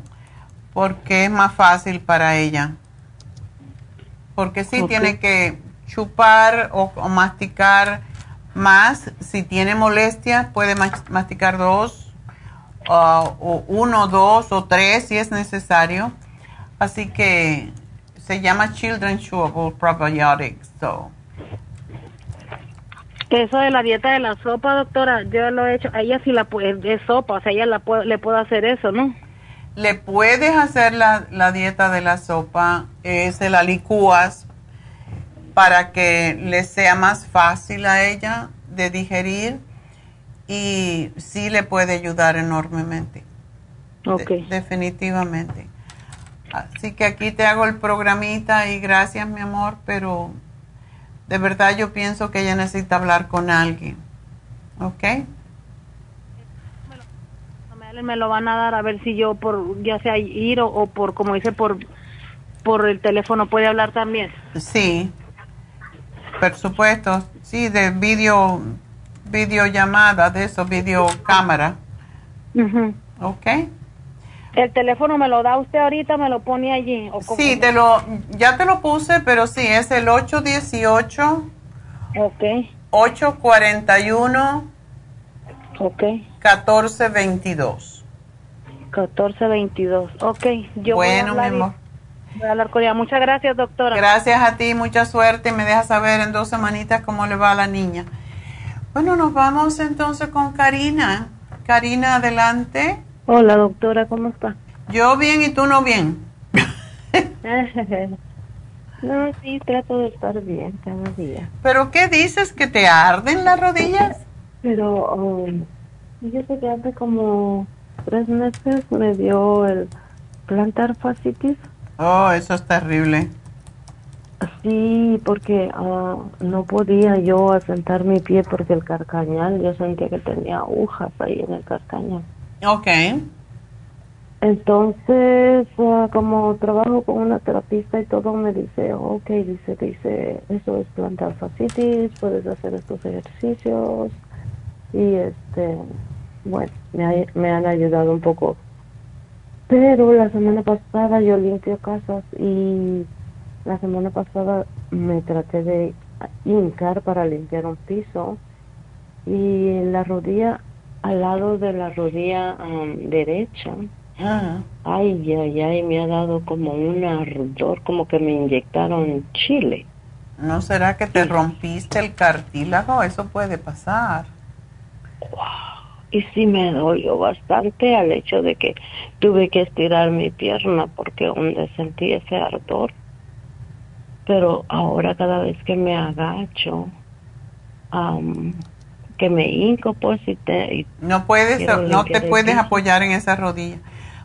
porque es más fácil para ella. Porque sí tiene que chupar o, masticar más. Si tiene molestia, puede masticar dos, o uno, dos o tres si es necesario. Así que se llama Children Chewable Probiotics. So, eso de la dieta de la sopa, doctora, yo lo he hecho. A ella sí la puede, de sopa, o sea, ella la le puedo hacer eso, ¿no? Le puedes hacer la, la dieta de la sopa, eh, se la licúas para que le sea más fácil a ella de digerir y sí le puede ayudar enormemente. Ok. definitivamente. Así que aquí te hago el programita y gracias, mi amor, pero de verdad yo pienso que ella necesita hablar con alguien. ¿Ok? Me lo van a dar a ver si yo por ya sea ir o, por como dice por por el teléfono puede hablar también. Sí. Por supuesto. Sí, de video videollamada, de eso, videocámara. Uh ¿Ok? ¿El teléfono me lo da usted ahorita, me lo pone allí? ¿o sí, te lo, ya te lo puse, pero sí, es el 818. Ok. 841. Ok. 1422. 1422, ok. Yo bueno, mi amor. Voy a hablar con ella. Muchas gracias, doctora. Gracias a ti, mucha suerte. Me dejas saber en dos semanitas cómo le va a la niña. Bueno, nos vamos entonces con Karina. Karina, adelante. Hola, doctora, ¿cómo está? Yo bien y tú no bien. *laughs* no, sí, trato de estar bien cada día. ¿Pero qué dices? ¿Que te arden las rodillas? Pero um, sé que hace como tres meses me dio el plantar fascitis. Oh, eso es terrible. Sí, porque ah, no podía yo asentar mi pie porque el carcañal, yo sentía que tenía agujas ahí en el carcañal. Ok. Entonces, ah, como trabajo con una terapista y todo, me dice, ok, dice, dice, eso es plantar fascitis, puedes hacer estos ejercicios. Y este, bueno, me, me han ayudado un poco. Pero la semana pasada yo limpio casas y la semana pasada me traté de hincar para limpiar un piso y la rodilla, al lado de la rodilla um, derecha, ay, ay, ay, me ha dado como un ardor, como que me inyectaron chile. ¿No será que te rompiste el cartílago? Eso puede pasar. Y sí me dolió bastante al hecho de que tuve que estirar mi pierna porque donde sentí ese ardor pero ahora cada vez que me agacho, que me hinco, pues, y te... no puedes, no te puedes apoyar en esa rodilla.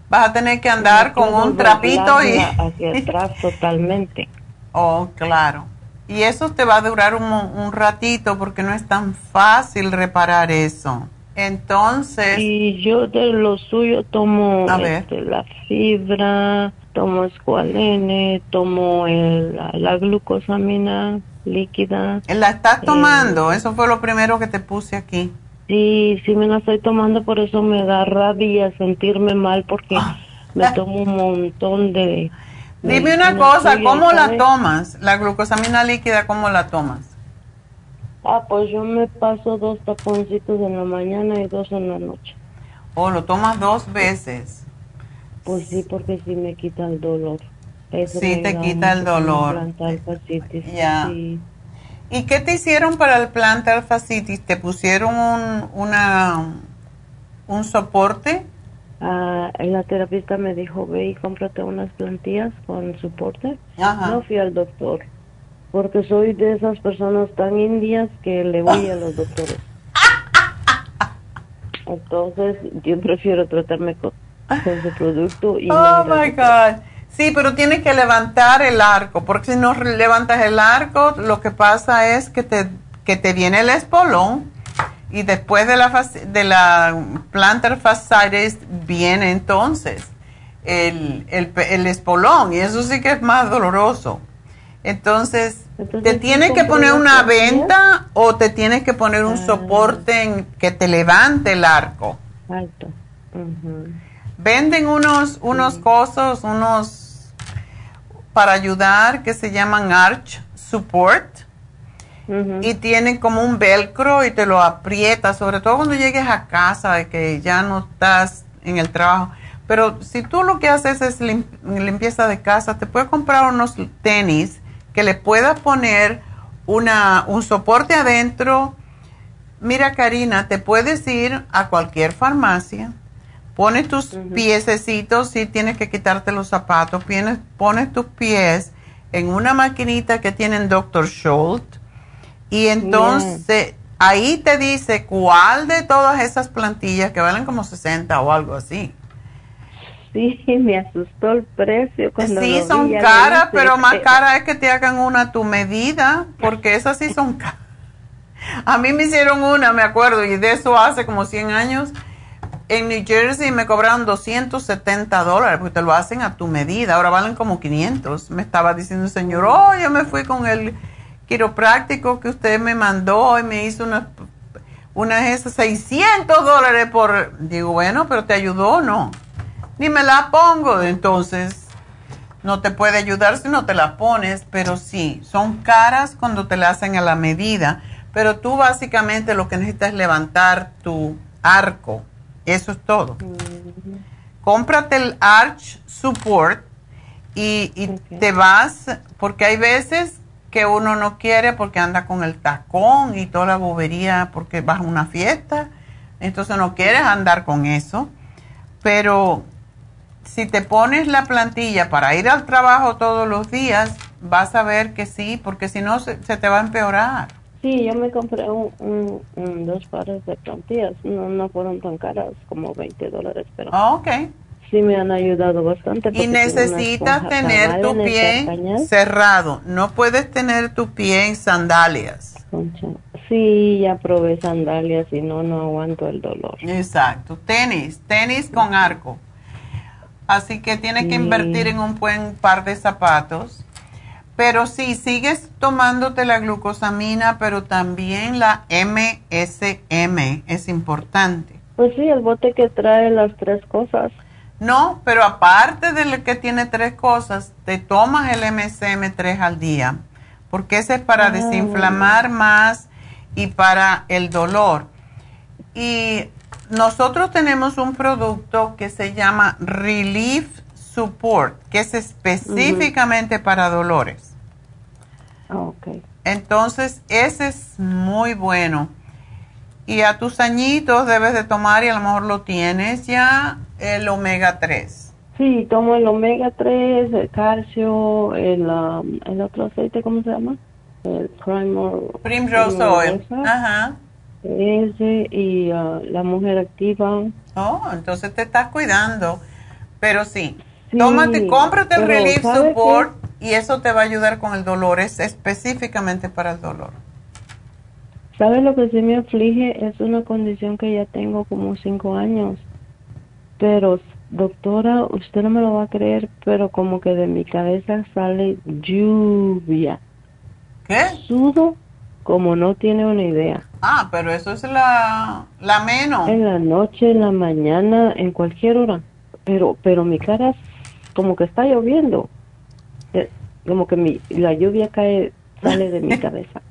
Vas a tener que andar con un trapito y... Hacia *laughs* atrás totalmente. Oh, claro. Y eso te va a durar un, un ratito porque no es tan fácil reparar eso. Entonces... Y yo de lo suyo tomo este, la fibra, tomo escualene, tomo el, la, glucosamina líquida. ¿La estás tomando? Eso fue lo primero que te puse aquí. Sí, sí me la estoy tomando, por eso me da rabia sentirme mal porque ah. me tomo un montón de... Dime una cosa, ¿cómo la tomas? La glucosamina líquida, ¿cómo la tomas? Ah, pues yo me paso dos taponcitos en la mañana y dos en la noche. ¿O oh, lo tomas dos veces? Pues sí, porque sí me quita el dolor. Sí, te quita el dolor. Ya. ¿Y qué te hicieron para el plantar fascitis? ¿Te pusieron un, una, un soporte? Ah, la terapista me dijo, ve y cómprate unas plantillas con soporte. Ajá. No fui al doctor, porque soy de esas personas tan indias que le voy a los doctores. *laughs* Entonces, yo prefiero tratarme con producto. Y oh my God. Sí, pero tienes que levantar el arco, porque si no levantas el arco, lo que pasa es que te, que te viene el espolón y después de la, de la plantar fascitis viene entonces el, el, espolón y eso sí que es más doloroso. Entonces, ¿te tienes que poner una venta o te tienes que poner un ah. soporte en, que te levante el arco? Alto. Venden unos, unos cosos, unos para ayudar que se llaman Arch Support. Y tienen como un velcro y te lo aprieta, sobre todo cuando llegues a casa, de que ya no estás en el trabajo. Pero si tú lo que haces es limpieza de casa, te puedes comprar unos tenis que le puedas poner una, un soporte adentro. Mira, Karina, te puedes ir a cualquier farmacia Pones tus piececitos, si tienes que quitarte los zapatos, pones, pones tus pies en una maquinita que tienen Dr. Schultz y entonces ahí te dice cuál de todas esas plantillas que valen como 60 o algo así. Sí, *laughs* me asustó el precio. Cuando sí, son caras, pero más *laughs* cara es que te hagan una a tu medida, porque esas sí son caras. *laughs* A mí me hicieron una, me acuerdo, y de eso hace como 100 años en New Jersey me cobraron 270 dólares porque te lo hacen a tu medida. Ahora valen como 500. Me estaba diciendo el señor, oh, yo me fui con el quiropráctico que usted me mandó y me hizo unas una esas 600 dólares por... Digo, bueno, pero ¿te ayudó no? Ni me la pongo. Entonces, no te puede ayudar si no te la pones, pero sí, son caras cuando te la hacen a la medida. Pero tú básicamente lo que necesitas es levantar tu arco eso es todo. Cómprate el Arch Support y, y te vas, porque hay veces que uno no quiere porque anda con el tacón y toda la bobería porque vas a una fiesta, entonces no quieres andar con eso, pero si te pones la plantilla para ir al trabajo todos los días, vas a ver que sí, porque si no se, se te va a empeorar. Sí, yo me compré un, un- un- dos pares de plantillas. No, no fueron tan caras, como 20 dólares, pero Ah, ok. sí me han ayudado bastante. Y necesitas tener tu pie cerrado. No puedes tener tu pie en sandalias. Concha. Sí, ya probé sandalias y no, no aguanto el dolor. Exacto. Tenis, tenis con arco. Así que tienes que invertir en un buen par de zapatos. Pero sí, sigues tomándote la glucosamina, pero también la MSM es importante. Pues sí, el bote que trae las tres cosas. No, pero aparte de lo que tiene tres cosas, te tomas el MSM3 al día, porque ese es para Ah. desinflamar más y para el dolor. Y nosotros tenemos un producto que se llama Relief Support, que es específicamente para dolores. Ah, ok. Entonces, ese es muy bueno. Y a tus añitos debes de tomar, y a lo mejor lo tienes ya, el omega 3. Sí, tomo el omega 3, el calcio, el, um, el otro aceite, ¿cómo se llama? El Primrose Oil. Ajá. Ese y uh, la mujer activa. Oh, entonces te estás cuidando. Pero sí, Sí, tómate, cómprate el Relief ¿sabe Support y eso te va a ayudar con el dolor. Es específicamente para el dolor. ¿Sabe lo que sí me aflige? Es una condición que ya tengo como cinco años. Pero, doctora, usted no me lo va a creer, pero como que de mi cabeza sale lluvia. ¿Qué? Sudo como no tiene una idea. Ah, pero eso es la, la menos. En la noche, en la mañana, en cualquier hora. Pero, pero mi cara como que está lloviendo. Eh, Como que mi, la lluvia cae, sale de mi *laughs* cabeza.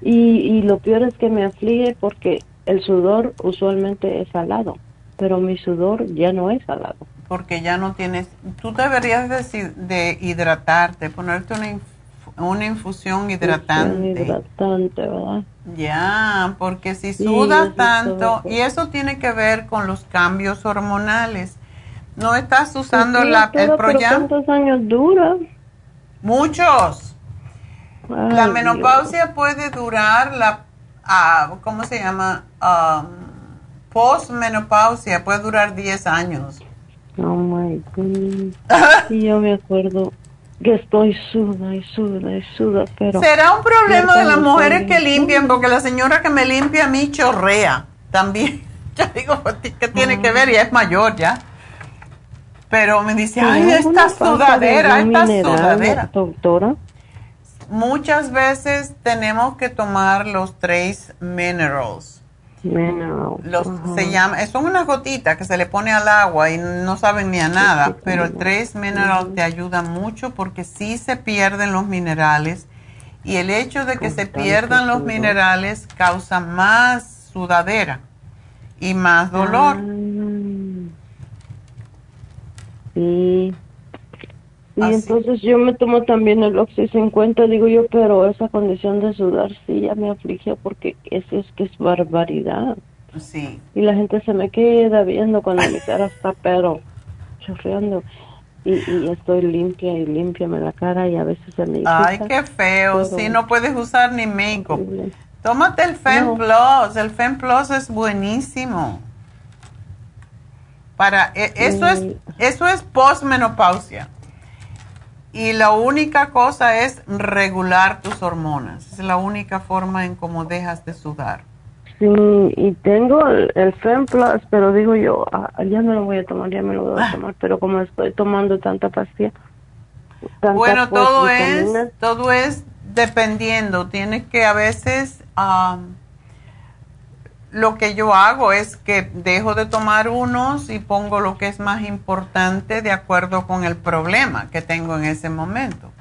Y, y lo peor es que me aflige porque el sudor usualmente es salado, pero mi sudor ya no es salado. Porque ya no tienes. Tú deberías de, de hidratarte, ponerte una, inf- una infusión hidratante. Es hidratante, ¿verdad? Ya, porque si sudas tanto, y eso tiene que ver con los cambios hormonales. ¿No estás usando Sí, la, el Proyam? ¿Cuántos años dura? Muchos. la menopausia puede durar, la, ah, ¿cómo se llama? Um, postmenopausia puede durar 10 años. Oh my goodness. *laughs* Y yo me acuerdo que estoy suda y suda y suda, pero. Será un problema de las mujeres que limpian, porque la señora que me limpia a mí chorrea también. *laughs* Yo digo, "Pues, ¿qué tiene que ver? Ya es mayor ya. Pero me dice, ay, ¿Tiene esta sudadera, esta mineral, sudadera. Doctora. Muchas veces tenemos que tomar los tres minerals. Mineral. Los, se llama, son unas gotitas que se le pone al agua y no saben ni a nada, pero el Trace Mineral te ayuda mucho porque sí se pierden los minerales y el hecho de que se pierdan los minerales causa más sudadera y más dolor. Ah, Sí. Y Así. entonces yo me tomo también el Oxy 50, digo yo, pero esa condición de sudar sí ya me aflige porque eso es que es barbaridad. Sí. Y la gente se me queda viendo cuando mi cara está pero chorreando. Y, y estoy limpia y limpiame la cara y a veces se me Ay, irrita. qué feo. Sí, no puedes usar ni make-up. Horrible. Tómate el Fem No. Plus. El Fem Plus es buenísimo. Para, e- eso es, eso es postmenopausia. Y la única cosa es regular tus hormonas. Es la única forma en cómo dejas de sudar. Sí, y tengo el, el Fem Plus, pero digo yo, ah, ya me lo voy a tomar, ya me lo voy a tomar, pero como estoy tomando tanta pastilla. tanta, Bueno, pues, todo es, todo es dependiendo. Tienes que a veces, am, lo que yo hago es que dejo de tomar unos y pongo lo que es más importante de acuerdo con el problema que tengo en ese momento.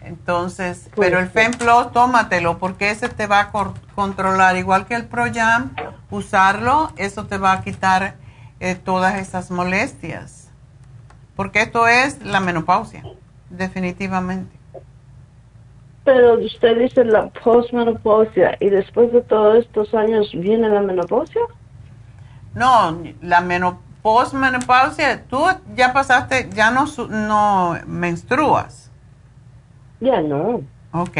Entonces, Pues pero el sí. Femplo, tómatelo porque ese te va a controlar, igual que el Proyam, usarlo, eso te va a quitar eh, todas esas molestias. porque esto es la menopausia, definitivamente. Pero usted dice la postmenopausia y después de todos estos años viene la menopausia. No, la menopausia postmenopausia, tú ya pasaste, ya no, no menstruas. Ya no. Ok.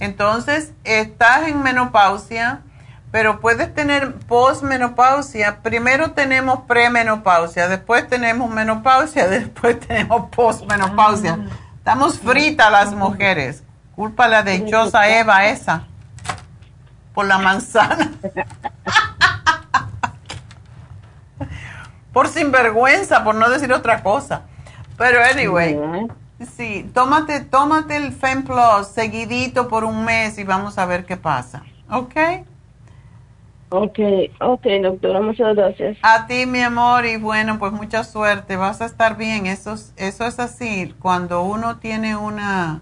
Entonces, estás en menopausia, pero puedes tener postmenopausia. Primero tenemos premenopausia, después tenemos menopausia, *laughs* después tenemos postmenopausia. Ah. Estamos fritas las mujeres. Culpa la dichosa Eva esa. Por la manzana. *laughs* por sinvergüenza, por no decir otra cosa. Pero anyway, sí, tómate, tómate el FemPlus seguidito por un mes y vamos a ver qué pasa. ¿Ok? Ok, ok, doctora, muchas gracias. A ti, mi amor, y bueno, pues mucha suerte, vas a estar bien. Eso, eso es así, cuando uno tiene una,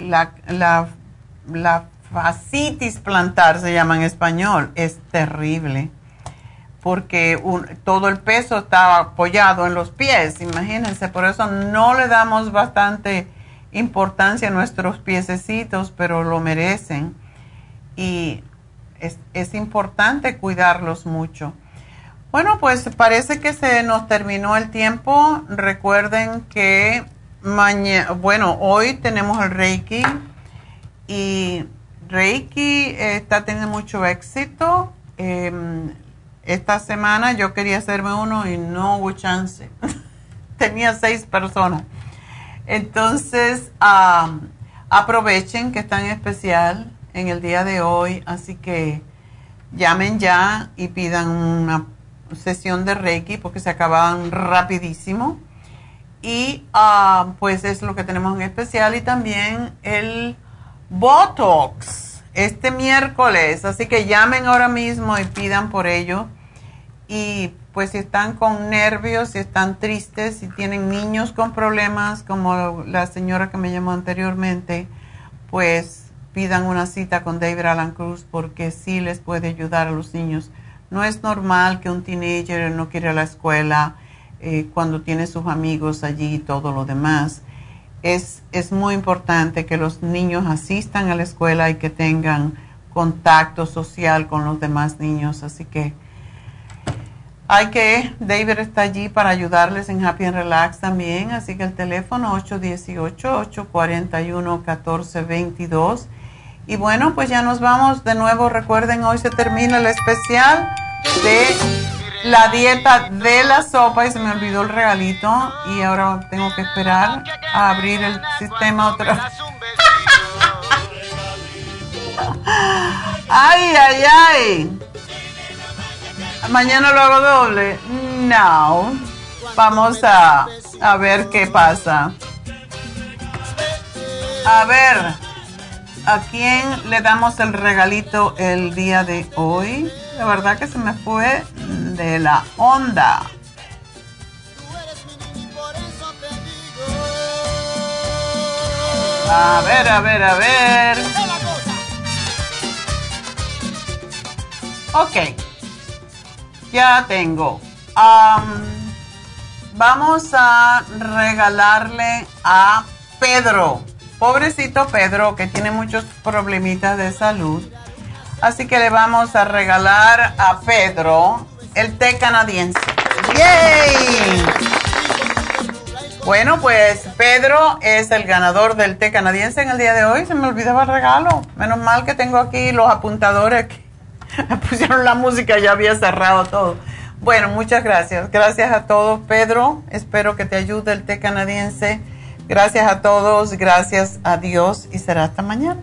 la, la, fascitis plantar se llama en español, es terrible porque todo el peso estaba apoyado en los pies, imagínense, por eso no le damos bastante importancia a nuestros piececitos, pero lo merecen y es, es importante cuidarlos mucho. Bueno, pues parece que se nos terminó el tiempo. Recuerden que bueno, hoy tenemos el Reiki y Reiki está teniendo mucho éxito. Em, esta semana yo quería hacerme uno y no hubo chance. *laughs* Tenía seis personas. Entonces, aprovechen que está en especial en el día de hoy, así que llamen ya y pidan una sesión de Reiki porque se acaban rapidísimo. Y ah, pues es lo que tenemos en especial y también el Botox este miércoles. Así que llamen ahora mismo y pidan por ello y pues si están con nervios, si están tristes, si tienen niños con problemas, como la señora que me llamó anteriormente, pues pidan una cita con David Alan Cruz porque sí les puede ayudar a los niños. No es normal que un teenager no quiera la escuela eh, cuando tiene sus amigos allí y todo lo demás. Es, es muy importante que los niños asistan a la escuela y que tengan contacto social con los demás niños. Así que hay que, David está allí para ayudarles en Happy and Relax también, así que el teléfono 818-841-1422. Y bueno, pues ya nos vamos de nuevo. Recuerden, hoy se termina el especial de la dieta de la sopa y se me olvidó el regalito y ahora tengo que esperar a abrir el sistema otra vez. *laughs* ay, ay, ay. Mañana lo hago doble. No. Vamos a, a ver qué pasa. A ver, ¿a quién le damos el regalito el día de hoy? La verdad que se me fue de la onda. A ver, a ver, a ver. Ok. Ya tengo. vamos a regalarle a Pedro. Pobrecito Pedro que tiene muchos problemitas de salud. Así que le vamos a regalar a Pedro el té canadiense. ¡Yay! Bueno, pues Pedro es el ganador del té canadiense en el día de hoy. Se me olvidaba el regalo. Menos mal que tengo aquí los apuntadores *laughs* pusieron la música, ya había cerrado todo. Bueno, muchas gracias. Gracias a todos, Pedro. Espero que te ayude el té canadiense. Gracias a todos, gracias a Dios y será hasta mañana.